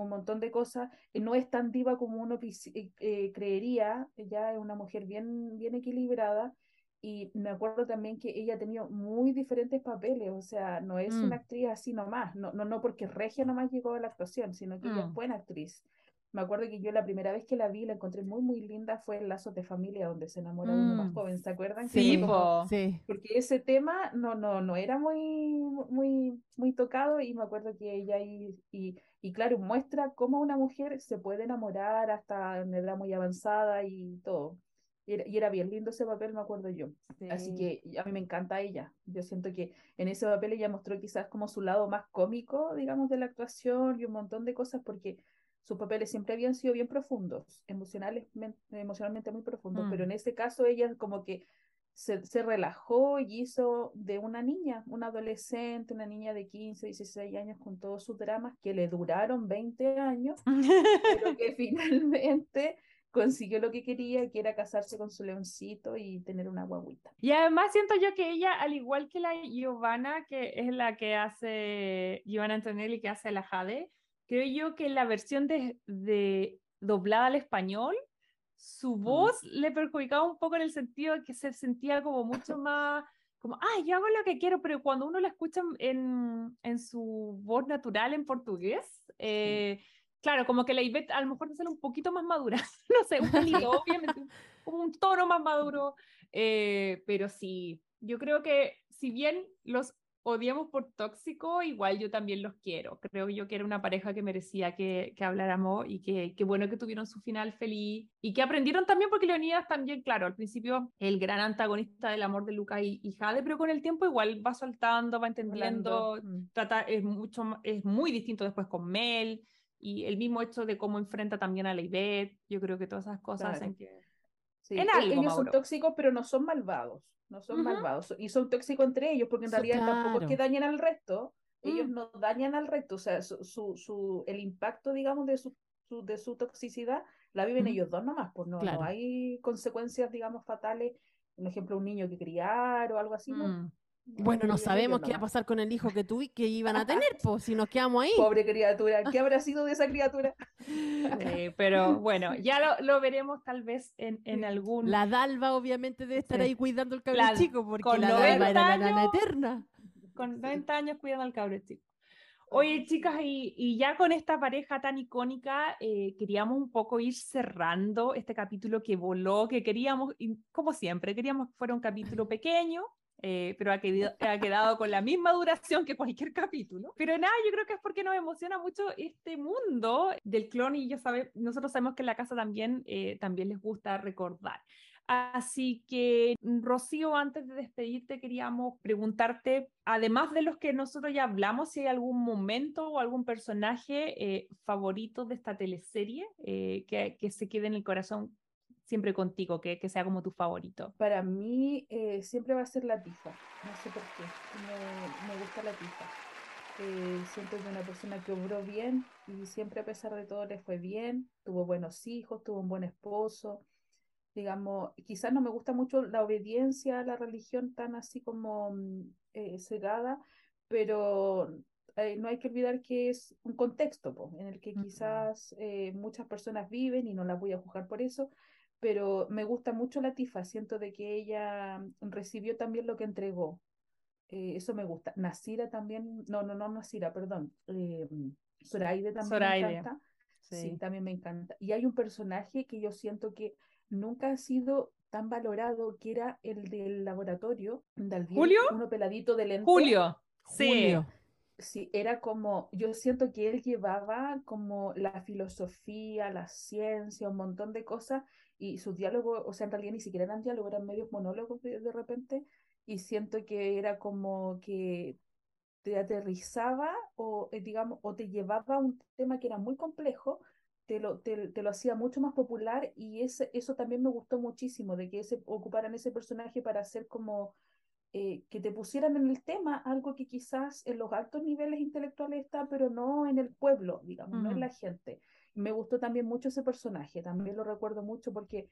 S3: un montón de cosas, eh, no es tan diva como uno eh, eh, creería, ella es una mujer bien, bien equilibrada y me acuerdo también que ella ha tenido muy diferentes papeles, o sea, no es
S2: Mm.
S3: una actriz así nomás, no, no, no porque Regia nomás llegó a la actuación, sino que ella es
S2: Mm.
S3: buena actriz. Me acuerdo que yo la primera vez que la vi, la encontré muy, muy linda, fue en Lazos de Familia, donde se enamora de uno más
S2: Mm.
S3: joven, ¿se acuerdan?
S2: Sí, po.
S1: Sí.
S3: porque ese tema no, no, no era muy, muy, muy tocado y me acuerdo que ella y, y, y claro, muestra cómo una mujer se puede enamorar hasta en edad muy avanzada y todo. Y era, y era bien lindo ese papel, me acuerdo yo. Así
S2: Sí.
S3: que a mí me encanta ella. Yo siento que en ese papel ella mostró quizás como su lado más cómico, digamos, de la actuación y un montón de cosas porque sus papeles siempre habían sido bien profundos, emocionales, men- emocionalmente muy profundos, pero
S2: Mm.
S3: en este caso ella como que se, se relajó y hizo de una niña, una adolescente, una niña de 15, 16 años con todos sus dramas que le duraron 20 años, pero que <laughs> finalmente consiguió lo que quería, que era casarse con su leoncito y tener una guaguita.
S2: Y además siento yo que ella, al igual que la Giovanna, que es la que hace, Giovanna Antonelli, que hace la Jade, creo yo que la versión de, de doblada al español, su voz le perjudicaba un poco en el sentido de que se sentía como mucho <laughs> más, como, ah, yo hago lo que quiero, pero cuando uno la escucha en, en su voz natural en portugués, eh, claro, como que la Ivette a lo mejor sale un poquito más madura, <laughs> no sé, un pelito, <laughs> obviamente, como un tono más maduro, eh, pero sí, yo creo que si bien los odiamos por tóxico, igual yo también los quiero. Creo yo que era una pareja que merecía que, que habláramos y que, que bueno que tuvieron su final feliz y que aprendieron también porque Leonidas también, claro, al principio el gran antagonista del amor de Luca y, y Jade, pero con el tiempo igual va soltando, va entendiendo,
S3: mm.
S2: trata, es, mucho, es muy distinto después con Mel y el mismo hecho de cómo enfrenta también a la Ivette, yo creo que todas esas cosas
S3: Claro.
S2: que...
S3: Sí,
S2: En
S3: e-
S2: algo,
S3: ellos son tóxicos, pero no son malvados. No son malvados. Y son tóxicos entre ellos, porque en
S1: So-
S3: realidad tampoco es que dañen al resto. Ellos
S2: Mm.
S3: no dañan al resto. O sea, su, su, su- el impacto, digamos, de su, su- de su toxicidad la viven ellos dos nomás. Pues no, no hay consecuencias, digamos, fatales. Por ejemplo, un niño que criar o algo así. ¿no?
S1: Bueno, no sabemos qué va a pasar con el hijo que tú que iban a tener, <laughs> pues si nos quedamos ahí.
S3: Pobre criatura. ¿Qué habrá sido de esa <laughs> criatura?
S2: Sí, pero bueno, ya lo, lo veremos tal vez en, en algún...
S1: La Dalva obviamente debe estar
S2: Sí.
S1: ahí cuidando el cabro
S2: La-
S1: chico, porque
S2: con
S1: la Dalva
S2: 90
S1: era la nana
S2: años.
S1: eterna.
S2: con 90 años cuidando al cabro chico. Oye, chicas, y, y ya con esta pareja tan icónica, eh, queríamos un poco ir cerrando este capítulo que voló, que queríamos, y como siempre, queríamos que fuera un capítulo pequeño, eh, pero ha quedado, ha quedado con la misma duración que cualquier capítulo. Pero nada, yo creo que es porque nos emociona mucho este mundo del clon y ya sabe, nosotros sabemos que en la casa también, eh, también les gusta recordar. Así que, Rocío, antes de despedirte, queríamos preguntarte, además de los que nosotros ya hablamos, si hay algún momento o algún personaje eh, favorito de esta teleserie eh, que se quede en el corazón siempre contigo, que, que sea como tu favorito.
S3: Para mí eh, siempre va a ser la tifa. No sé por qué. Me, me gusta la tifa. Eh, siento que una persona que obró bien y siempre a pesar de todo le fue bien. Tuvo buenos hijos, tuvo un buen esposo. Digamos, quizás no me gusta mucho la obediencia a la religión tan así como mm, eh, cegada, pero eh, no hay que olvidar que es un contexto po, en el que quizás eh, muchas personas viven y no las voy a juzgar por eso, pero me gusta mucho la Tifa, siento de que ella recibió también lo que entregó. Eh, eso me gusta. Nasira también, no, no, no, Nasira, perdón. eh, Zoraide también me
S2: Zoraide,
S3: encanta. Sí,
S2: Sí.
S3: también me encanta. Y hay un personaje que yo siento que nunca ha sido tan valorado, que era el del laboratorio,
S2: ¿Julio?
S3: uno peladito de lente.
S2: Julio. Sí.
S1: Julio.
S3: Sí, era como, yo siento que él llevaba como la filosofía, la ciencia, un montón de cosas, y sus diálogos, o sea, en realidad ni siquiera eran diálogos, eran medios monólogos de, de repente, y siento que era como que te aterrizaba o, eh, digamos, o te llevaba a un tema que era muy complejo, te lo, te, te lo hacía mucho más popular, y ese, eso también me gustó muchísimo, de que ese, ocuparan ese personaje para hacer como eh, que te pusieran en el tema algo que quizás en los altos niveles intelectuales está, pero no en el pueblo, digamos, no en la gente. Me gustó también mucho ese personaje, también lo recuerdo mucho porque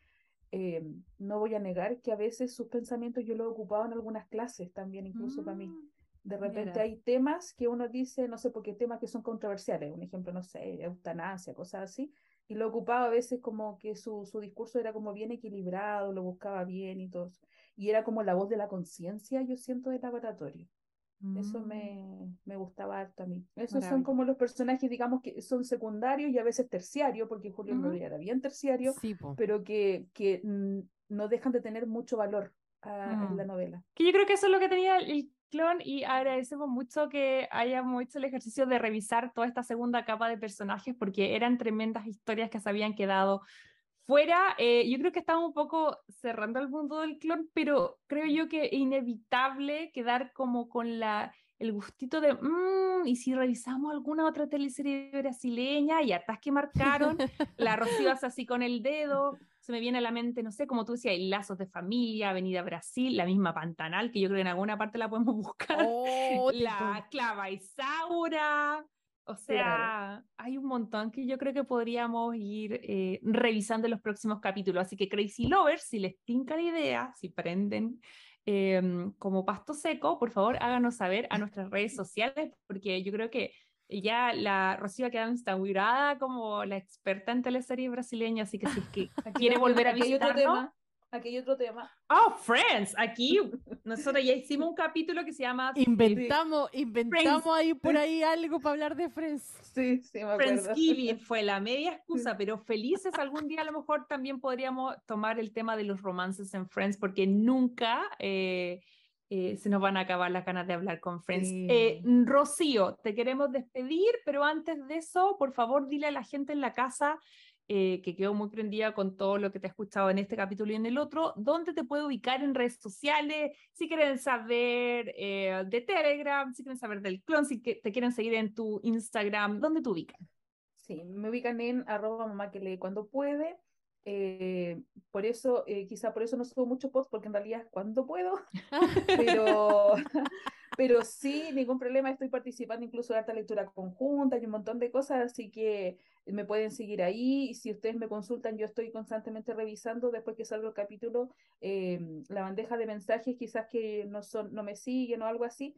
S3: eh, no voy a negar que a veces sus pensamientos yo los he ocupado en algunas clases también, incluso para mí.
S2: Mm,
S3: De repente
S2: mira.
S3: hay temas que uno dice, no sé por qué temas que son controversiales, un ejemplo, no sé, eutanasia, cosas así, y lo ocupaba a veces como que su, su discurso era como bien equilibrado, lo buscaba bien y todo. Y era como la voz de la conciencia, yo siento, del laboratorio. Eso
S2: Mm,
S3: me, me gustaba harto a mí. Esos son como los personajes, digamos, que son secundarios y a veces terciarios, porque Julio
S2: Ujú.
S3: Rodríguez era bien terciario,
S1: Sí,
S3: pero que, que no dejan de tener mucho valor ah, en la
S2: Mm.
S3: novela.
S2: Que yo creo que eso es lo que tenía el clon y agradecemos mucho que hayamos hecho el ejercicio de revisar toda esta segunda capa de personajes porque eran tremendas historias que se habían quedado fuera. Eh, yo creo que estamos un poco cerrando el mundo del clon, pero creo yo que es inevitable quedar como con la el gustito de, "Mm, y si revisamos alguna otra teleserie brasileña y hartas que marcaron, <laughs> la Rocío hace así con el dedo, se me viene a la mente, no sé, como tú decías, Lazos de Familia, Avenida Brasil, la misma Pantanal, que yo creo que en alguna parte la podemos <laughs> buscar,
S1: Oh,
S2: la Clava Isaura, o sea, hay un montón que yo creo que podríamos ir eh, revisando en los próximos capítulos, así que Crazy Lovers, si les tinca la idea, si prenden em, como pasto seco, por favor háganos saber a nuestras redes <laughs> sociales, porque yo creo que ya la Rocío ha quedado instaurada como la experta en teleseries brasileñas, así que si es que <laughs> quiere volver a visitarnos.
S3: Aquí hay otro tema.
S2: Oh, Friends, aquí nosotros ya hicimos un capítulo que se llama
S1: Inventamos, inventamos ahí por ahí algo para hablar de Friends.
S3: Sí, sí, me acuerdo.
S2: Friendsgiving <laughs> fue la media excusa, pero felices algún día a lo mejor también podríamos tomar el tema de los romances en Friends, porque nunca eh, eh, se nos van a acabar las ganas de hablar con Friends.
S3: Sí.
S2: Eh, Rocío, te queremos despedir, pero antes de eso, por favor, dile a la gente en la casa eh, que quedó muy prendida con todo lo que te ha escuchado en este capítulo y en el otro, ¿dónde te puede ubicar en redes sociales? Si quieren saber eh, de Telegram, si quieren saber del clon, si que- te quieren seguir en tu Instagram, ¿dónde te ubican?
S3: Sí, me ubican en arroba mamá que lee cuando puede. eh, por eso, eh, quizá por eso no subo mucho post, porque en realidad cuando puedo, <laughs> pero, <laughs> pero sí, ningún problema, estoy participando incluso de harta lectura conjunta y un montón de cosas, así que me pueden seguir ahí, y si ustedes me consultan, yo estoy constantemente revisando después que salga el capítulo, eh, la bandeja de mensajes, quizás que no son, no me siguen o algo así,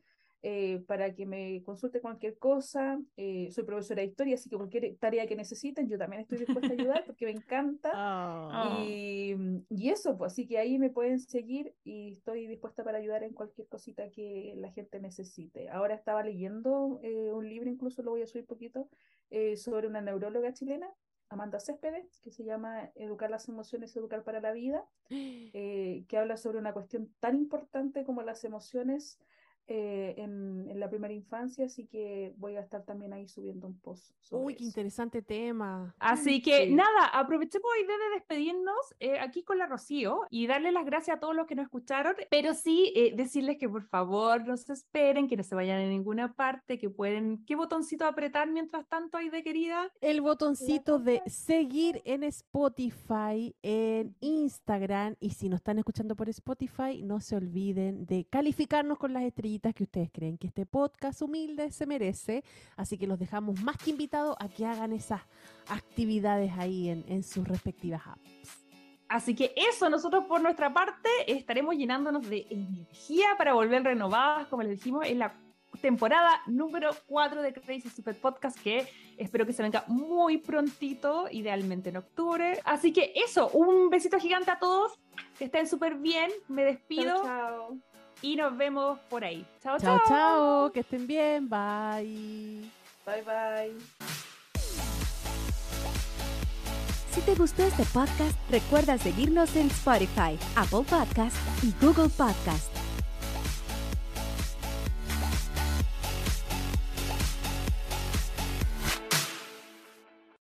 S3: eh, para que me consulte cualquier cosa. Eh, soy profesora de historia, así que cualquier tarea que necesiten, yo también estoy dispuesta a ayudar porque me <laughs> encanta.
S1: Ah.
S3: Y, y eso, pues así que ahí me pueden seguir y estoy dispuesta para ayudar en cualquier cosita que la gente necesite. Ahora estaba leyendo eh, un libro, incluso lo voy a subir poquito, sobre una neuróloga chilena, Amanda Céspedes, que se llama Educar las emociones, educar para la vida, <gasps> eh, que habla sobre una cuestión tan importante como las emociones eh, en, en la primera infancia, así que voy a estar también ahí subiendo un post sobre
S1: Uy, qué
S3: eso.
S1: interesante tema.
S2: Así que
S3: Sí.
S2: nada, aprovechemos hoy de despedirnos eh, aquí con la Rocío y darle las gracias a todos los que nos escucharon, pero sí eh, decirles que por favor no se esperen, que no se vayan a ninguna parte, que pueden, ¿qué botoncito apretar mientras tanto ahí de querida?
S1: El botoncito de seguir en Spotify, en Instagram y si nos están escuchando por Spotify, no se olviden de calificarnos con las estrellitas que ustedes creen que este podcast humilde se merece. Así que los dejamos más que invitados a que hagan esas actividades ahí en, en sus respectivas apps.
S2: Así que eso, nosotros por nuestra parte estaremos llenándonos de energía para volver renovadas, como les dijimos, en la temporada número 4 de Crazy Super Podcast, que espero que se venga muy prontito, idealmente en octubre. Así que eso, un besito gigante a todos, que estén súper bien, me despido
S3: Chao, chao.
S2: Y nos vemos por ahí. Chao,
S1: Chao,
S2: chao.
S1: chao, que estén bien, bye.
S3: Bye, bye.
S4: Si te gustó este podcast, recuerda seguirnos en Spotify, Apple Podcast y Google Podcast.